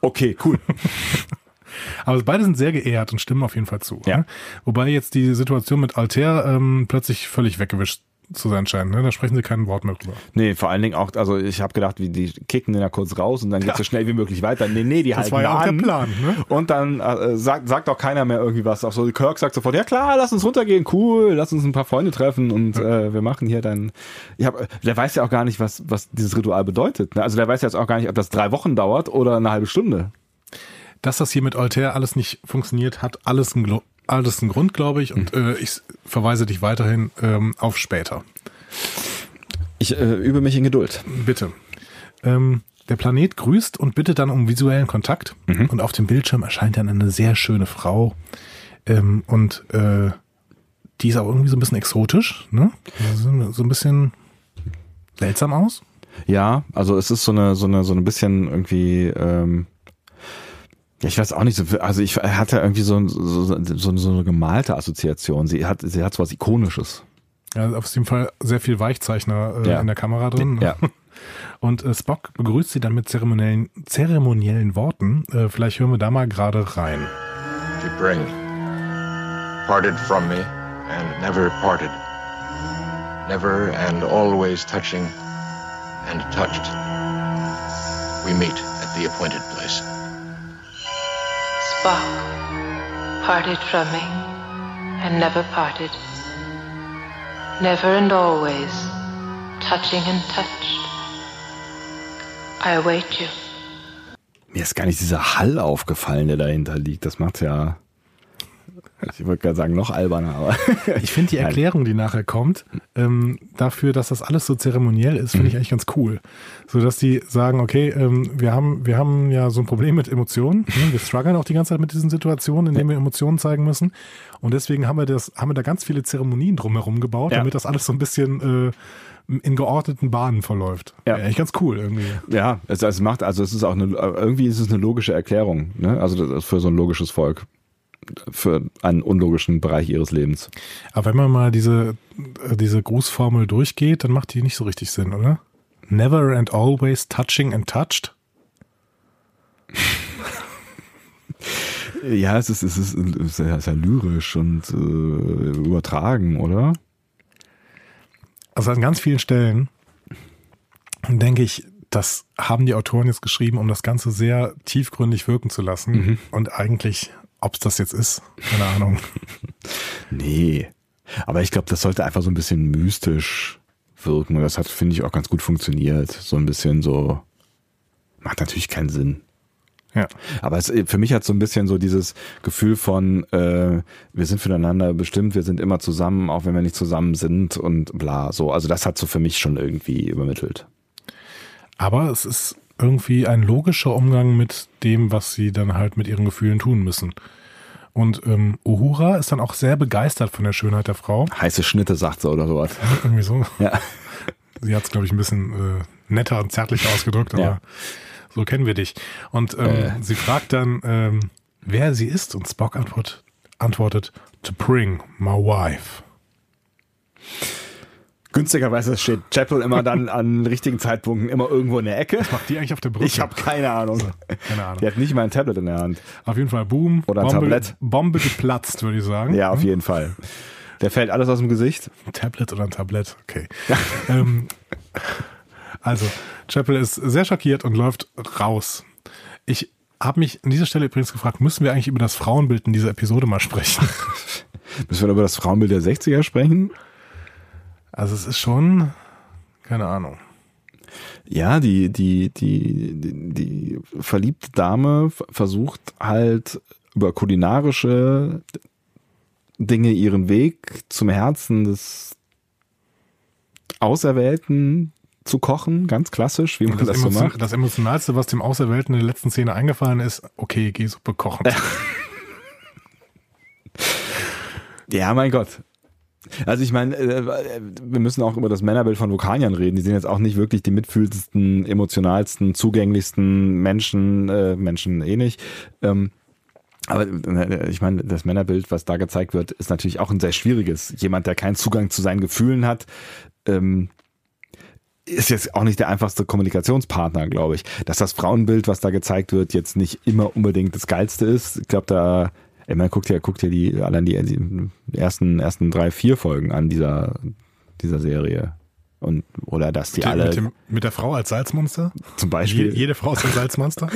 okay, cool. Aber beide sind sehr geehrt und stimmen auf jeden Fall zu. Ja. Ne? Wobei jetzt die Situation mit Altair ähm, plötzlich völlig weggewischt zu sein scheint. Ne? Da sprechen sie kein Wort mehr drüber. Nee, vor allen Dingen auch, also ich habe gedacht, wie die kicken den ja kurz raus und dann geht es so schnell wie möglich weiter. Nee, nee, die Das halten war ja auch an. der Plan. Ne? Und dann äh, sagt, sagt auch keiner mehr irgendwie was. Auch so, Kirk sagt sofort, ja klar, lass uns runtergehen, cool, lass uns ein paar Freunde treffen und äh, wir machen hier dann. Ich hab, der weiß ja auch gar nicht, was, was dieses Ritual bedeutet. Ne? Also der weiß jetzt auch gar nicht, ob das drei Wochen dauert oder eine halbe Stunde. Dass das hier mit Altair alles nicht funktioniert, hat alles einen, Einen Grund, glaube ich. Und äh, ich verweise dich weiterhin ähm, auf später. Ich äh, übe mich in Geduld. Bitte. Ähm, der Planet grüßt und bittet dann um visuellen Kontakt. Und auf dem Bildschirm erscheint dann eine sehr schöne Frau. Ähm, und äh, die ist auch irgendwie so ein bisschen exotisch. Ne? So, so ein bisschen seltsam aus. Ja, also es ist so eine, so eine, so ein bisschen irgendwie, ähm, ich weiß auch nicht, so, also ich hatte irgendwie so, so, so, so eine gemalte Assoziation. Sie hat, sie hat so was Ikonisches. Ja, auf jeden Fall sehr viel Weichzeichner äh, Ja. in der Kamera drin. ne? Ja. Und äh, Spock begrüßt sie dann mit zeremoniellen, zeremoniellen Worten. Äh, vielleicht hören wir da mal gerade rein. bring. Parted from me and never parted. Never and always touching and touched. We meet at the appointed place. Spock, parted from me and never parted. Never and always, touching and touched. I await you. Mir ist gar nicht dieser Hall aufgefallen, der dahinter liegt. Das macht ja, ich wollte gerade sagen, noch alberner, aber Ich finde die. Erklärung, die nachher kommt, ähm, dafür, dass das alles so zeremoniell ist, finde ich eigentlich ganz cool. So dass die sagen, okay, ähm, wir haben, wir haben ja so ein Problem mit Emotionen. Ne? Wir strugglen auch die ganze Zeit mit diesen Situationen, in denen wir Emotionen zeigen müssen. Und deswegen haben wir das, haben wir da ganz viele Zeremonien drumherum gebaut, Ja. damit das alles so ein bisschen äh, in geordneten Bahnen verläuft. Ja. Eigentlich ganz cool irgendwie. ja, es, es macht, also es ist auch eine, irgendwie ist es eine logische Erklärung, ne? Also das ist für so ein logisches Volk. Für einen unlogischen Bereich ihres Lebens. Aber wenn man mal diese, äh, diese Grußformel durchgeht, dann macht die nicht so richtig Sinn, oder? Never and always touching and touched. Ja, es ist, es ist, es ist, ja, lyrisch und äh, übertragen, oder? Also an ganz vielen Stellen denke ich, das haben die Autoren jetzt geschrieben, um das Ganze sehr tiefgründig wirken zu lassen. Und eigentlich, ob es das jetzt ist, keine Ahnung. Nee. Aber ich glaube, das sollte einfach so ein bisschen mystisch wirken. Und das hat, finde ich, auch ganz gut funktioniert. So ein bisschen so. Macht natürlich keinen Sinn. Ja. Aber es, für mich hat so ein bisschen so dieses Gefühl von, äh, wir sind füreinander bestimmt, wir sind immer zusammen, auch wenn wir nicht zusammen sind und bla. So, also das hat so für mich schon irgendwie übermittelt. Aber es ist irgendwie ein logischer Umgang mit dem, was sie dann halt mit ihren Gefühlen tun müssen. Und ähm, Uhura ist dann auch sehr begeistert von der Schönheit der Frau. Heiße Schnitte, sagt sie oder sowas. Irgendwie so. Ja. Sie hat es, glaube ich, ein bisschen äh, netter und zärtlicher ausgedrückt, aber Ja. so kennen wir dich. Und ähm, Äh. sie fragt dann, ähm, wer sie ist und Spock antwort, antwortet, to bring my wife. Günstigerweise steht Chapel immer dann an richtigen Zeitpunkten immer irgendwo in der Ecke. Macht die eigentlich auf der Brücke? Ich habe keine Ahnung. keine Ahnung. Die hat nicht mal ein Tablet in der Hand. Auf jeden Fall Boom. Oder ein Bombe, Tablett. Bombe geplatzt, würde ich sagen. Ja, auf jeden Fall. Der fällt alles aus dem Gesicht. Ein Tablet oder ein Tablett, okay. ähm, also, Chapel ist sehr schockiert und läuft raus. Ich habe mich an dieser Stelle übrigens gefragt, müssen wir eigentlich über das Frauenbild in dieser Episode mal sprechen? Müssen wir über das Frauenbild der 60er sprechen? Also es ist schon, keine Ahnung. Ja, die, die, die, die, die verliebte Dame versucht halt über kulinarische Dinge ihren Weg zum Herzen des Auserwählten zu kochen, ganz klassisch, wie man Das, das, so macht. das Emotionalste, was dem Auserwählten in der letzten Szene eingefallen ist, okay, geh Suppe kochen. Ja, mein Gott. Also ich meine, äh, wir müssen auch über das Männerbild von Vulkaniern reden. Die sind jetzt auch nicht wirklich die mitfühlendsten, emotionalsten, zugänglichsten Menschen, äh, Menschen eh nicht. Ähm, aber äh, ich meine, das Männerbild, was da gezeigt wird, ist natürlich auch ein sehr schwieriges. Jemand, der keinen Zugang zu seinen Gefühlen hat, ähm, ist jetzt auch nicht der einfachste Kommunikationspartner, glaube ich. Dass das Frauenbild, was da gezeigt wird, jetzt nicht immer unbedingt das geilste ist. Ich glaube, da, ich meine, guckt ja, guckt ja die, allein die, die ersten, ersten drei, vier Folgen an dieser dieser Serie. Und, oder dass die Mit, alle mit, dem, mit der Frau als Salzmonster? zum Je, Beispiel jede Frau ist ein Salzmonster?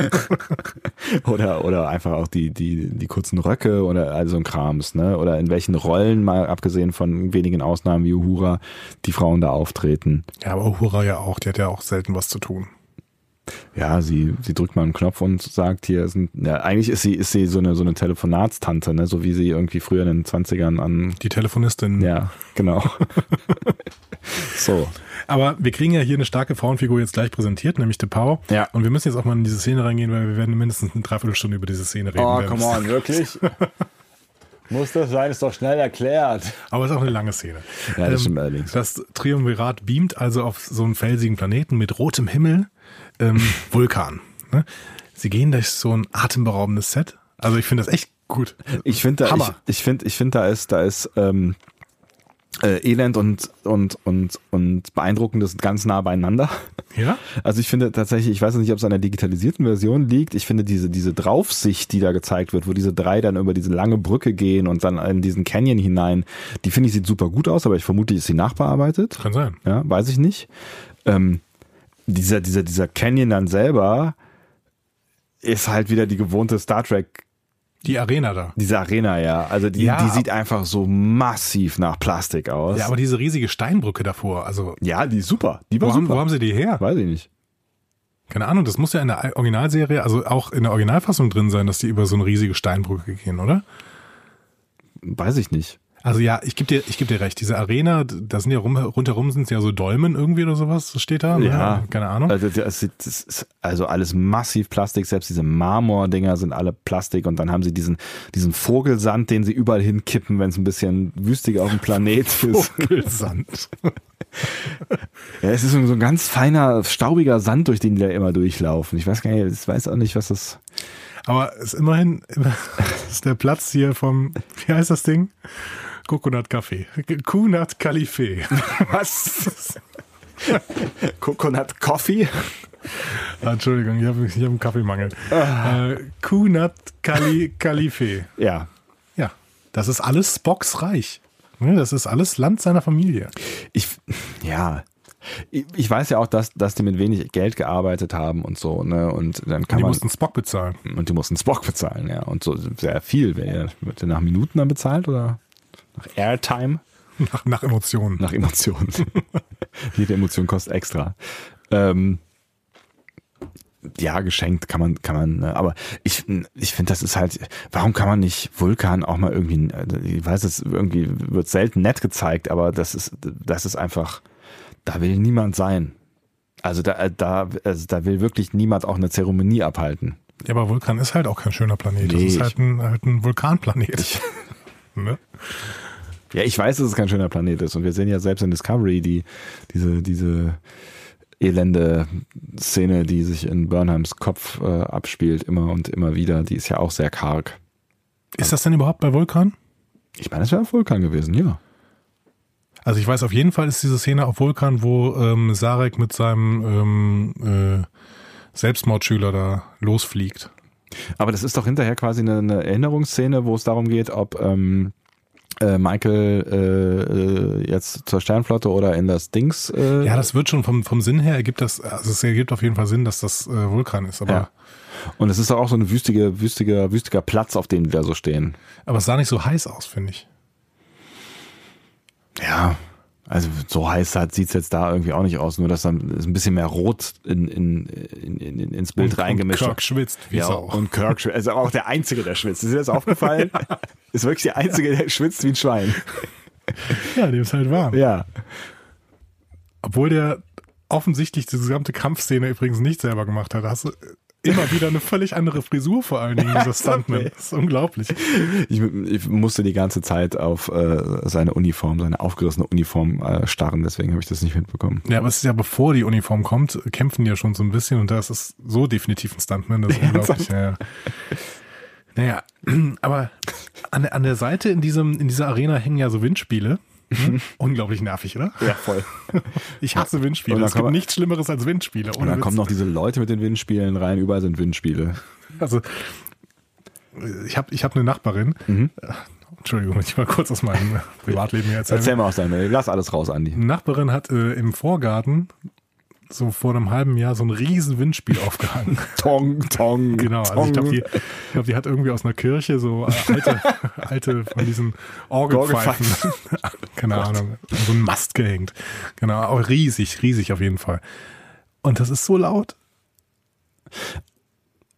oder oder einfach auch die die die kurzen Röcke oder all so ein Krams, ne? Oder in welchen Rollen mal abgesehen von wenigen Ausnahmen wie Uhura die Frauen da auftreten. ja, aber Uhura ja auch, die hat ja auch selten was zu tun. Ja, sie sie drückt mal einen Knopf und sagt hier sind ja, eigentlich ist sie ist sie so eine so eine Telefonatstante, ne, so wie sie irgendwie früher in den 20ern an Die Telefonistin. ja, genau. so. Aber wir kriegen ja hier eine starke Frauenfigur jetzt gleich präsentiert, nämlich De Pau. Ja. Und wir müssen jetzt auch mal in diese Szene reingehen, weil wir werden mindestens eine Dreiviertelstunde über diese Szene reden. Oh, come on, wirklich? Muss das sein? Ist doch schnell erklärt. Aber es ist auch eine lange Szene. Ja, das Ähm, allerdings. Das Triumvirat beamt also auf so einen felsigen Planeten mit rotem Himmel, ähm, Vulkan. Ne? Sie gehen durch so ein atemberaubendes Set. Also ich finde das echt gut. Ich finde, da, ich, ich finde, ich finde, da ist, da ist ähm, äh, Elend und und und und beeindruckendes ganz nah beieinander. Ja? Also ich finde tatsächlich, ich weiß nicht, ob es an der digitalisierten Version liegt. Ich finde diese diese Draufsicht, die da gezeigt wird, wo diese drei dann über diese lange Brücke gehen und dann in diesen Canyon hinein, die finde ich sieht super gut aus, aber ich vermute, ist sie nachbearbeitet. Kann sein. Ja, weiß ich nicht. Ähm, dieser, dieser, dieser Canyon dann selber ist halt wieder die gewohnte Star Trek, Die Arena da. diese Arena, ja. Also die, Ja, die sieht einfach so massiv nach Plastik aus. Ja, aber diese riesige Steinbrücke davor, also ja, die ist super. Die war wo haben, super. wo haben sie die her? weiß ich nicht. Keine Ahnung, das muss ja in der Originalserie, also auch in der Originalfassung drin sein, dass die über so eine riesige Steinbrücke gehen, oder? Weiß ich nicht. Also ja, ich gebe dir, ich geb dir recht. Diese Arena, da sind ja rum, rundherum sind ja so Dolmen irgendwie oder sowas, steht da. ne? Ja. Keine Ahnung. Also, das, ist also alles massiv Plastik, selbst diese Marmordinger sind alle Plastik und dann haben sie diesen, diesen Vogelsand, den sie überall hinkippen, wenn es ein bisschen wüstiger auf dem Planet ist. Vogelsand. Ja, es ist so ein ganz feiner, staubiger Sand, durch den die da immer durchlaufen. Ich weiß gar nicht, ich weiß auch nicht, was das. Aber es ist immerhin ist der Platz hier vom, wie heißt das Ding? Coconut Café. Kunat Calife. Was? Coconut Coffee? Ah, Entschuldigung, ich habe ich hab einen Kaffeemangel. Äh, Kunat Cali Calife. Ja. Ja, das ist alles Spocks Reich. Ne, Das ist alles Land seiner Familie. Ich, ja. Ich ich weiß ja auch, dass, dass die mit wenig Geld gearbeitet haben und so, ne? Und dann kann Die man. mussten Spock bezahlen. und die mussten Spock bezahlen, ja. Und so sehr viel. Wird der nach Minuten dann bezahlt oder nach Airtime? Nach, nach Emotionen. Nach Emotionen. Jede Emotion kostet extra. Ähm, ja, geschenkt kann man, kann man, ne? aber ich, ich finde, das ist halt, warum kann man nicht Vulkan auch mal irgendwie, also ich weiß, es irgendwie wird selten nett gezeigt, aber das ist, das ist einfach, da will niemand sein. Also da, da, also da will wirklich niemand auch eine Zeremonie abhalten. Ja, aber Vulkan ist halt auch kein schöner Planet. Nee, das ist halt ein, halt ein Vulkanplanet. ne? Ja, ich weiß, dass es kein schöner Planet ist. Und wir sehen ja selbst in Discovery die, diese, diese elende Szene, die sich in Burnhams Kopf äh, abspielt, immer und immer wieder. Die ist ja auch sehr karg. Ist das denn überhaupt bei Vulkan? Ich meine, das wäre auf Vulkan gewesen, ja. Also ich weiß auf jeden Fall ist diese Szene auf Vulkan, wo ähm, Sarek mit seinem ähm, äh, Selbstmordschüler da losfliegt. Aber das ist doch hinterher quasi eine, eine Erinnerungsszene, wo es darum geht, ob ähm, äh, Michael äh, äh, jetzt zur Sternflotte oder in das Dings. Äh, Ja, das wird schon vom, vom Sinn her ergibt das, also es ergibt auf jeden Fall Sinn, dass das äh, Vulkan ist, aber, Ja. Und es ist auch so ein wüstige, wüstiger, wüstiger Platz, auf dem die da so stehen. aber es sah nicht so heiß aus, finde ich. Ja, also so heiß sieht es jetzt da irgendwie auch nicht aus, nur dass dann ein bisschen mehr Rot in, in, in, in, ins Bild Und- reingemischt und. Kirk schwitzt wie ja, Sau. Und Kirk schwitzt. Also auch der Einzige, der schwitzt. Ist dir das aufgefallen? ist wirklich der Einzige, der schwitzt wie ein Schwein. Ja, dem ist halt warm. Ja. Obwohl der offensichtlich diese gesamte Kampfszene übrigens nicht selber gemacht hat. Hast du immer wieder eine völlig andere Frisur vor allen Dingen, dieser Stuntman. Das ist unglaublich. Ich, ich musste die ganze Zeit auf äh, seine Uniform, seine aufgerissene Uniform äh, starren, deswegen habe ich das nicht mitbekommen. Ja, aber es ist ja bevor die Uniform kommt, kämpfen die ja schon so ein bisschen und da ist so definitiv ein Stuntman, das ist unglaublich. Ja, ja. Naja, aber an, der- an der Seite in diesem, in dieser Arena hängen ja so Windspiele. Hm? Unglaublich nervig, oder? Ja, voll. Ich hasse Windspiele. Es gibt man- nichts Schlimmeres als Windspiele. Und dann Witz. kommen noch diese Leute mit den Windspielen rein, überall sind Windspiele. Also, ich habe ich hab eine Nachbarin Mhm. Entschuldigung, wenn ich mal kurz aus meinem Privatleben hier erzähle. Erzähl mal aus deinem, lass alles raus, Andi. Eine Nachbarin hat äh, im Vorgarten so vor einem halben Jahr so ein riesen Windspiel aufgehangen. Tong, Tong. Genau, also ich glaube, die, glaub, die hat irgendwie aus einer Kirche so alte, alte von diesen Orgelpfeifen, keine Ahnung, so einen Mast gehängt. Genau, auch riesig, riesig auf jeden Fall. Und das ist so laut.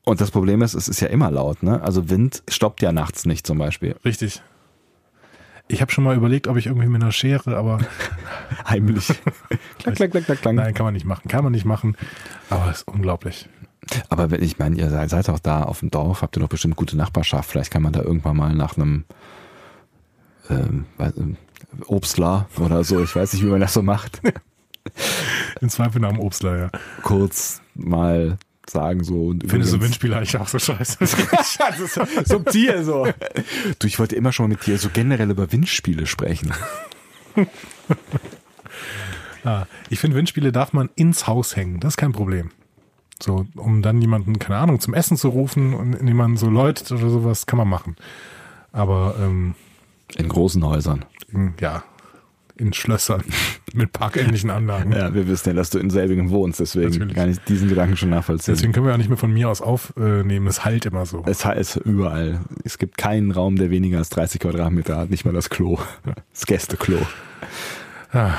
Und das Problem ist, es ist ja immer laut, ne? Also Wind stoppt ja nachts nicht zum Beispiel. Richtig. Ich habe schon mal überlegt, ob ich irgendwie mit einer Schere, aber Heimlich. klack, klack, klack, klack, klack. nein, kann man nicht machen. Kann man nicht machen. Aber es ist unglaublich. Aber wenn ich meine, ihr seid, seid auch da auf dem Dorf, habt ihr doch bestimmt gute Nachbarschaft. Vielleicht kann man da irgendwann mal nach einem ähm, ähm, Obstler oder so, ich weiß nicht, wie man das so macht, In Zweifel nach dem Obstler, ja. kurz mal sagen so. Und Findest du übrigens- Windspiele eigentlich auch so scheiße? das ist so, subtil so. Du, ich wollte immer schon mal mit dir so generell über Windspiele sprechen. Ah, ich finde, Windspiele darf man ins Haus hängen. Das ist kein Problem. So, um dann jemanden, keine Ahnung, zum Essen zu rufen und indem man so läutet oder sowas, kann man machen. Aber ähm, In großen Häusern. in, ja, in Schlössern mit parkähnlichen Anlagen. Ja, wir wissen ja, dass du in Selbingen wohnst, deswegen Natürlich. kann ich diesen Gedanken schon nachvollziehen. Deswegen können wir ja nicht mehr von mir aus aufnehmen. Es halt immer so. Es heißt überall. Es gibt keinen Raum, der weniger als 30 Quadratmeter hat, nicht mal das Klo. Das Gästeklo. Ah.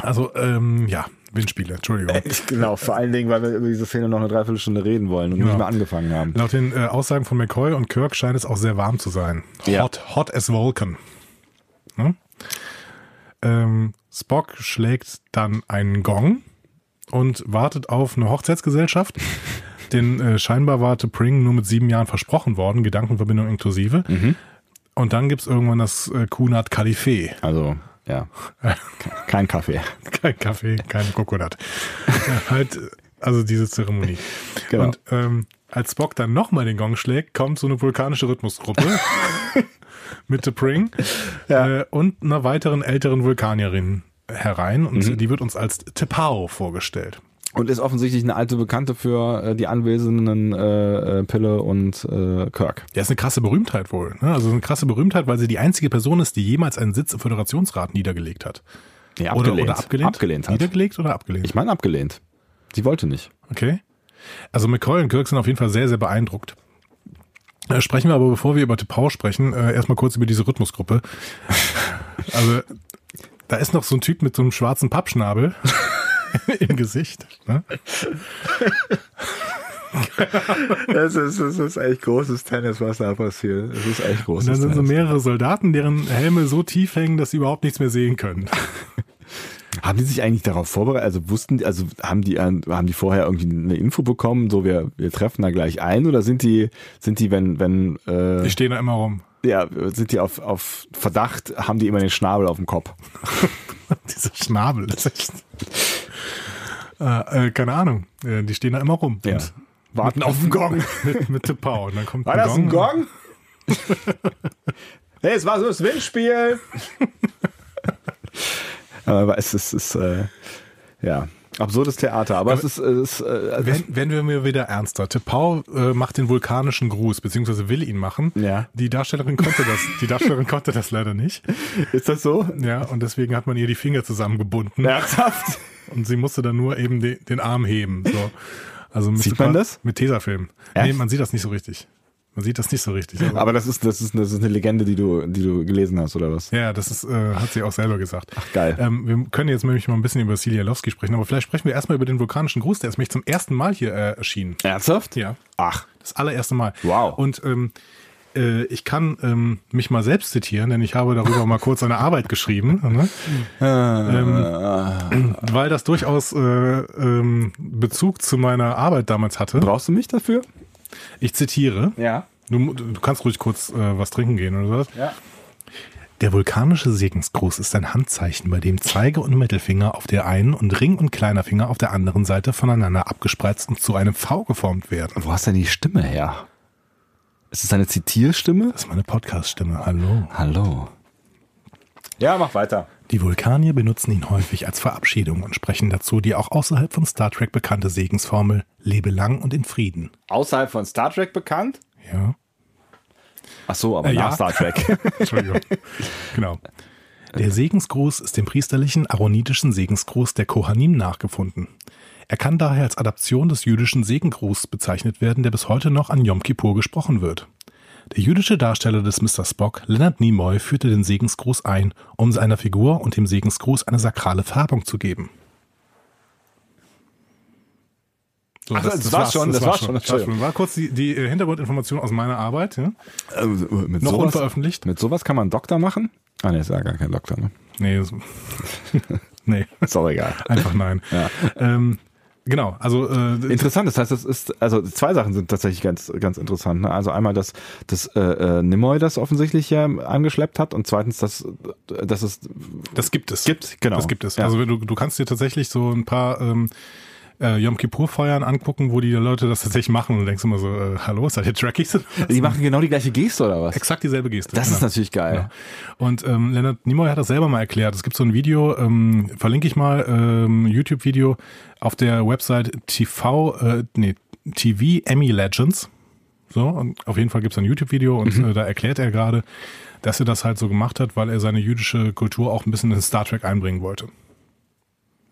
Also, ähm, ja, Windspiele, Entschuldigung. Genau, vor allen Dingen, weil wir über diese Szene noch eine Dreiviertelstunde reden wollen und Genau. nicht mal angefangen haben. Laut den äh, Aussagen von McCoy und Kirk scheint es auch sehr warm zu sein. Ja. Hot, hot as Vulcan. Ne? Ähm, Spock schlägt dann einen Gong und wartet auf eine Hochzeitsgesellschaft. Denn äh, scheinbar war Pring nur mit sieben Jahren versprochen worden, Gedankenverbindung inklusive. Und dann gibt's irgendwann das äh, Kunat Kalifee. Also, ja. Kein Kaffee. Kein Kaffee, kein Kokonat. Ja, halt, also diese Zeremonie. Genau. Und ähm, als Spock dann nochmal den Gong schlägt, kommt so eine vulkanische Rhythmusgruppe mit The Pring äh, und einer weiteren älteren Vulkanierin herein. Und Mhm. die wird uns als Tepao vorgestellt. Und ist offensichtlich eine alte Bekannte für äh, die anwesenden äh, äh, Pille und äh, Kirk. Ja, ist eine krasse Berühmtheit wohl. Ne? Also eine krasse Berühmtheit, weil sie die einzige Person ist, die jemals einen Sitz im Föderationsrat niedergelegt hat. Nee, Oder, oder abgelehnt? Abgelehnt hat. Niedergelegt oder abgelehnt? Ich meine abgelehnt. Sie wollte nicht. Okay. Also McCoy und Kirk sind auf jeden Fall sehr, sehr beeindruckt. Äh, sprechen wir aber, bevor wir über Tepau sprechen, äh, erstmal kurz über diese Rhythmusgruppe. Also, da ist noch so ein Typ mit so einem schwarzen Pappschnabel im Gesicht. Ne? Das ist, das ist echt großes Tennis, was da passiert. Das ist echt Und großes dann sind so Tennis. mehrere Soldaten, deren Helme so tief hängen, dass sie überhaupt nichts mehr sehen können. Haben die sich eigentlich darauf vorbereitet? Also wussten die, also haben die, äh, haben die vorher irgendwie eine Info bekommen, so wir, wir treffen da gleich ein oder sind die, sind die, wenn, wenn, äh, Die stehen da immer rum. ja, sind die auf, auf Verdacht, haben die immer den Schnabel auf dem Kopf? Dieser Schnabel ist echt. Äh, äh, keine Ahnung. Äh, die stehen da immer rum. Ja. Und Warten auf den Gong. mit, mit Tepau. Und dann kommt War das ein Gong? hey, es war so das Windspiel. Aber es ist, es ist äh, ja, absurdes Theater. Aber, es ist, es ist äh, Wenn, wenn wir mir wieder ernster. Tepau äh, macht den vulkanischen Gruß, beziehungsweise will ihn machen. Ja. Die Darstellerin konnte das, die Darstellerin konnte das leider nicht. ist das so? Ja, und deswegen hat man ihr die Finger zusammengebunden. Ernsthaft? Und sie musste dann nur eben de, den Arm heben. So. Also müsste Sieht man das? Mit Tesafilm. Echt? Nee, man sieht das nicht so richtig. Man sieht das nicht so richtig. Also, Aber das ist, das ist, das ist eine Legende, die du, die du gelesen hast, oder was? ja, das ist, äh, hat sie auch selber gesagt. Ach, geil. Ähm, wir können jetzt nämlich mal ein bisschen über Silialowski sprechen, aber vielleicht sprechen wir erstmal über den vulkanischen Gruß, der ist nämlich zum ersten Mal hier äh, erschienen. Ernsthaft? Ja. Ach. Das allererste Mal. Wow. Und ähm, äh, ich kann ähm, mich mal selbst zitieren, denn ich habe darüber mal kurz eine Arbeit geschrieben, ne? ähm, weil das durchaus äh, ähm, Bezug zu meiner Arbeit damals hatte. Brauchst du mich dafür? Ich zitiere. Ja. Du, du kannst ruhig kurz äh, was trinken gehen oder was? Ja. Der vulkanische Segensgruß ist ein Handzeichen, bei dem Zeige- und Mittelfinger auf der einen und Ring- und kleiner Finger auf der anderen Seite voneinander abgespreizt und zu einem V geformt werden. Wo hast denn die Stimme her? Ist es eine Zitierstimme? Das ist meine Podcast-Stimme. Hallo. Hallo. Ja, mach weiter. Die Vulkanier benutzen ihn häufig als Verabschiedung und sprechen dazu die auch außerhalb von Star Trek bekannte Segensformel Lebe lang und in Frieden. Außerhalb von Star Trek bekannt? Ja. Ach so, aber Äh, nach ja. Star Trek. Entschuldigung. genau. Der Segensgruß ist dem priesterlichen aaronitischen Segensgruß der Kohanim nachgefunden. Er kann daher als Adaption des jüdischen Segengruß bezeichnet werden, der bis heute noch an Yom Kippur gesprochen wird. Der jüdische Darsteller des Mr. Spock, Leonard Nimoy, führte den Segensgruß ein, um seiner Figur und dem Segensgruß eine sakrale Färbung zu geben. So, Ach, das war's schon, das war's schon, Das war's schon. War kurz die, die äh, Hintergrundinformation aus meiner Arbeit. Ja? Also, mit Noch sowas, unveröffentlicht. Mit sowas kann man Doktor machen? Ah, ne, ist ja gar kein Doktor, ne? Nee, nee, Ist auch egal. einfach nein. Ja. Ähm, genau, also äh, Interessant, das heißt, es ist, also zwei Sachen sind tatsächlich ganz, ganz interessant. Ne? Also einmal, dass, dass äh, äh, Nimoy das offensichtlich ja angeschleppt hat und zweitens, dass, dass es das gibt es. gibt, genau. Das gibt es. Ja. Also du, du kannst dir tatsächlich so ein paar ähm, äh, Yom Kippur Feuern angucken, wo die Leute das tatsächlich machen und denkst immer so, äh, hallo, seid ihr Trekkies? Die machen genau die gleiche Geste oder was? Exakt dieselbe Geste. Das genau. ist natürlich geil. Ja. Und ähm, Leonard Nimoy hat das selber mal erklärt. Es gibt so ein Video, ähm, verlinke ich mal, ähm, YouTube-Video auf der Website TV, äh, nee, TV Emmy Legends. So, und auf jeden Fall gibt es ein YouTube-Video und Mhm. äh, da erklärt er gerade, dass er das halt so gemacht hat, weil er seine jüdische Kultur auch ein bisschen in Star Trek einbringen wollte.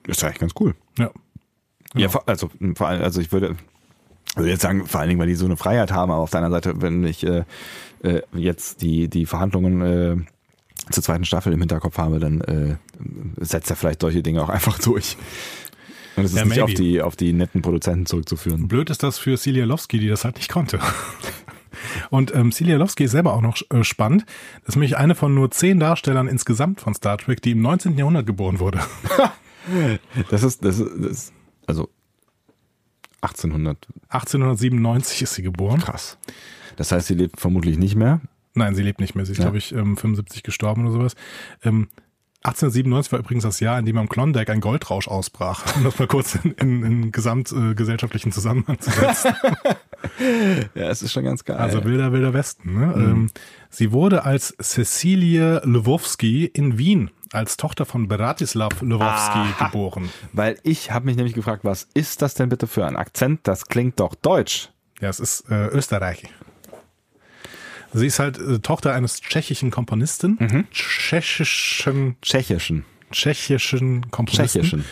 Ist eigentlich ganz cool. Ja. Ja, vor- also vor allem, also ich würde, würde jetzt sagen, vor allen Dingen, weil die so eine Freiheit haben, aber auf der anderen Seite, wenn ich äh, äh, jetzt die, die Verhandlungen äh, zur zweiten Staffel im Hinterkopf habe, dann äh, setzt er vielleicht solche Dinge auch einfach durch. Und es ist Ja, nicht auf die, auf die netten Produzenten zurückzuführen. Blöd ist das für Silialowski, die das halt nicht konnte. Und ähm, Silialowski ist selber auch noch äh, spannend. Das ist nämlich eine von nur zehn Darstellern insgesamt von Star Trek, die im 19. Jahrhundert geboren wurde. Das ist, das ist, das ist also 1800, 1897 ist sie geboren. krass. Das heißt, sie lebt vermutlich nicht mehr. Nein, sie lebt nicht mehr. Sie ist, Ja. glaube ich, ähm, 75 gestorben oder sowas. Ähm, 1897 war übrigens das Jahr, in dem am Klondike ein Goldrausch ausbrach. Um das mal kurz in, in, in gesamtgesellschaftlichen Zusammenhang zu setzen. Ja, es ist schon ganz geil. Also wilder, wilder Westen. Ne? Ähm, sie wurde als Cecilie Lwowski in Wien als Tochter von Bratislav Lwowski Aha. geboren. Weil ich habe mich nämlich gefragt, was ist das denn bitte für ein Akzent? Das klingt doch deutsch. Ja, es ist äh, Österreich. Sie ist halt äh, Tochter eines tschechischen Komponisten, Mhm. tschechischen, Tschechischen. Tschechischen Komponisten. Tschechischen.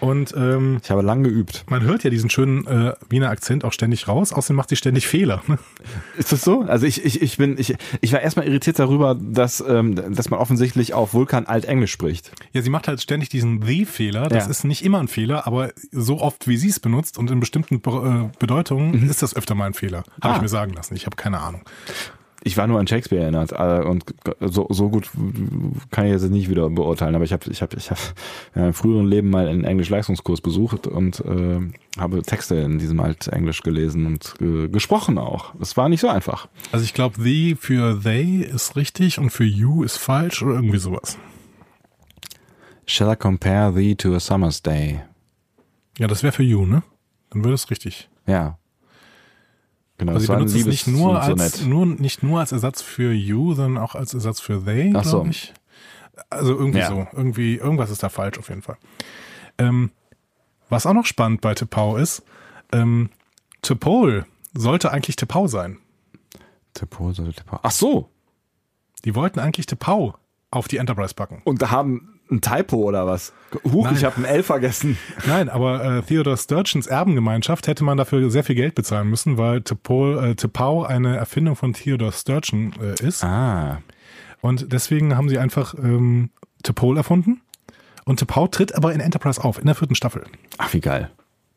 Und ähm, Ich habe lange geübt. man hört ja diesen schönen äh, Wiener Akzent auch ständig raus. Außerdem macht sie ständig Fehler. Ist das so? Also ich, ich, ich bin, ich, ich war erstmal irritiert darüber, dass, ähm, dass man offensichtlich auf Vulkan Altenglisch spricht. Ja, sie macht halt ständig diesen The-Fehler. Das Ja. ist nicht immer ein Fehler, aber so oft, wie sie es benutzt und in bestimmten Be äh, Bedeutungen ist das öfter mal ein Fehler. Habe Ah. ich mir sagen lassen. Ich habe keine Ahnung. Ich war nur an Shakespeare erinnert äh, und so, so gut kann ich jetzt nicht wieder beurteilen, aber ich habe ich hab, ich hab in einem früheren Leben mal einen Englisch-Leistungskurs besucht und äh, habe Texte in diesem Altenglisch gelesen und äh, gesprochen auch. Es war nicht so einfach. Also ich glaube, The für They ist richtig und für You ist falsch oder irgendwie sowas. Shall I compare thee to a summer's day? Ja, das wäre für You, ne? Dann würde es richtig. Ja. Genau, Also sie benutzt es nicht nur, als, nur, nicht nur als Ersatz für You, sondern auch als Ersatz für They, Ach so. glaube ich. Also irgendwie Ja. so. Irgendwie, irgendwas ist da falsch auf jeden Fall. Ähm, was auch noch spannend bei Tepau ist, ähm, Tepol sollte eigentlich Tepau sein. Tepol sollte Tepol- Ach so. Die wollten eigentlich Tepau auf die Enterprise packen. Und da haben ein Typo oder was? Huch, Nein. ich habe ein L vergessen. Nein, aber äh, Theodore Sturgeons Erbengemeinschaft hätte man dafür sehr viel Geld bezahlen müssen, weil Tepol, äh, Tepau eine Erfindung von Theodore Sturgeon äh, ist. Ah. Und deswegen haben sie einfach ähm, Tepol erfunden. Und Tepau tritt aber in Enterprise auf, in der vierten Staffel. Ach, wie geil.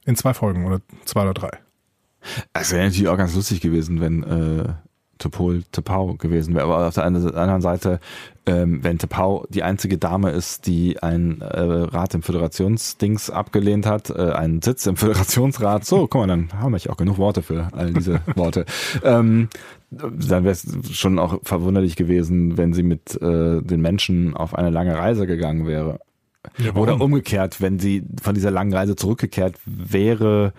In zwei Folgen oder zwei oder drei. Es wäre natürlich auch ganz lustig gewesen, wenn äh, Topol Tepau gewesen wäre. Aber auf der einen- anderen Seite, ähm, wenn Tepau die einzige Dame ist, die ein äh, Rat im Föderationsdings abgelehnt hat, äh, einen Sitz im Föderationsrat, so, guck mal, dann haben wir ja auch genug Worte für all diese Worte. Ähm, dann wäre es schon auch verwunderlich gewesen, wenn sie mit äh, den Menschen auf eine lange Reise gegangen wäre. Ja, Oder umgekehrt, wenn sie von dieser langen Reise zurückgekehrt wäre,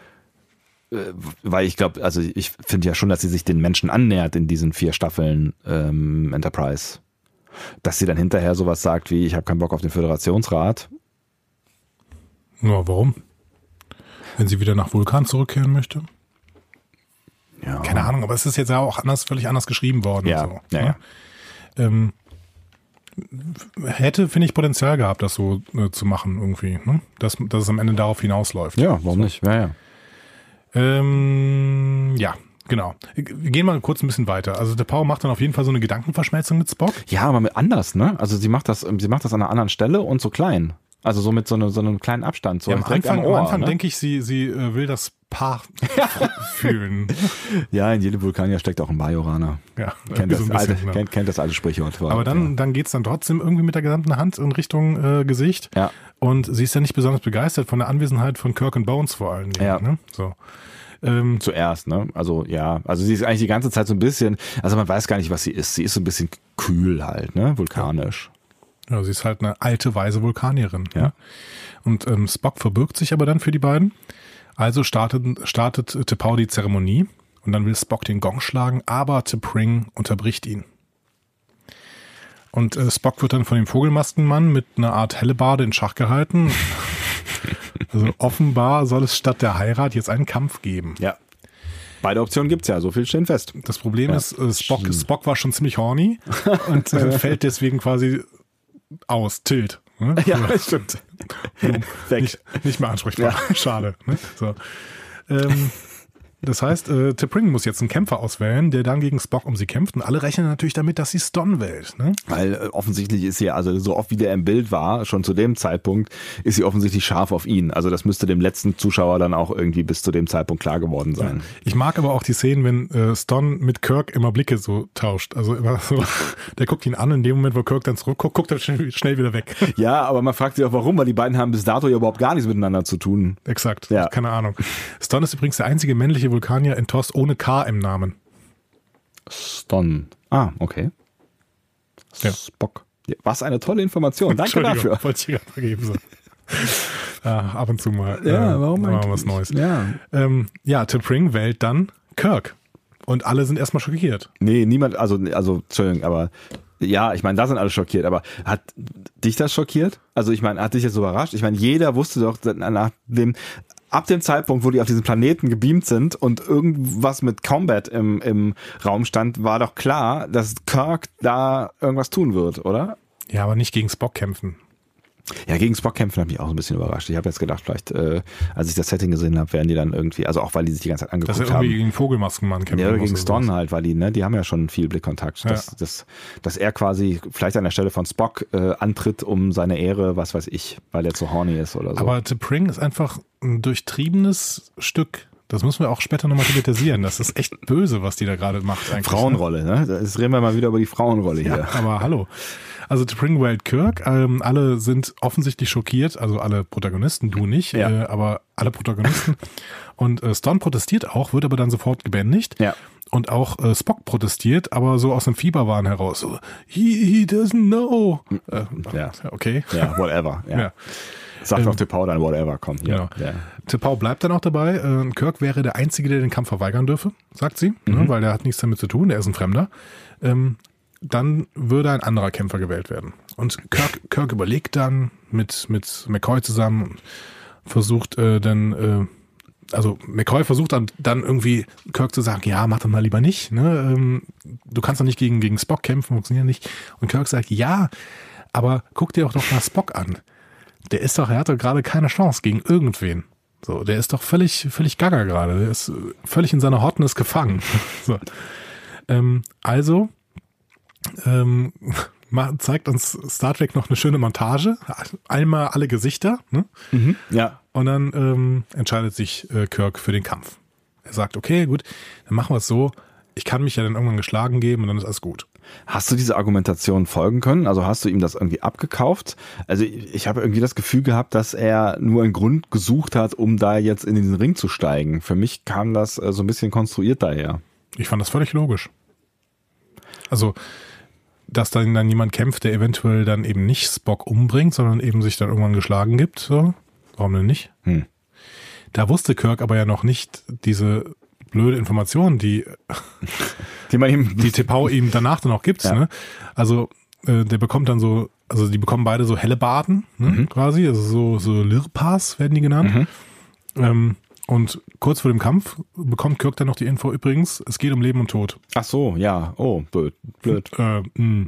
weil ich glaube, also ich finde ja schon, dass sie sich den Menschen annähert in diesen vier Staffeln ähm, Enterprise. Dass sie dann hinterher sowas sagt wie, ich habe keinen Bock auf den Föderationsrat. Ja, warum? Wenn sie wieder nach Vulkan zurückkehren möchte? Ja. Keine Ahnung, aber es ist jetzt ja auch anders, völlig anders geschrieben worden. Ja, so, ja, ne? Ähm, hätte, finde ich, Potenzial gehabt, das so äh, zu machen irgendwie. Ne? Dass, dass es am Ende darauf hinausläuft. Ja, warum nicht? Ja, ja. Ähm, ja, genau. Wir gehen mal kurz ein bisschen weiter. Also der Power macht dann auf jeden Fall so eine Gedankenverschmelzung mit Spock. Ja, aber mit anders, ne? Also sie macht das, sie macht das an einer anderen Stelle und so klein. Also so mit so, eine, so einem kleinen Abstand. So Ja, am Anfang, am Anfang ne? denke ich, sie, sie äh, will das Paar fühlen. Ja, in jedem Vulkanier steckt auch ein Bajoraner. Ja, Kennt so das, ein bisschen, alte, genau. kennt, kennt das alte Sprichwort. Aber dann, dann geht's dann trotzdem irgendwie mit der gesamten Hand in Richtung äh, Gesicht. Ja. Und sie ist ja nicht besonders begeistert von der Anwesenheit von Kirk und Bones vor allen Dingen. Ja. Ne? So. Ähm, Zuerst, ne? Also ja, also sie ist eigentlich die ganze Zeit so ein bisschen, also man weiß gar nicht, was sie ist. Sie ist so ein bisschen kühl halt, ne? Vulkanisch. ja, sie ist halt eine alte, weise Vulkanierin. Ja. Ne? Und ähm, Spock verbirgt sich aber dann für die beiden. Also startet, startet T'Pau die Zeremonie und dann will Spock den Gong schlagen, aber T'Pring unterbricht ihn. Und äh, Spock wird dann von dem Vogelmaskenmann mit einer Art Hellebarde in Schach gehalten. Also offenbar soll es statt der Heirat jetzt einen Kampf geben. Ja. Beide Optionen gibt's ja, so viel stehen fest. Das Problem Ja. ist, äh, Spock, Spock war schon ziemlich horny und äh, fällt deswegen quasi aus, tilt. Ne? Ja, stimmt. Weg. Nicht, nicht mehr ansprechbar. Schade. Ne? So. Ähm, das heißt, äh, T'Pring muss jetzt einen Kämpfer auswählen, der dann gegen Spock um sie kämpft. Und alle rechnen natürlich damit, dass sie Ston wählt. Ne? Weil äh, offensichtlich ist sie, also so oft wie der im Bild war, schon zu dem Zeitpunkt, ist sie offensichtlich scharf auf ihn. Also das müsste dem letzten Zuschauer dann auch irgendwie bis zu dem Zeitpunkt klar geworden sein. Ich mag aber auch die Szenen, wenn äh, Ston mit Kirk immer Blicke so tauscht. Also immer so, der guckt ihn an, in dem Moment, wo Kirk dann zurückguckt, guckt er schnell, schnell wieder weg. Ja, aber man fragt sich auch warum, weil die beiden haben bis dato ja überhaupt gar nichts miteinander zu tun. Exakt. Ja. Keine Ahnung. Ston ist übrigens der einzige männliche Vulkanier in TOS ohne K im Namen. Ston. Ah, okay. Ja. Spock. Was eine tolle Information. Danke dafür. Wollte ich gerade mal geben. So. Ah, ab und zu mal. Ja, äh, warum mal was Neues. nicht? Ja. Ähm, ja, T'Pring wählt dann Kirk. Und alle sind erstmal schockiert. Nee, niemand, also, also, Entschuldigung, aber ja, ich meine, da sind alle schockiert, aber hat dich das schockiert? Also, ich meine, hat dich das überrascht? Ich meine, jeder wusste doch nach dem, ab dem Zeitpunkt, wo die auf diesen Planeten gebeamt sind und irgendwas mit Combat im, im Raum stand, war doch klar, dass Kirk da irgendwas tun wird, oder? Ja, aber nicht gegen Spock kämpfen. Ja, gegen Spock kämpfen hat mich auch ein bisschen überrascht. Ich habe jetzt gedacht, vielleicht, äh, als ich das Setting gesehen habe, werden die dann irgendwie, also auch weil die sich die ganze Zeit Dass angeguckt er irgendwie haben. gegen Vogelmaskenmann kämpfen Ja, oder gegen sowas. Ston halt, weil die, ne, die haben ja schon viel Blickkontakt. Dass, Ja. dass, dass er quasi vielleicht an der Stelle von Spock äh, antritt, um seine Ehre, was weiß ich, weil er zu horny ist oder so. Aber T'Pring ist einfach ein durchtriebenes Stück. Das müssen wir auch später nochmal kritisieren. Das ist echt böse, was die da gerade macht. Eigentlich, Frauenrolle, ne? Jetzt reden wir mal wieder über die Frauenrolle Ja, hier. aber hallo. Also T'Pring wählt Kirk. Ähm, alle sind offensichtlich schockiert. Also alle Protagonisten, du nicht, Ja. äh, aber alle Protagonisten. Und äh, Stone protestiert auch, wird aber dann sofort gebändigt. Ja. Und auch äh, Spock protestiert, aber so aus dem Fieberwahn heraus. So, he, he doesn't know. Äh, Ja. Okay. Ja, whatever. Ja. Ja. Sagt Ähm, auch Tipau dann whatever, komm. Hier. Genau. Ja. T'Pau bleibt dann auch dabei. Äh, Kirk wäre der Einzige, der den Kampf verweigern dürfe, sagt sie, Mhm. ne, weil der hat nichts damit zu tun, der ist ein Fremder. Ähm, dann würde ein anderer Kämpfer gewählt werden. Und Kirk, Kirk überlegt dann mit, mit McCoy zusammen, versucht äh, dann, äh, also McCoy versucht dann, dann irgendwie Kirk zu sagen, ja, mach das mal lieber nicht. Ne? Ähm, du kannst doch nicht gegen, gegen Spock kämpfen, funktioniert nicht. Und Kirk sagt, ja, aber guck dir doch doch mal Spock an. Der ist doch, er hat doch gerade keine Chance gegen irgendwen. So, der ist doch völlig, völlig gaga gerade. Der ist völlig in seiner Hotness gefangen. so. ähm, also ähm, zeigt uns Star Trek noch eine schöne Montage. Einmal alle Gesichter. Ne? ja. Und dann ähm, entscheidet sich äh, Kirk für den Kampf. Er sagt, okay, gut, dann machen wir es so. Ich kann mich ja dann irgendwann geschlagen geben und dann ist alles gut. Hast du diese Argumentation folgen können? Also hast du ihm das irgendwie abgekauft? Also ich, ich habe irgendwie das Gefühl gehabt, dass er nur einen Grund gesucht hat, um da jetzt in den Ring zu steigen. Für mich kam das äh, so ein bisschen konstruiert daher. Ich fand das völlig logisch. Also, dass dann, dann jemand kämpft, der eventuell dann eben nicht Spock umbringt, sondern eben sich dann irgendwann geschlagen gibt. So. Warum denn nicht? Hm. Da wusste Kirk aber ja noch nicht diese blöde Information, die, Die man ihm, die Tepau ihm danach dann auch gibt. Ja. Ne? Also, äh, der bekommt dann so, also die bekommen beide so helle Baden, ne, Mhm. quasi, also so, so Lirpas werden die genannt. Ähm, und kurz vor dem Kampf bekommt Kirk dann noch die Info übrigens, es geht um Leben und Tod. Ach so, ja. Oh, blöd. blöd. Äh, mh,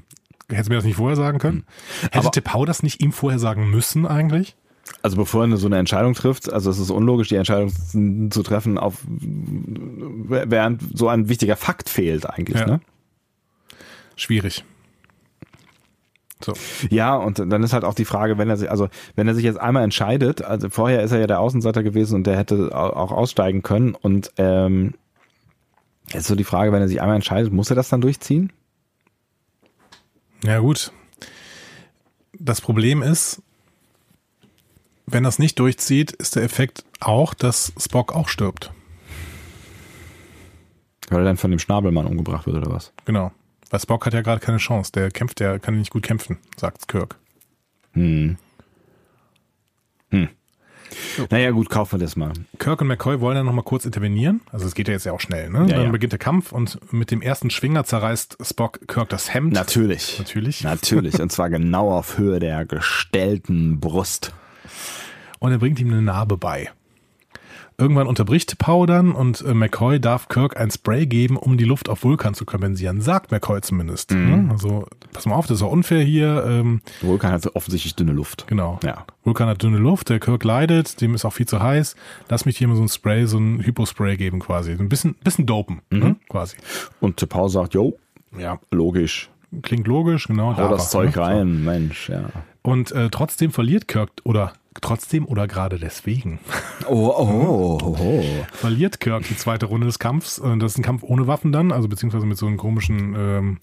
hättest du mir das nicht vorher sagen können? Hätte Aber- Tepau das nicht ihm vorher sagen müssen eigentlich? Also bevor er so eine Entscheidung trifft, also es ist unlogisch, die Entscheidung zu treffen, auf während so ein wichtiger Fakt fehlt eigentlich, Ja. ne? Schwierig. So. Ja, und dann ist halt auch die Frage, wenn er sich, also wenn er sich jetzt einmal entscheidet, also vorher ist er ja der Außenseiter gewesen und der hätte au- auch aussteigen können und ähm, jetzt so die Frage, wenn er sich einmal entscheidet, muss er das dann durchziehen? Ja, gut. Das Problem ist, wenn das nicht durchzieht, ist der Effekt auch, dass Spock auch stirbt. Weil er dann von dem Schnabelmann umgebracht wird oder was? Genau. Weil Spock hat ja gerade keine Chance. Der kämpft, der kann nicht gut kämpfen, sagt Kirk. Hm. Hm. Naja, gut, kaufen wir das mal. Kirk und McCoy wollen dann nochmal kurz intervenieren. Also es geht ja jetzt ja auch schnell, ne? Ja, dann ja. beginnt der Kampf und mit dem ersten Schwinger zerreißt Spock Kirk das Hemd. Natürlich. Natürlich. Natürlich. Und zwar genau auf Höhe der gestellten Brust. Und er bringt ihm eine Narbe bei. Irgendwann unterbricht Pow dann und äh, McCoy darf Kirk ein Spray geben, um die Luft auf Vulkan zu kompensieren. Sagt McCoy zumindest. Mhm. Ne? Also, pass mal auf, das ist auch unfair hier. Ähm, Vulkan hat offensichtlich dünne Luft. genau. Ja. Vulkan hat dünne Luft, der Kirk leidet, dem ist auch viel zu heiß. Lass mich hier mal so ein Spray, so ein Hypospray geben quasi. Ein bisschen, bisschen dopen, Mhm. ne? quasi. Und Tepau sagt, jo, Ja, logisch. klingt logisch, genau. Hau darf das Zeug ne? rein, Mensch, ja. So. Und äh, trotzdem verliert Kirk, oder trotzdem oder gerade deswegen, Oh, oh, oh, oh. verliert Kirk die zweite Runde des Kampfs. Äh, Das ist ein Kampf ohne Waffen dann, also beziehungsweise mit so einem komischen ähm,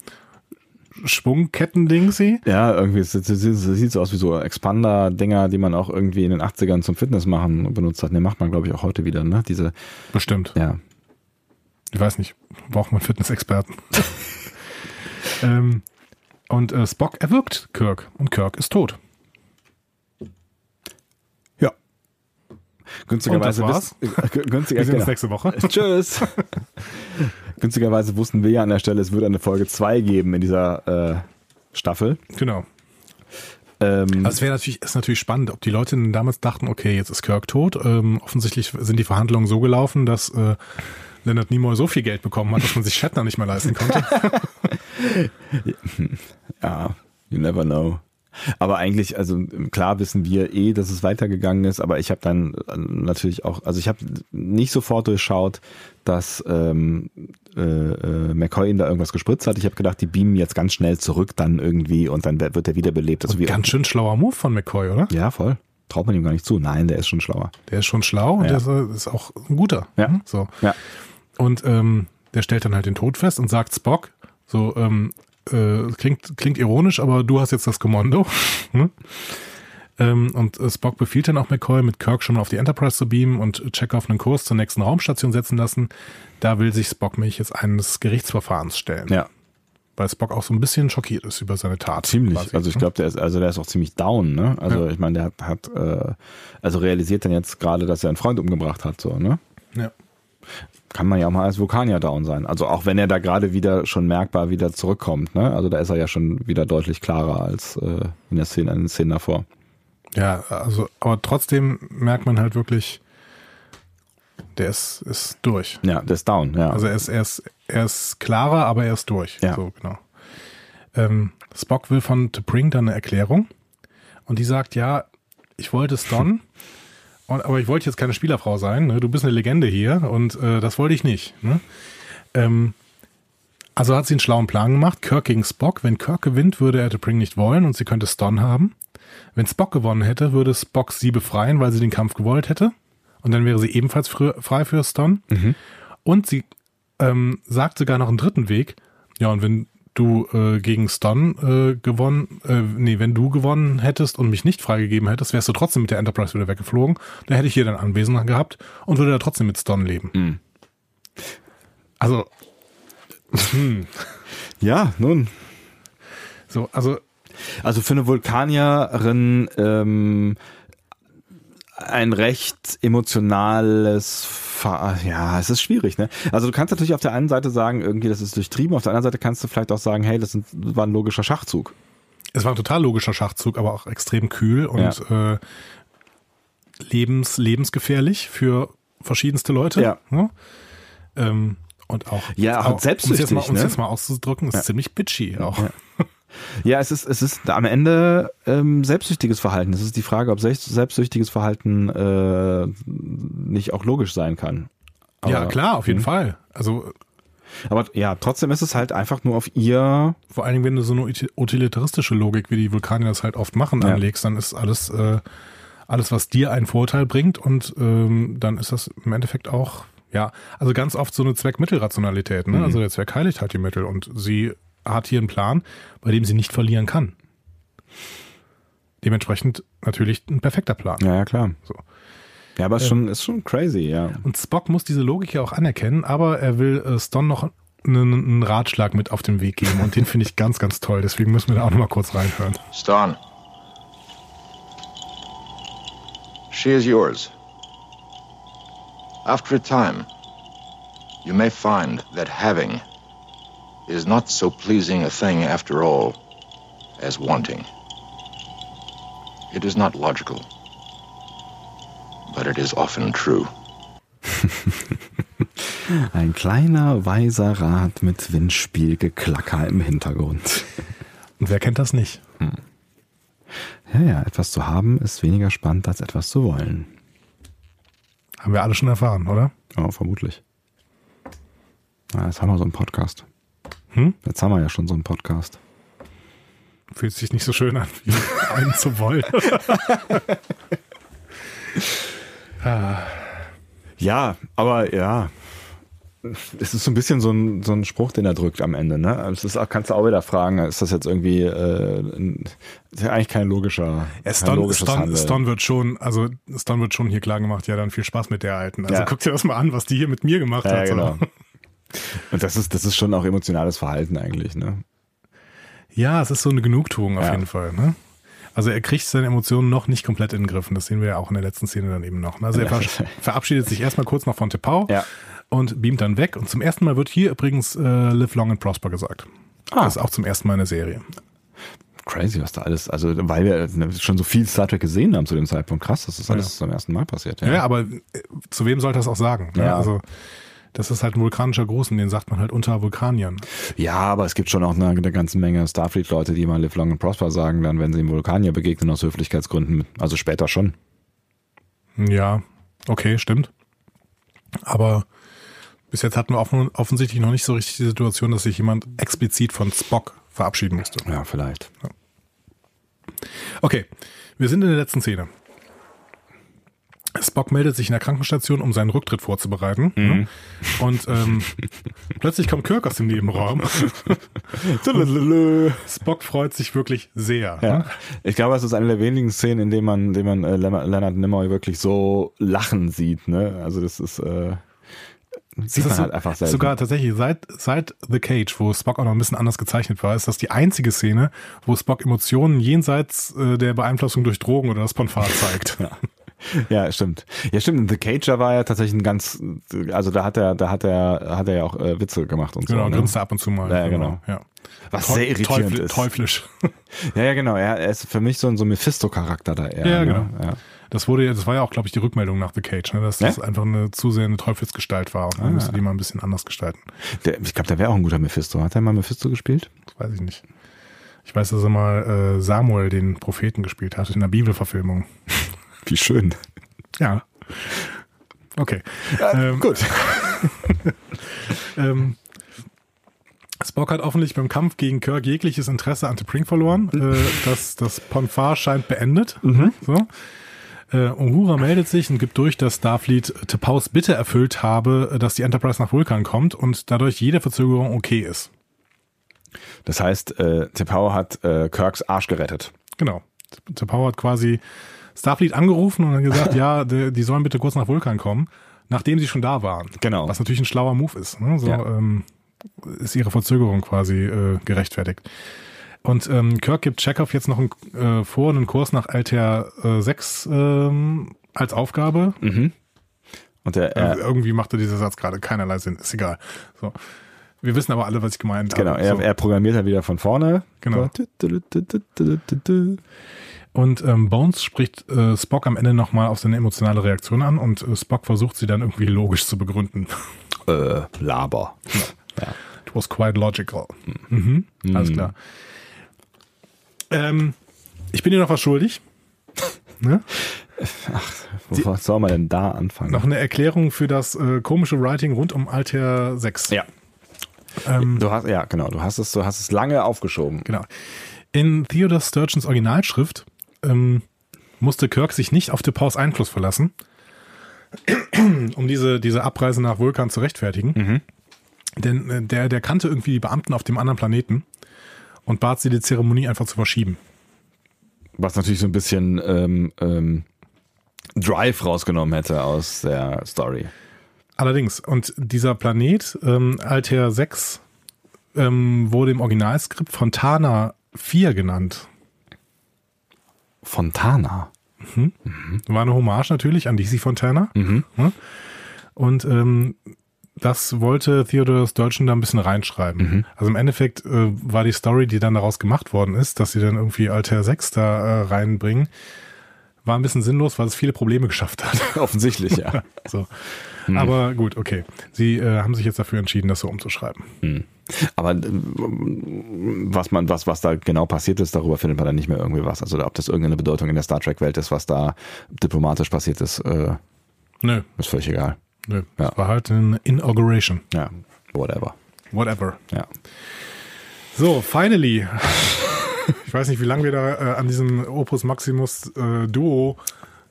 Schwungketten-Ding sie. Ja, irgendwie, sieht so aus wie so Expander-Dinger, die man auch irgendwie in den 80ern zum Fitness machen benutzt hat. Ne, macht man, glaube ich, auch heute wieder, ne? Diese, Bestimmt. ja. Ich weiß nicht, braucht man Fitnessexperten. ähm, und äh, Spock erwürgt Kirk und Kirk ist tot. Günstigerweise das wiss- äh, günstiger, Wir sehen uns genau. nächste Woche. Tschüss. Günstigerweise wussten wir ja an der Stelle, es wird eine Folge 2 geben in dieser äh, Staffel. Genau. Ähm, Also es wäre natürlich, ist natürlich spannend, ob die Leute damals dachten, okay, jetzt ist Kirk tot. Ähm, offensichtlich sind die Verhandlungen so gelaufen, dass äh, Leonard Nimoy so viel Geld bekommen hat, dass man sich Shatner nicht mehr leisten konnte. Ja, you never know. Aber eigentlich, also klar wissen wir eh, dass es weitergegangen ist, aber ich habe dann äh, natürlich auch, also ich habe nicht sofort durchschaut, dass ähm, äh, äh, McCoy ihm da irgendwas gespritzt hat. Ich habe gedacht, die beamen jetzt ganz schnell zurück dann irgendwie und dann wird er wiederbelebt. Also Ganz schön schlauer Move von McCoy, oder? ja, voll. Traut man ihm gar nicht zu. Nein, der ist schon schlauer. Der ist schon schlau und Ja. der ist, auch ein guter. Ja. So. Ja. Und ähm, der stellt dann halt den Tod fest und sagt Spock, so, ähm, äh, klingt, klingt ironisch, aber du hast jetzt das Kommando. ne? ähm, und äh, Spock befiehlt dann auch McCoy, mit Kirk schon mal auf die Enterprise zu beamen und Chekhov einen Kurs zur nächsten Raumstation setzen lassen. Da will sich Spock mich jetzt eines Gerichtsverfahrens stellen. Ja, Weil Spock auch so ein bisschen schockiert ist über seine Tat. ziemlich. quasi, Also ich ne? glaube, der ist, also der ist auch ziemlich down, ne? Also Ja. ich meine, der hat, hat äh, also realisiert dann jetzt gerade, dass er einen Freund umgebracht hat, so, ne? Kann man ja auch mal als Vulkanier down sein. Also auch wenn er da gerade wieder schon merkbar wieder zurückkommt, ne? Also da ist er ja schon wieder deutlich klarer als äh, in der Szene, in den Szenen davor. Ja, also, aber trotzdem merkt man halt wirklich, der ist, ist durch. Ja, der ist down, ja. Also er ist, er ist, er ist klarer, aber er ist durch. Ja. So, genau. Ähm, Spock will von T'Pring dann eine Erklärung und die sagt, ja, ich wollte Ston, und, aber ich wollte jetzt keine Spielerfrau sein. Ne? Du bist eine Legende hier und äh, das wollte ich nicht. Ne? Ähm, also hat sie einen schlauen Plan gemacht. Kirk gegen Spock. Wenn Kirk gewinnt, würde er T'Pring nicht wollen und sie könnte Ston haben. Wenn Spock gewonnen hätte, würde Spock sie befreien, weil sie den Kampf gewollt hätte. Und dann wäre sie ebenfalls frei für Ston. Und sie ähm, sagt sogar noch einen dritten Weg. Ja, und wenn du äh, gegen Stun äh, gewonnen, äh, nee, wenn du gewonnen hättest und mich nicht freigegeben hättest, wärst du trotzdem mit der Enterprise wieder weggeflogen. Da hätte ich hier dann Anwesen gehabt und würde da trotzdem mit Stun leben. Mhm. Also, hm, ja, nun. so, also Also für eine Vulkanierin ähm, ein recht emotionales, Ver ja, es ist schwierig, ne? Also du kannst natürlich auf der einen Seite sagen, irgendwie, das ist durchtrieben, auf der anderen Seite kannst du vielleicht auch sagen, hey, das sind- war ein logischer Schachzug. es war ein total logischer Schachzug, aber auch extrem kühl und äh, lebens, lebensgefährlich für verschiedenste Leute. Ja. Ne? Ähm, und auch, Ja, auch auch um es jetzt um ne? jetzt mal auszudrücken, ist ziemlich bitchy auch. Ja, es ist, es ist am Ende ähm, selbstsüchtiges Verhalten. Es ist die Frage, ob selbst, selbstsüchtiges Verhalten äh, nicht auch logisch sein kann. ja, Aber- klar, auf jeden Mhm. Fall. Also Aber ja, trotzdem ist es halt einfach nur auf ihr. vor allen Dingen, wenn du so eine uti- utilitaristische Logik, wie die Vulkanier das halt oft machen, Ja. anlegst, dann ist alles, äh, alles, was dir einen Vorteil bringt und ähm, dann ist das im Endeffekt auch, ja, also ganz oft so eine Zweckmittelrationalität. Ne? Mhm. Also der Zweck heiligt halt die Mittel und sie hat hier einen Plan, bei dem sie nicht verlieren kann. Dementsprechend natürlich ein perfekter Plan. Ja, ja, klar. So. Ja, aber es ist schon, ist schon crazy, ja. Und Spock muss diese Logik ja auch anerkennen, aber er will äh, Ston noch einen, einen Ratschlag mit auf den Weg geben und den finde ich ganz, ganz toll. Deswegen müssen wir da auch nochmal kurz reinhören. Ston. She is yours. After a time, you may find that having is not so pleasing a thing after all as wanting. It is not logical, but it is often true. Ein kleiner weiser Rat mit Windspielgeklacker im Hintergrund. Und wer kennt das nicht? Ja, ja, etwas zu haben ist weniger spannend als etwas zu wollen. Haben wir alle schon erfahren, oder? Ja, vermutlich. Ja, jetzt haben wir so einen Podcast. Hm? Jetzt haben wir ja schon so einen Podcast. Fühlt sich nicht so schön an, wie einen zu wollen. Ja, aber ja. Es ist so ein bisschen so ein, so ein Spruch, den er drückt am Ende. Ne? Es ist, auch- kannst du auch wieder fragen, ist das jetzt irgendwie äh, ein, ist ja eigentlich kein logischer, Ja, kein Stone, logisches Stone, Handeln. Stone wird schon, also Stone wird schon hier klar gemacht, ja, dann viel Spaß mit der Alten. Also Ja. guck dir das mal an, was die hier mit mir gemacht Ja, hat. genau. Und das ist, das ist schon auch emotionales Verhalten eigentlich. Ne? Ja, es ist so eine Genugtuung auf Ja. jeden Fall. Ne? Also er kriegt seine Emotionen noch nicht komplett in den Griff. Und das sehen wir ja auch in der letzten Szene dann eben noch. ne? Also er Ja. ver verabschiedet sich erstmal kurz noch von Tepau Ja. und beamt dann weg. Und zum ersten Mal wird hier übrigens äh, Live Long and Prosper gesagt. Ah. Das ist auch zum ersten Mal in der Serie. Crazy, was da alles, also weil wir ne, schon so viel Star Trek gesehen haben zu dem Zeitpunkt. Krass, dass das alles zum ersten Mal passiert. Ja, aber äh, zu wem sollte das auch sagen? Ne? Ja. Also das ist halt ein vulkanischer Gruß und den sagt man halt unter Vulkaniern. Ja, aber es gibt schon auch eine, eine ganze Menge Starfleet-Leute, die mal Live Long and Prosper sagen, dann, wenn sie im Vulkanier begegnen aus Höflichkeitsgründen. Also später schon. Ja, okay, stimmt. Aber bis jetzt hatten wir offen, offensichtlich noch nicht so richtig die Situation, dass sich jemand explizit von Spock verabschieden musste. Ja, vielleicht. Okay, wir sind in der letzten Szene. Spock meldet sich in der Krankenstation, um seinen Rücktritt vorzubereiten. ne? Und ähm, plötzlich kommt Kirk aus dem Nebenraum. Spock freut sich wirklich sehr. Ja. ne? Ich glaube, es ist eine der wenigen Szenen, in denen man, in denen man äh, Leonard Nimoy wirklich so lachen sieht. Ne? Also das ist, äh, sieht Das man halt einfach selten. Sogar tatsächlich seit, seit The Cage, wo Spock auch noch ein bisschen anders gezeichnet war, ist das die einzige Szene, wo Spock Emotionen jenseits äh, der Beeinflussung durch Drogen oder das Ponfar zeigt. Ja, stimmt. Ja, stimmt. The Cager war ja tatsächlich ein ganz, also da hat er, da hat er, hat er ja auch äh, Witze gemacht und Genau, so. Ne? grinst er ab und zu mal. Ja, ja, genau. Ja. Was Teu- sehr irritierend teufl- ist. Teuflisch. Ja, ja, genau. Er, er ist für mich so ein so Mephisto-Charakter da eher. Ja, ne? genau. Ja. Das wurde, ja- das war ja auch, glaube ich, die Rückmeldung nach The Cage, ne? dass Ja? das einfach eine zusehende Teufelsgestalt war. Und man Ah. musste die mal ein bisschen anders gestalten. Der, ich glaube, der wäre auch ein guter Mephisto. Hat er mal Mephisto gespielt? Das weiß ich nicht. Ich weiß, dass er mal äh, Samuel, den Propheten, gespielt hat in der Bibelverfilmung. Wie schön. Ja. Okay. Ähm, Gut. Ähm, Spock hat offensichtlich beim Kampf gegen Kirk jegliches Interesse an T'Pring verloren. Äh, das, das Ponfar scheint beendet. So. Äh, Uhura meldet sich und gibt durch, dass Starfleet T'Paus Bitte erfüllt habe, dass die Enterprise nach Vulkan kommt und dadurch jede Verzögerung okay ist. Das heißt, äh, T'Pau hat äh, Kirks Arsch gerettet. Genau. T'Pau hat quasi Starfleet angerufen und hat gesagt, ja, die, die sollen bitte kurz nach Vulkan kommen, nachdem sie schon da waren. Genau. Was natürlich ein schlauer Move ist. Ne? So Ja. ähm, ist ihre Verzögerung quasi äh, gerechtfertigt. Und ähm, Kirk gibt Chekhov jetzt noch einen, äh, vor, einen Kurs nach Altair äh, 6 ähm, als Aufgabe. Und der, Äh, er, irgendwie machte dieser Satz gerade keinerlei Sinn. Ist egal. So. Wir wissen aber alle, was ich gemeint genau, habe. er, so. er programmiert dann wieder von vorne. Genau. So. Und ähm, Bones spricht äh, Spock am Ende nochmal auf seine emotionale Reaktion an und äh, Spock versucht sie dann irgendwie logisch zu begründen. Äh, Laber. Ja. It was quite logical. Mhm. Alles klar. Ähm, ich bin dir noch was schuldig. Ne? Wo soll man denn da anfangen? Noch eine Erklärung für das äh, komische Writing rund um Altair 6. Ja. Ähm, Du hast, ja, genau, du hast es, du hast es lange aufgeschoben. Genau. In Theodore Sturgeons Originalschrift ähm, musste Kirk sich nicht auf DePaus Einfluss verlassen, um diese, diese Abreise nach Vulkan zu rechtfertigen. Denn äh, der, der kannte irgendwie die Beamten auf dem anderen Planeten und bat sie, die Zeremonie einfach zu verschieben. Was natürlich so ein bisschen ähm, ähm, Drive rausgenommen hätte aus der Story. Allerdings, und dieser Planet, ähm, Altair 6, ähm, wurde im Originalskript Fontana 4 genannt. Fontana. War eine Hommage natürlich an DC Fontana. Mhm. Und ähm, das wollte Theodore Sturgeon da ein bisschen reinschreiben. Mhm. Also im Endeffekt äh, war die Story, die dann daraus gemacht worden ist, dass sie dann irgendwie Altair 6 da äh, reinbringen, war ein bisschen sinnlos, weil es viele Probleme geschafft hat. Offensichtlich, ja. so. Mhm. Aber gut, okay. Sie äh, haben sich jetzt dafür entschieden, das so umzuschreiben. Aber ähm, was man, was, was da genau passiert ist, darüber findet man dann nicht mehr irgendwie was. Also ob das irgendeine Bedeutung in der Star Trek-Welt ist, was da diplomatisch passiert ist, äh, Nö, ist völlig egal. nö. Ja. Das war halt eine Inauguration. Ja, whatever. Whatever. Ja. So, finally. Ich weiß nicht, wie lange wir da äh, an diesem Opus Maximus äh, Duo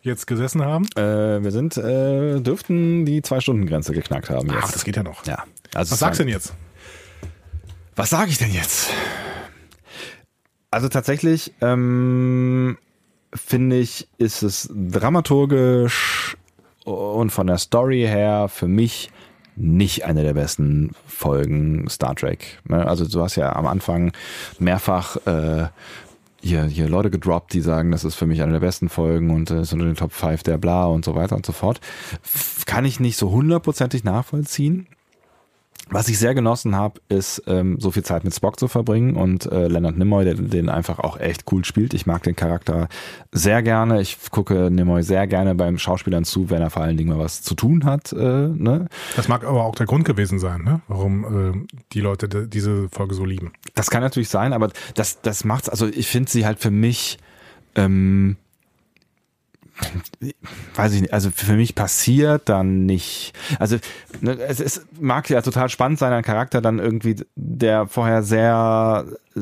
jetzt gesessen haben. Äh, wir sind, äh, dürften die Zwei-Stunden-Grenze geknackt haben jetzt. Ach, das geht ja noch. ja. Also Was sagst du denn jetzt? Was sage ich denn jetzt? Also tatsächlich ähm, finde ich, ist es dramaturgisch und von der Story her für mich nicht eine der besten Folgen Star Trek. Ne? Also du hast ja am Anfang mehrfach äh, hier, hier Leute gedroppt, die sagen, das ist für mich eine der besten Folgen und äh, ist unter den Top 5 der bla und so weiter und so fort. Kann ich nicht so hundertprozentig nachvollziehen. Was ich sehr genossen habe, ist ähm, so viel Zeit mit Spock zu verbringen und äh, Leonard Nimoy, der den einfach auch echt cool spielt. Ich mag den Charakter sehr gerne. Ich gucke Nimoy sehr gerne beim Schauspielern zu, wenn er vor allen Dingen mal was zu tun hat. Äh, ne? Das mag aber auch der Grund gewesen sein, ne? warum äh, die Leute diese Folge so lieben. Das kann natürlich sein, aber das, das macht's, also ich finde sie halt für mich, ähm, weiß ich nicht, also für mich passiert dann nicht, also ne, es, es mag ja total spannend sein, ein Charakter dann irgendwie, der vorher sehr äh,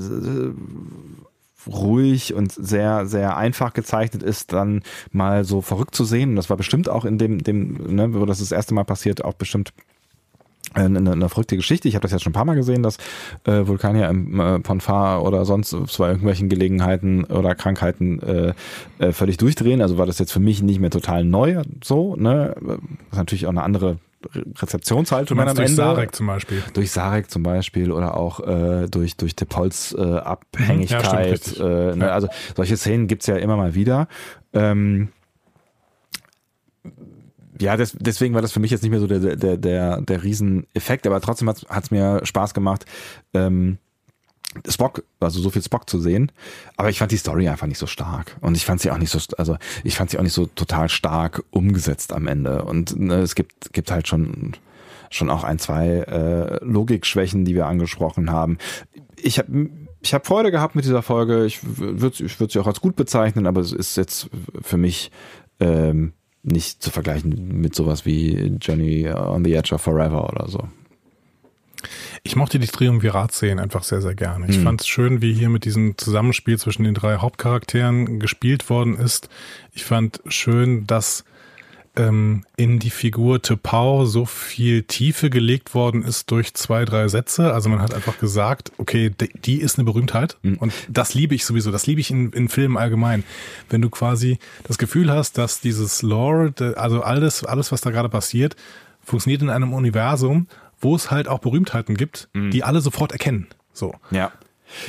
ruhig und sehr, sehr einfach gezeichnet ist, dann mal so verrückt zu sehen. Und das war bestimmt auch in dem, dem, ne, wo das das erste Mal passiert, auch bestimmt eine, eine, eine verrückte Geschichte. Ich habe das jetzt schon ein paar Mal gesehen, dass äh, Vulkanier im äh, Ponfar oder sonst bei irgendwelchen Gelegenheiten oder Krankheiten äh, äh, völlig durchdrehen. Also war das jetzt für mich nicht mehr total neu so. Ne? Das ist natürlich auch eine andere Rezeptionshaltung am durch Ende. Sarek zum Beispiel. Durch Sarek zum Beispiel oder auch äh, durch, durch Tepols äh, Abhängigkeit. Ja, stimmt, äh, ne? Ja. Also solche Szenen gibt's ja immer mal wieder. Ähm, ja, das, deswegen war das für mich jetzt nicht mehr so der, der, der, der Rieseneffekt, aber trotzdem hat es mir Spaß gemacht, ähm, Spock, also so viel Spock zu sehen. Aber ich fand die Story einfach nicht so stark. Und ich fand sie auch nicht so, also ich fand sie auch nicht so total stark umgesetzt am Ende. Und ne, es gibt, gibt halt schon, schon auch ein, zwei äh, Logikschwächen, die wir angesprochen haben. Ich habe ich hab Freude gehabt mit dieser Folge. Ich würde ich würd sie auch als gut bezeichnen, aber es ist jetzt für mich ähm, nicht zu vergleichen mit sowas wie Journey on the Edge of Forever oder so. Ich mochte die Triumvirat-Szenen einfach sehr, sehr gerne. Ich fand es schön, wie hier mit diesem Zusammenspiel zwischen den drei Hauptcharakteren gespielt worden ist. Ich fand schön, dass ähm, in die Figur Tepau so viel Tiefe gelegt worden ist durch zwei, drei Sätze. Also man hat einfach gesagt, okay, die, ist eine Berühmtheit. Und das liebe ich sowieso. Das liebe ich in, in Filmen allgemein. Wenn du quasi das Gefühl hast, dass dieses Lore, also alles, alles, was da gerade passiert, funktioniert in einem Universum, wo es halt auch Berühmtheiten gibt, die alle sofort erkennen. So. Ja.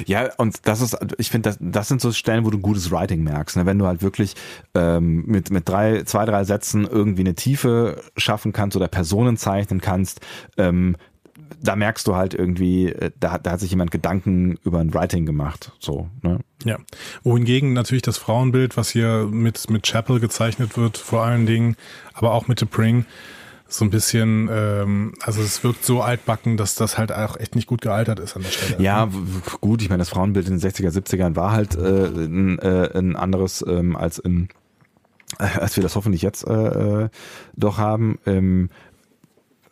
Ja, und das ist, ich finde, das, das sind so Stellen, wo du gutes Writing merkst. Ne? Wenn du halt wirklich ähm, mit, mit drei, zwei, drei Sätzen irgendwie eine Tiefe schaffen kannst oder Personen zeichnen kannst, ähm, da merkst du halt irgendwie, äh, da, da hat sich jemand Gedanken über ein Writing gemacht. So, ne? Ja. Wohingegen natürlich das Frauenbild, was hier mit, mit Chapel gezeichnet wird, vor allen Dingen, aber auch mit The Pring, so ein bisschen, ähm, also es wirkt so altbacken, dass das halt auch echt nicht gut gealtert ist an der Stelle. Ja, gut, ich meine, das Frauenbild in den 60er, 70ern war halt äh, ein, äh, ein anderes ähm, als in äh, als wir das hoffentlich jetzt äh, äh doch haben. Ähm,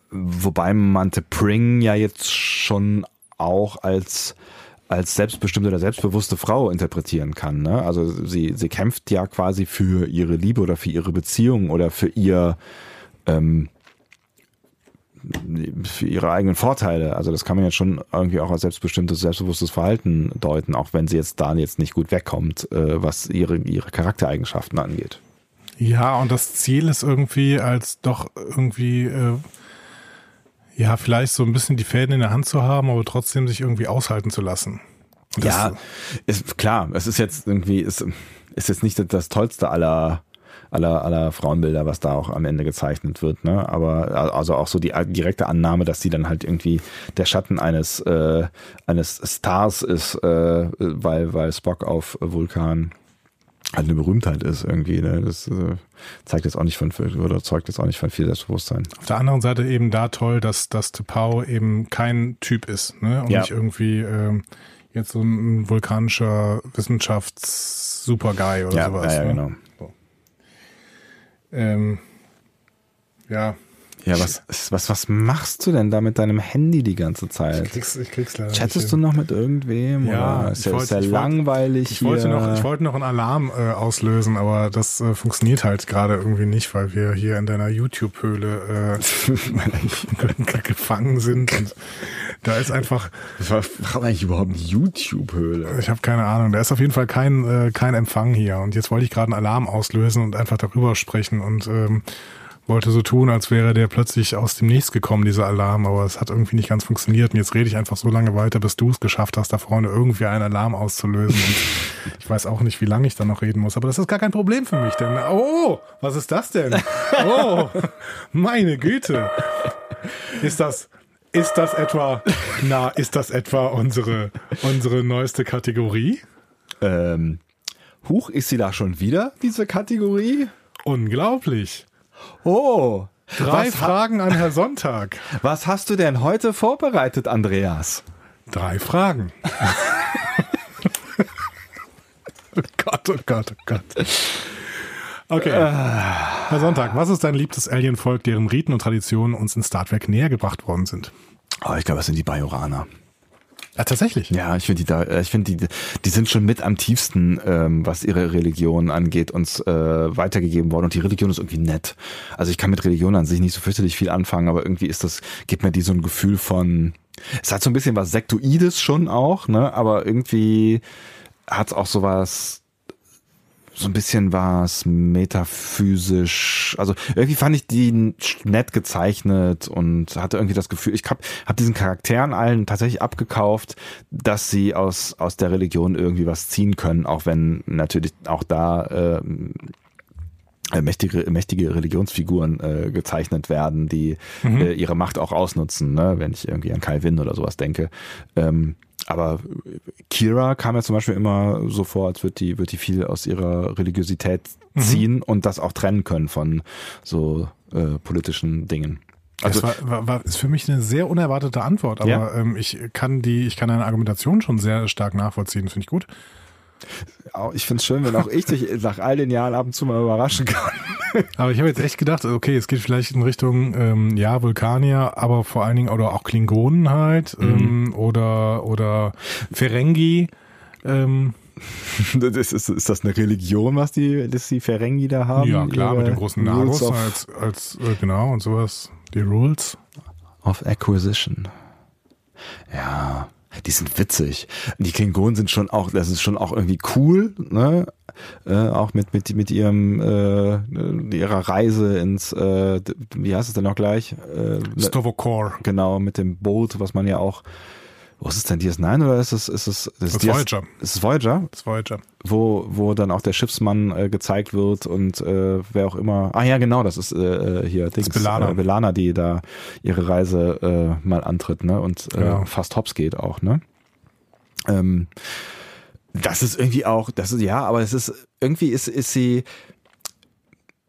wobei man The Pring ja jetzt schon auch als als selbstbestimmte oder selbstbewusste Frau interpretieren kann. Ne? Also sie, sie kämpft ja quasi für ihre Liebe oder für ihre Beziehung oder für ihr ähm, für ihre eigenen Vorteile. Also das kann man jetzt schon irgendwie auch als selbstbestimmtes, selbstbewusstes Verhalten deuten, auch wenn sie jetzt da jetzt nicht gut wegkommt, äh, was ihre, ihre Charaktereigenschaften angeht. Ja, und das Ziel ist irgendwie als doch irgendwie äh, ja, vielleicht so ein bisschen die Fäden in der Hand zu haben, aber trotzdem sich irgendwie aushalten zu lassen. Das ja, ist klar. Es ist jetzt irgendwie, ist, ist jetzt nicht das tollste aller aller, aller Frauenbilder, was da auch am Ende gezeichnet wird. Ne? Aber also auch so die direkte Annahme, dass sie dann halt irgendwie der Schatten eines, äh, eines Stars ist, äh, weil, weil Spock auf Vulkan halt eine Berühmtheit ist irgendwie. Ne? Das äh, zeigt jetzt auch nicht von oder zeugt jetzt auch nicht von viel Selbstbewusstsein. Auf der anderen Seite eben da toll, dass dass Tepau eben kein Typ ist, ne? Und ja. nicht irgendwie ähm, jetzt so ein vulkanischer Wissenschafts-Superguy oder ja, sowas. Ja, ja, ne? genau. Ähm, ja, ja, was, was, was machst du denn da mit deinem Handy die ganze Zeit? Ich krieg's, ich krieg's leider Chattest du noch mit irgendwem? Ja, oder ist ja, wollte, ist ja langweilig ich wollte, hier. Noch, ich wollte noch einen Alarm äh, auslösen, aber das äh, funktioniert halt gerade irgendwie nicht, weil wir hier in deiner YouTube-Höhle äh, gefangen sind und da ist einfach. Was war eigentlich überhaupt eine YouTube-Höhle? Ich habe keine Ahnung. Da ist auf jeden Fall kein, äh, kein Empfang hier. Und jetzt wollte ich gerade einen Alarm auslösen und einfach darüber sprechen und ähm, wollte so tun, als wäre der plötzlich aus dem Nichts gekommen, dieser Alarm, aber es hat irgendwie nicht ganz funktioniert. Und jetzt rede ich einfach so lange weiter, bis du es geschafft hast, da vorne irgendwie einen Alarm auszulösen. Und ich weiß auch nicht, wie lange ich da noch reden muss, aber das ist gar kein Problem für mich, denn, oh, was ist das denn? Oh, meine Güte. Ist das, ist das etwa, na, ist das etwa unsere, unsere neueste Kategorie? Ähm, Huch, ist sie da schon wieder, diese Kategorie? Unglaublich. Oh. Drei Fragen an Herr Sonntag. Was hast du denn heute vorbereitet, Andreas? Drei Fragen. oh Gott, oh Gott, oh Gott. Okay. Herr Sonntag, was ist dein liebstes Alienvolk, deren Riten und Traditionen uns in Star Trek näher gebracht worden sind? Oh, ich glaube, es sind die Bajoraner. Ja, tatsächlich. Ja, ich finde die da, äh, ich finde die, die sind schon mit am tiefsten, ähm, was ihre Religion angeht, uns äh, weitergegeben worden. Und die Religion ist irgendwie nett. Also ich kann mit Religion an sich nicht so fürchterlich viel anfangen, aber irgendwie ist das, gibt mir die so ein Gefühl von, es hat so ein bisschen was Sektoides schon auch, ne? Aber irgendwie hat es auch sowas so ein bisschen was metaphysisch. Also irgendwie fand ich die nett gezeichnet und hatte irgendwie das Gefühl, ich habe hab diesen Charakteren allen tatsächlich abgekauft, dass sie aus, aus der Religion irgendwie was ziehen können, auch wenn natürlich auch da äh, mächtige, mächtige Religionsfiguren äh, gezeichnet werden, die mhm. äh, ihre Macht auch ausnutzen, ne? wenn ich irgendwie an Winn oder sowas denke. Ähm, aber Kira kam ja zum Beispiel immer so vor, als würde die, wird die viel aus ihrer Religiosität mhm. ziehen mhm. und das auch trennen können von so äh, politischen Dingen. Also das war, war, war, ist für mich eine sehr unerwartete Antwort, aber ja. ähm, ich kann die, ich kann deine Argumentation schon sehr stark nachvollziehen, finde ich gut. Ich finde es schön, wenn auch ich dich nach all den Jahren ab und zu mal überraschen kann. Aber ich habe jetzt echt gedacht, okay, es geht vielleicht in Richtung, ähm, ja, Vulkanier, aber vor allen Dingen, oder auch Klingonen halt, mhm. ähm, oder, oder Ferengi. Ähm, das ist, ist das eine Religion, was die, dass die Ferengi da haben? Ja, klar, mit dem großen Nagus als, als äh, genau, und sowas. Die Rules. Of Acquisition. Ja, die sind witzig. Die Klingonen sind schon auch, das ist schon auch irgendwie cool, ne? Äh, auch mit, mit, mit ihrem, äh, ihrer Reise ins, äh, wie heißt es denn noch gleich? Äh, Stovokor. Genau, mit dem Boot, was man ja auch Was ist denn DS9 oder ist es, ist es, ist Das ist DS Voyager. Ist es Voyager? Das Voyager. Wo, wo dann auch der Schiffsmann äh, gezeigt wird und äh, wer auch immer. Ah ja, genau, das ist äh, äh, hier Dings, B'Elanna. Äh, Belana, die da ihre Reise äh, mal antritt, ne? Und äh, Genau. fast hops geht auch, ne? Ähm, das ist irgendwie auch, das ist ja, aber es ist irgendwie ist ist sie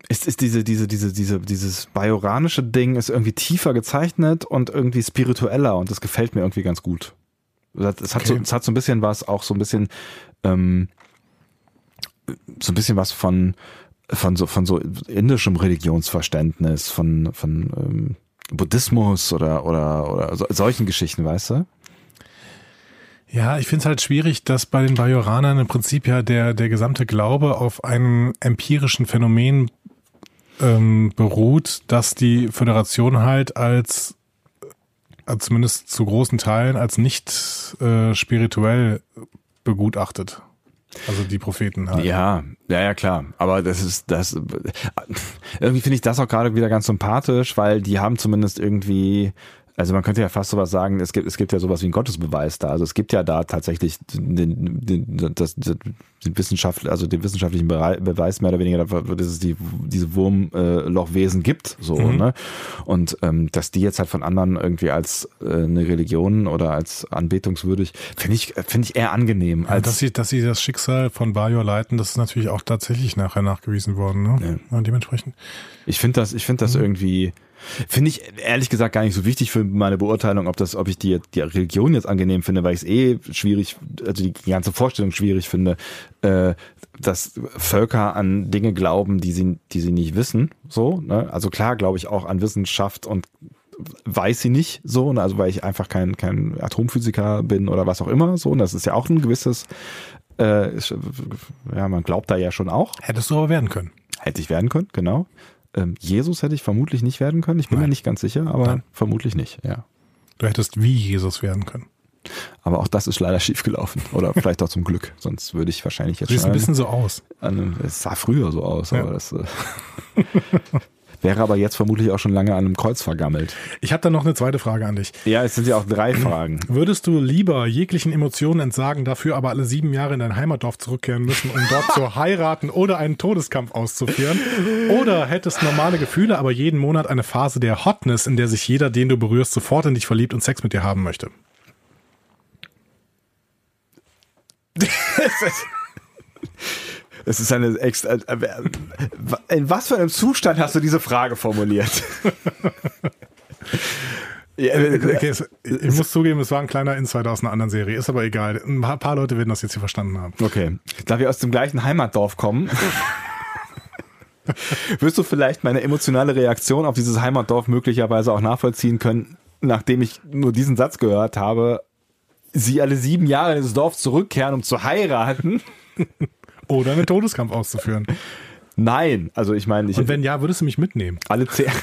ist ist diese diese diese diese dieses bajoranische Ding ist irgendwie tiefer gezeichnet und irgendwie spiritueller und das gefällt mir irgendwie ganz gut. Es hat so Okay. es hat so ein bisschen was auch so ein bisschen ähm, so ein bisschen was von von so von so indischem Religionsverständnis von von ähm, Buddhismus oder oder oder so, solchen Geschichten, weißt du? Ja, ich finde es halt schwierig, dass bei den Bajoranern im Prinzip ja der, der gesamte Glaube auf einem empirischen Phänomen ähm, beruht, dass die Föderation halt als, zumindest zu großen Teilen, als nicht äh, spirituell begutachtet. Also die Propheten halt. Ja, ja, ja, klar. Aber das ist das. Irgendwie finde ich das auch gerade wieder ganz sympathisch, weil die haben zumindest irgendwie. Also man könnte ja fast sowas sagen, es gibt, es gibt ja sowas wie einen Gottesbeweis da. Also es gibt ja da tatsächlich den, den, das, den Wissenschaft, also den wissenschaftlichen Beweis mehr oder weniger dass es die, diese Wurmlochwesen gibt, so, Mhm. ne? Und ähm, dass die jetzt halt von anderen irgendwie als äh, eine Religion oder als anbetungswürdig, finde ich, finde ich eher angenehm. Ja, Als, dass, sie, dass sie das Schicksal von Bajor leiten, das ist natürlich auch tatsächlich nachher nachgewiesen worden. Ne? Ja. dementsprechend. Ich finde das, ich finde das irgendwie, finde ich ehrlich gesagt gar nicht so wichtig für meine Beurteilung, ob das, ob ich die, die Religion jetzt angenehm finde, weil ich es eh schwierig, also die ganze Vorstellung schwierig finde, äh, dass Völker an Dinge glauben, die sie, die sie nicht wissen. So, ne? Also klar glaube ich auch an Wissenschaft und weiß sie nicht so, ne? also weil ich einfach kein, kein Atomphysiker bin oder was auch immer. So, und das ist ja auch ein gewisses, äh, ist- ja, man glaubt da ja schon auch. Hättest du aber werden können. Hätte ich werden können, genau. Ähm, Jesus hätte ich vermutlich nicht werden können. Ich bin Nein. mir nicht ganz sicher, aber Nein. vermutlich nicht, ja. Du hättest wie Jesus werden können. Aber auch das ist leider schief gelaufen. Oder vielleicht auch zum Glück. Sonst würde ich wahrscheinlich jetzt schon ein bisschen so aus. an, es sah früher so aus, Ja. aber das äh, wäre aber jetzt vermutlich auch schon lange an einem Kreuz vergammelt. Ich habe da noch eine zweite Frage an dich. Ja, es sind ja auch drei Fragen. Würdest du lieber jeglichen Emotionen entsagen, dafür aber alle sieben Jahre in dein Heimatdorf zurückkehren müssen, um dort zu heiraten oder einen Todeskampf auszuführen? Oder hättest normale Gefühle, aber jeden Monat eine Phase der Hotness, in der sich jeder, den du berührst, sofort in dich verliebt und Sex mit dir haben möchte? Es ist eine extra. Äh, äh, in was für einem Zustand hast du diese Frage formuliert? ja, äh, Okay, es, ich muss zugeben, es war ein kleiner Insider aus einer anderen Serie, ist aber egal. Ein paar- paar Leute werden das jetzt hier verstanden haben. Okay. Da wir aus dem gleichen Heimatdorf kommen, wirst du vielleicht meine emotionale Reaktion auf dieses Heimatdorf möglicherweise auch nachvollziehen können, nachdem ich nur diesen Satz gehört habe. Sie alle sieben Jahre in das Dorf zurückkehren, um zu heiraten? Oder einen Todeskampf auszuführen. Nein. Also ich meine, ich Und wenn ja, würdest du mich mitnehmen? alle zehn.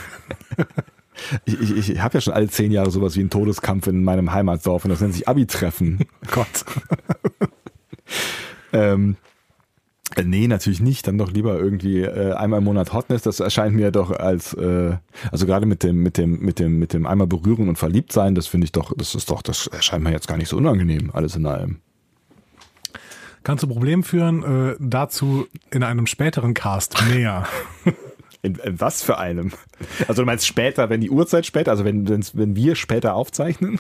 Ich, ich, ich habe ja schon alle zehn Jahre sowas wie einen Todeskampf in meinem Heimatdorf und das nennt sich Abi-Treffen. Gott. Ähm, äh, nee, natürlich nicht. Dann doch lieber irgendwie äh, einmal im Monat Hotness. Das erscheint mir doch als, äh, also gerade mit dem, mit dem, mit dem, mit dem einmal berühren und verliebt sein, das finde ich doch, das ist doch, das erscheint mir jetzt gar nicht so unangenehm, alles in allem. Kann zu Problemen führen, äh, dazu in einem späteren Cast mehr. In, in was für einem? Also du meinst später, wenn die Uhrzeit später, also wenn, wenn wir später aufzeichnen,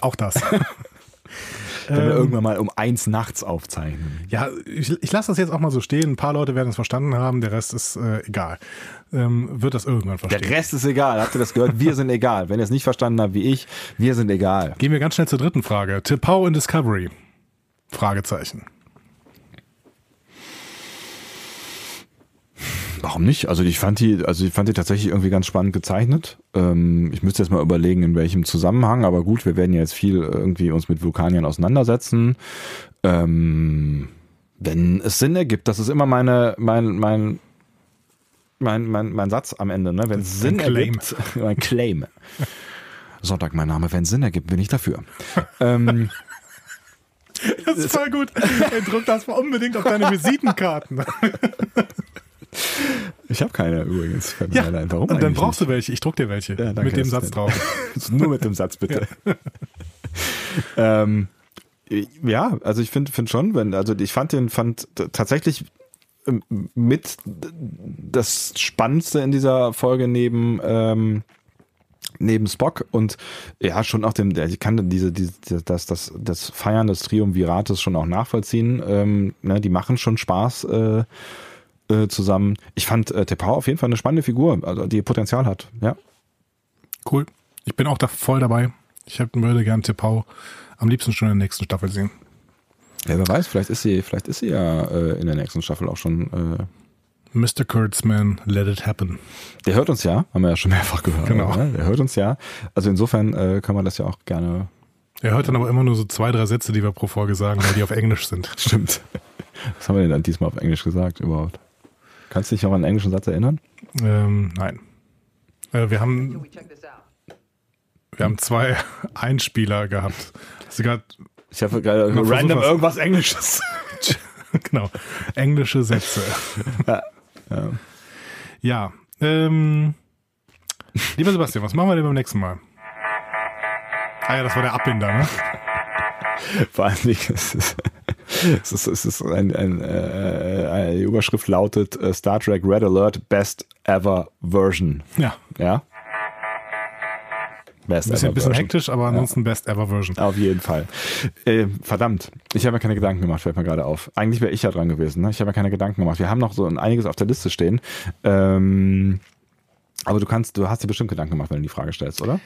Auch das. wenn wir Ähm, irgendwann mal um eins nachts aufzeichnen. Ja, ich, ich lasse das jetzt auch mal so stehen. Ein paar Leute werden es verstanden haben, der Rest ist äh, egal. Ähm, wird das irgendwann Der verstehen. Rest ist egal. Habt ihr das gehört? Wir sind egal. Wenn ihr es nicht verstanden habt wie ich, wir sind egal. Gehen wir ganz schnell zur dritten Frage. Tipau in Discovery? Fragezeichen. Warum nicht? Also ich fand die, also ich fand die tatsächlich irgendwie ganz spannend gezeichnet. Ähm, ich müsste jetzt mal überlegen, in welchem Zusammenhang, aber gut, wir werden ja jetzt viel irgendwie uns mit Vulkaniern auseinandersetzen. Ähm, wenn es Sinn ergibt, das ist immer meine, mein, mein, mein, mein, mein Satz am Ende, ne? Wenn es Sinn Claim. ergibt, mein Claim. Sonntag mein Name, wenn es Sinn ergibt, bin ich dafür. ähm, Das ist voll gut. Ey, druck das mal unbedingt auf deine Visitenkarten. ich habe keine übrigens. Ja, ein. Warum und dann brauchst du welche. Ich druck dir welche. Ja, danke, mit dem Satz drauf. nicht? Nur mit dem Satz, bitte. ähm, ja, also ich finde find schon, wenn, also ich fand den, fand tatsächlich ähm, mit das Spannendste in dieser Folge neben ähm, neben Spock und ja schon auch dem, ich kann diese, diese das, das, das Feiern des Triumvirates schon auch nachvollziehen. Ähm, ne, die machen schon Spaß äh, äh, zusammen. Ich fand äh, Tepau auf jeden Fall eine spannende Figur, also die Potenzial hat. Ja. Cool. Ich bin auch da voll dabei. Ich hab, würde gern Tepau am liebsten schon in der nächsten Staffel sehen. Ja, wer weiß, vielleicht ist sie, vielleicht ist sie ja äh, in der nächsten Staffel auch schon. Äh Mr. Kurtzman, let it happen. Der hört uns ja, haben wir ja schon mehrfach gehört. Genau. Ne? Der hört uns ja. Also insofern äh, kann man das ja auch gerne. Er hört dann aber immer nur so zwei, drei Sätze, die wir pro Folge sagen, weil die auf Englisch sind. Stimmt. Was haben wir denn dann diesmal auf Englisch gesagt überhaupt? Kannst du dich noch an einen englischen Satz erinnern? Ähm, nein. Äh, wir haben wir haben zwei Einspieler gehabt. Hast du gerade Ich habe gerade random was. irgendwas Englisches. genau englische Sätze. Ja. Ja. Ja. Ähm, lieber Sebastian, was machen wir denn beim nächsten Mal? Ah ja, das war der Abbinder, ne? Vor es ist, es ist, es ist ein, ein, äh, eine die Überschrift lautet äh, Star Trek Red Alert Best Ever Version. Ja. Ja? Best bisschen, Ever bisschen Version. hektisch, aber ansonsten Best Ever Version. Auf jeden Fall. Äh, verdammt, ich habe mir keine Gedanken gemacht, fällt mir gerade auf. Eigentlich wäre ich ja dran gewesen. Ne? Ich habe mir keine Gedanken gemacht. Wir haben noch so ein- einiges auf der Liste stehen. Ähm, aber du kannst, du hast dir bestimmt Gedanken gemacht, wenn du die Frage stellst, oder?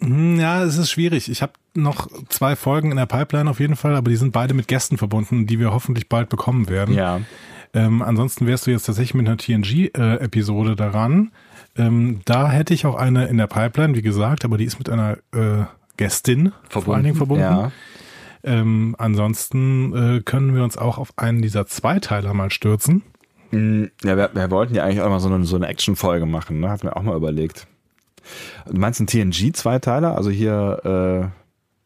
Hm, Ja, es ist schwierig. Ich habe noch zwei Folgen in der Pipeline auf jeden Fall, aber die sind beide mit Gästen verbunden, die wir hoffentlich bald bekommen werden. Ja. Ähm, ansonsten wärst du jetzt tatsächlich mit einer TNG-Episode daran. Ähm, da hätte ich auch eine in der Pipeline, wie gesagt, aber die ist mit einer äh, Gästin vor allen Dingen verbunden. Ja. Ähm, ansonsten äh, können wir uns auch auf einen dieser Zweiteiler mal stürzen. Mm, Ja, wir, wir wollten ja eigentlich auch mal so eine, so eine Action-Folge machen, ne? Hatten wir auch mal überlegt. Du meinst einen TNG-Zweiteiler? Also hier, äh,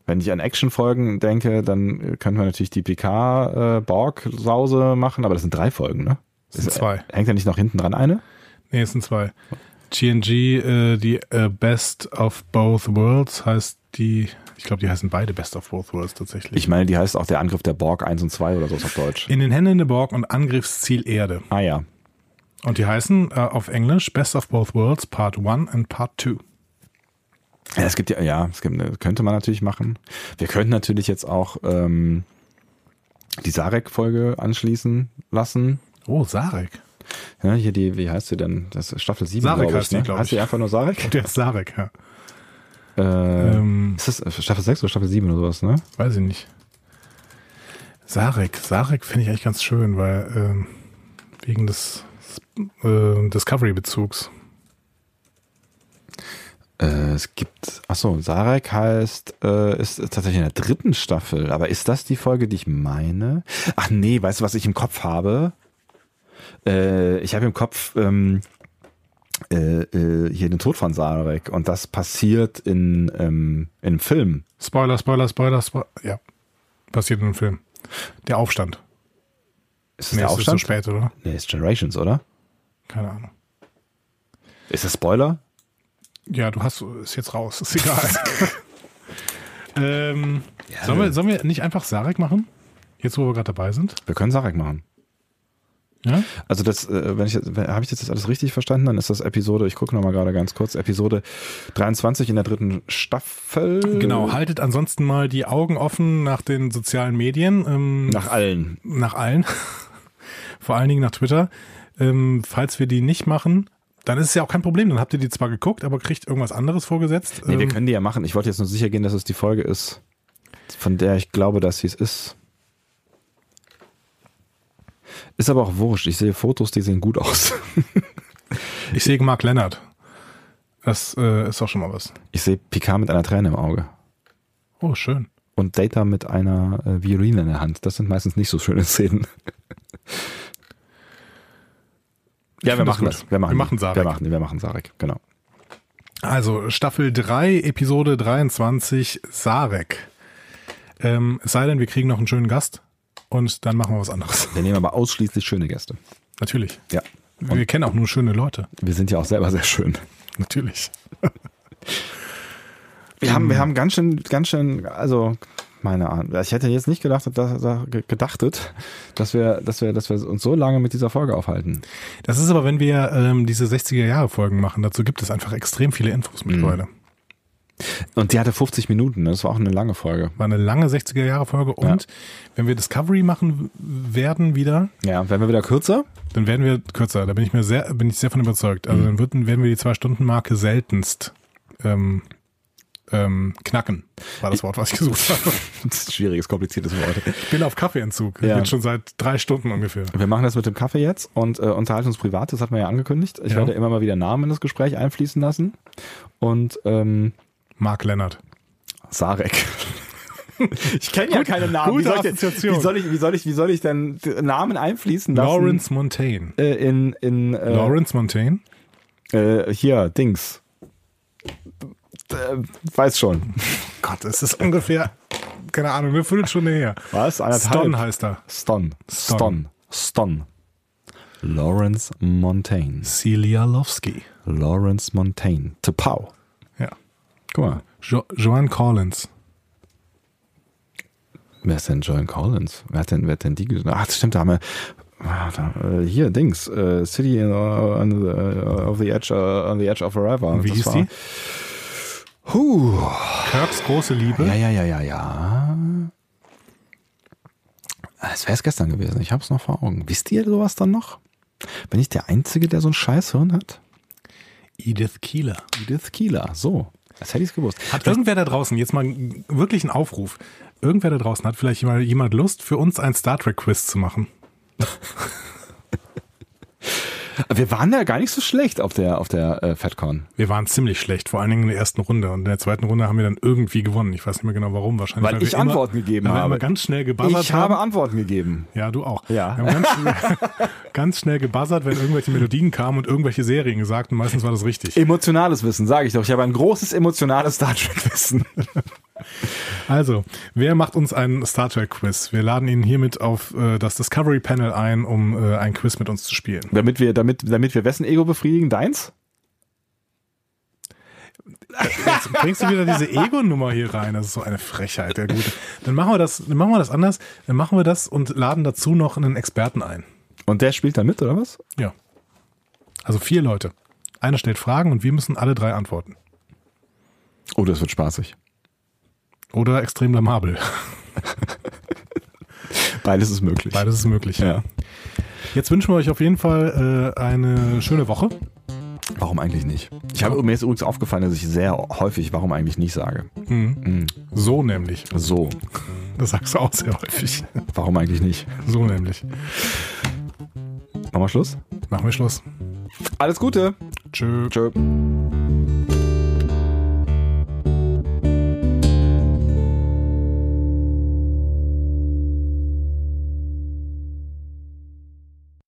wenn ich an Action-Folgen denke, dann äh, könnten wir natürlich die PK-Borg-Sause machen, aber das sind drei Folgen, ne? Das sind zwei. Hängt ja nicht noch hinten dran eine? Nee, es sind zwei. TNG, äh, die äh, Best of Both Worlds heißt die, ich glaube, die heißen beide Best of Both Worlds tatsächlich. Ich meine, die heißt auch der Angriff der Borg 1 und 2 oder so auf Deutsch. in den Händen der Borg und Angriffsziel Erde. Ah ja. Und die heißen äh, auf Englisch Best of Both Worlds Part 1 and Part 2. Ja, es gibt ja, ja, es gibt, könnte man natürlich machen. Wir könnten natürlich jetzt auch ähm, die Sarek-Folge anschließen lassen. Oh, Sarek. Ja, hier die, wie heißt sie denn? Das ist Staffel 7, Sarek glaube ich. heißt die, ne? heißt die einfach nur Sarek? Der ist Sarek, ja. Äh, Ähm, ist das äh, Staffel 6 oder Staffel 7 oder sowas, ne? weiß ich nicht. Sarek. Sarek finde ich eigentlich ganz schön, weil ähm, wegen des äh, Discovery-Bezugs. Äh, es gibt, achso, Sarek heißt, äh, ist tatsächlich in der dritten Staffel. Aber ist das die Folge, die ich meine? Ach nee, weißt du, was ich im Kopf habe? Äh, ich habe im Kopf ähm, äh, äh, hier den Tod von Sarek und das passiert in, ähm, in einem Film. Spoiler, Spoiler, Spoiler, Spoiler. Ja. Passiert in einem Film. Der Aufstand. Ist das Nee, der es ist Aufstand? zu spät, oder? Nee, ist Generations, oder? Keine Ahnung. Ist das Spoiler? Ja, du hast, ist jetzt raus, ist egal. ähm, sollen, wir, sollen wir nicht einfach Sarek machen? Jetzt, wo wir gerade dabei sind? Wir können Sarek machen. Ja? Also das, äh, wenn ich habe ich jetzt das alles richtig verstanden, dann ist das Episode, ich gucke nochmal gerade ganz kurz, Episode 23 in der dritten Staffel. Genau, haltet ansonsten mal die Augen offen nach den sozialen Medien. Ähm, Nach allen. nach allen. Vor allen Dingen nach Twitter. Ähm, falls wir die nicht machen, dann ist es ja auch kein Problem. Dann habt ihr die zwar geguckt, aber kriegt irgendwas anderes vorgesetzt. Nee, wir Ähm, können die ja machen. Ich wollte jetzt nur sicher gehen, dass es die Folge ist, von der ich glaube, dass sie es ist. Ist aber auch wurscht. Ich sehe Fotos, die sehen gut aus. ich sehe Mark Lennart. Das äh, ist doch schon mal was. Ich sehe Picard mit einer Träne im Auge. Oh, schön. Und Data mit einer äh, Violine in der Hand. Das sind meistens nicht so schöne Szenen. Ja, wir das machen das. Wir machen, Wir machen. Sarek. Wir machen, wir machen Sarek, genau. Also Staffel 3, Episode 23, Sarek. Ähm, es sei denn, wir kriegen noch einen schönen Gast und dann machen wir was anderes. Wir nehmen aber ausschließlich schöne Gäste. Natürlich. Ja. Wir kennen auch nur schöne Leute. Wir sind ja auch selber sehr schön. Natürlich. Wir haben, wir haben ganz schön, ganz schön, also meine Ahnung. Ich hätte jetzt nicht gedacht, dass, gedachtet, dass wir, dass wir, dass wir uns so lange mit dieser Folge aufhalten. Das ist aber, wenn wir ähm, diese 60er Jahre Folgen machen, dazu gibt es einfach extrem viele Infos mittlerweile. Und die hatte 50 Minuten, ne? das war auch eine lange Folge. War eine lange 60er Jahre Folge und wenn wir Discovery machen werden wieder, Ja, werden wir wieder kürzer? dann werden wir kürzer. Da bin ich mir sehr, bin ich sehr von überzeugt. Also dann würden, werden wir die zwei Stunden Marke seltenst ähm, ähm, knacken. War das Wort, was ich gesucht habe. Das ist ein schwieriges, kompliziertes Wort. Ich bin auf Kaffeeentzug. Ich Ja. bin schon seit drei Stunden ungefähr. Wir machen das mit dem Kaffee jetzt und äh, unterhalten uns privat, das hat man ja angekündigt. Ich Ja. werde immer mal wieder Namen in das Gespräch einfließen lassen. Und ähm, Mark Lennart. Sarek. Ich kenne ja keine Namen. wie, soll ich wie soll ich, wie soll ich, wie soll ich denn Namen einfließen lassen? Lawrence Montaigne. Äh, in in äh, Lawrence Montaigne? äh, hier Dings. Äh, weiß schon. Gott, es ist ungefähr, keine Ahnung, eine Viertelstunde her. Was? Anderthalb? Ston heißt er. Ston. Ston. Ston. Ston. Lawrence Montaigne. Celialowski. Lawrence Montaigne. Tepau. Guck mal. Jo Joanne Collins. Wer ist denn Joan Collins? Wer hat denn, wer hat denn die? ge- Ach, das stimmt, da haben wir. ah, Da, äh, hier, Dings. Äh, City in, uh, on the, uh, of the edge, uh, on the edge of forever. Wie Das hieß war- die? Huh. Kirks große Liebe. Ja, ja, ja, ja, ja. Es wäre es gestern gewesen. Ich habe es noch vor Augen. Wisst ihr sowas dann noch? Bin ich der Einzige, der so ein Scheißhirn hat? Edith Keeler. Edith Kieler. So. Als hätte ich gewusst. Hat irgendwer da draußen, jetzt mal wirklich ein Aufruf, irgendwer da draußen hat vielleicht mal jemand Lust, für uns ein Star Trek Quiz zu machen? Wir waren ja gar nicht so schlecht auf der, auf der äh, FatCon. Wir waren ziemlich schlecht, vor allen Dingen in der ersten Runde. Und in der zweiten Runde haben wir dann irgendwie gewonnen. Ich weiß nicht mehr genau warum. Wahrscheinlich, Weil wir ich immer- Antworten gegeben weil wir habe. immer ganz schnell gebuzzert Ich habe haben. Antworten gegeben. Ja, du auch. Ja. Wir haben ganz, ganz schnell gebuzzert, wenn irgendwelche Melodien kamen und irgendwelche Serien gesagt. Und meistens war das richtig. Emotionales Wissen, sage ich doch. Ich habe ein großes emotionales Star Trek-Wissen. Also, wer macht uns einen Star Trek Quiz? Wir laden ihn hiermit auf äh, das Discovery Panel ein, um äh, ein Quiz mit uns zu spielen. damit wir, damit, damit wir wessen Ego befriedigen? Deins? Jetzt bringst du wieder diese Ego-Nummer hier rein. Das ist so eine Frechheit, der Gute. Dann machen wir das, dann machen wir das anders. Dann machen wir das und laden dazu noch einen Experten ein. Und der spielt dann mit, oder was? Ja. Also vier Leute. Einer stellt Fragen und wir müssen alle drei antworten. Oh, das wird spaßig. Oder extrem blamabel. Beides ist möglich. Beides ist möglich. Ja. Jetzt wünschen wir euch auf jeden Fall äh, eine schöne Woche. Warum eigentlich nicht? Ich habe mir ist übrigens aufgefallen, dass ich sehr häufig warum eigentlich nicht sage. So nämlich. So, Das sagst du auch sehr häufig. warum eigentlich nicht? So nämlich. Machen wir Schluss? Machen wir Schluss. Alles Gute. Tschö. Tschö.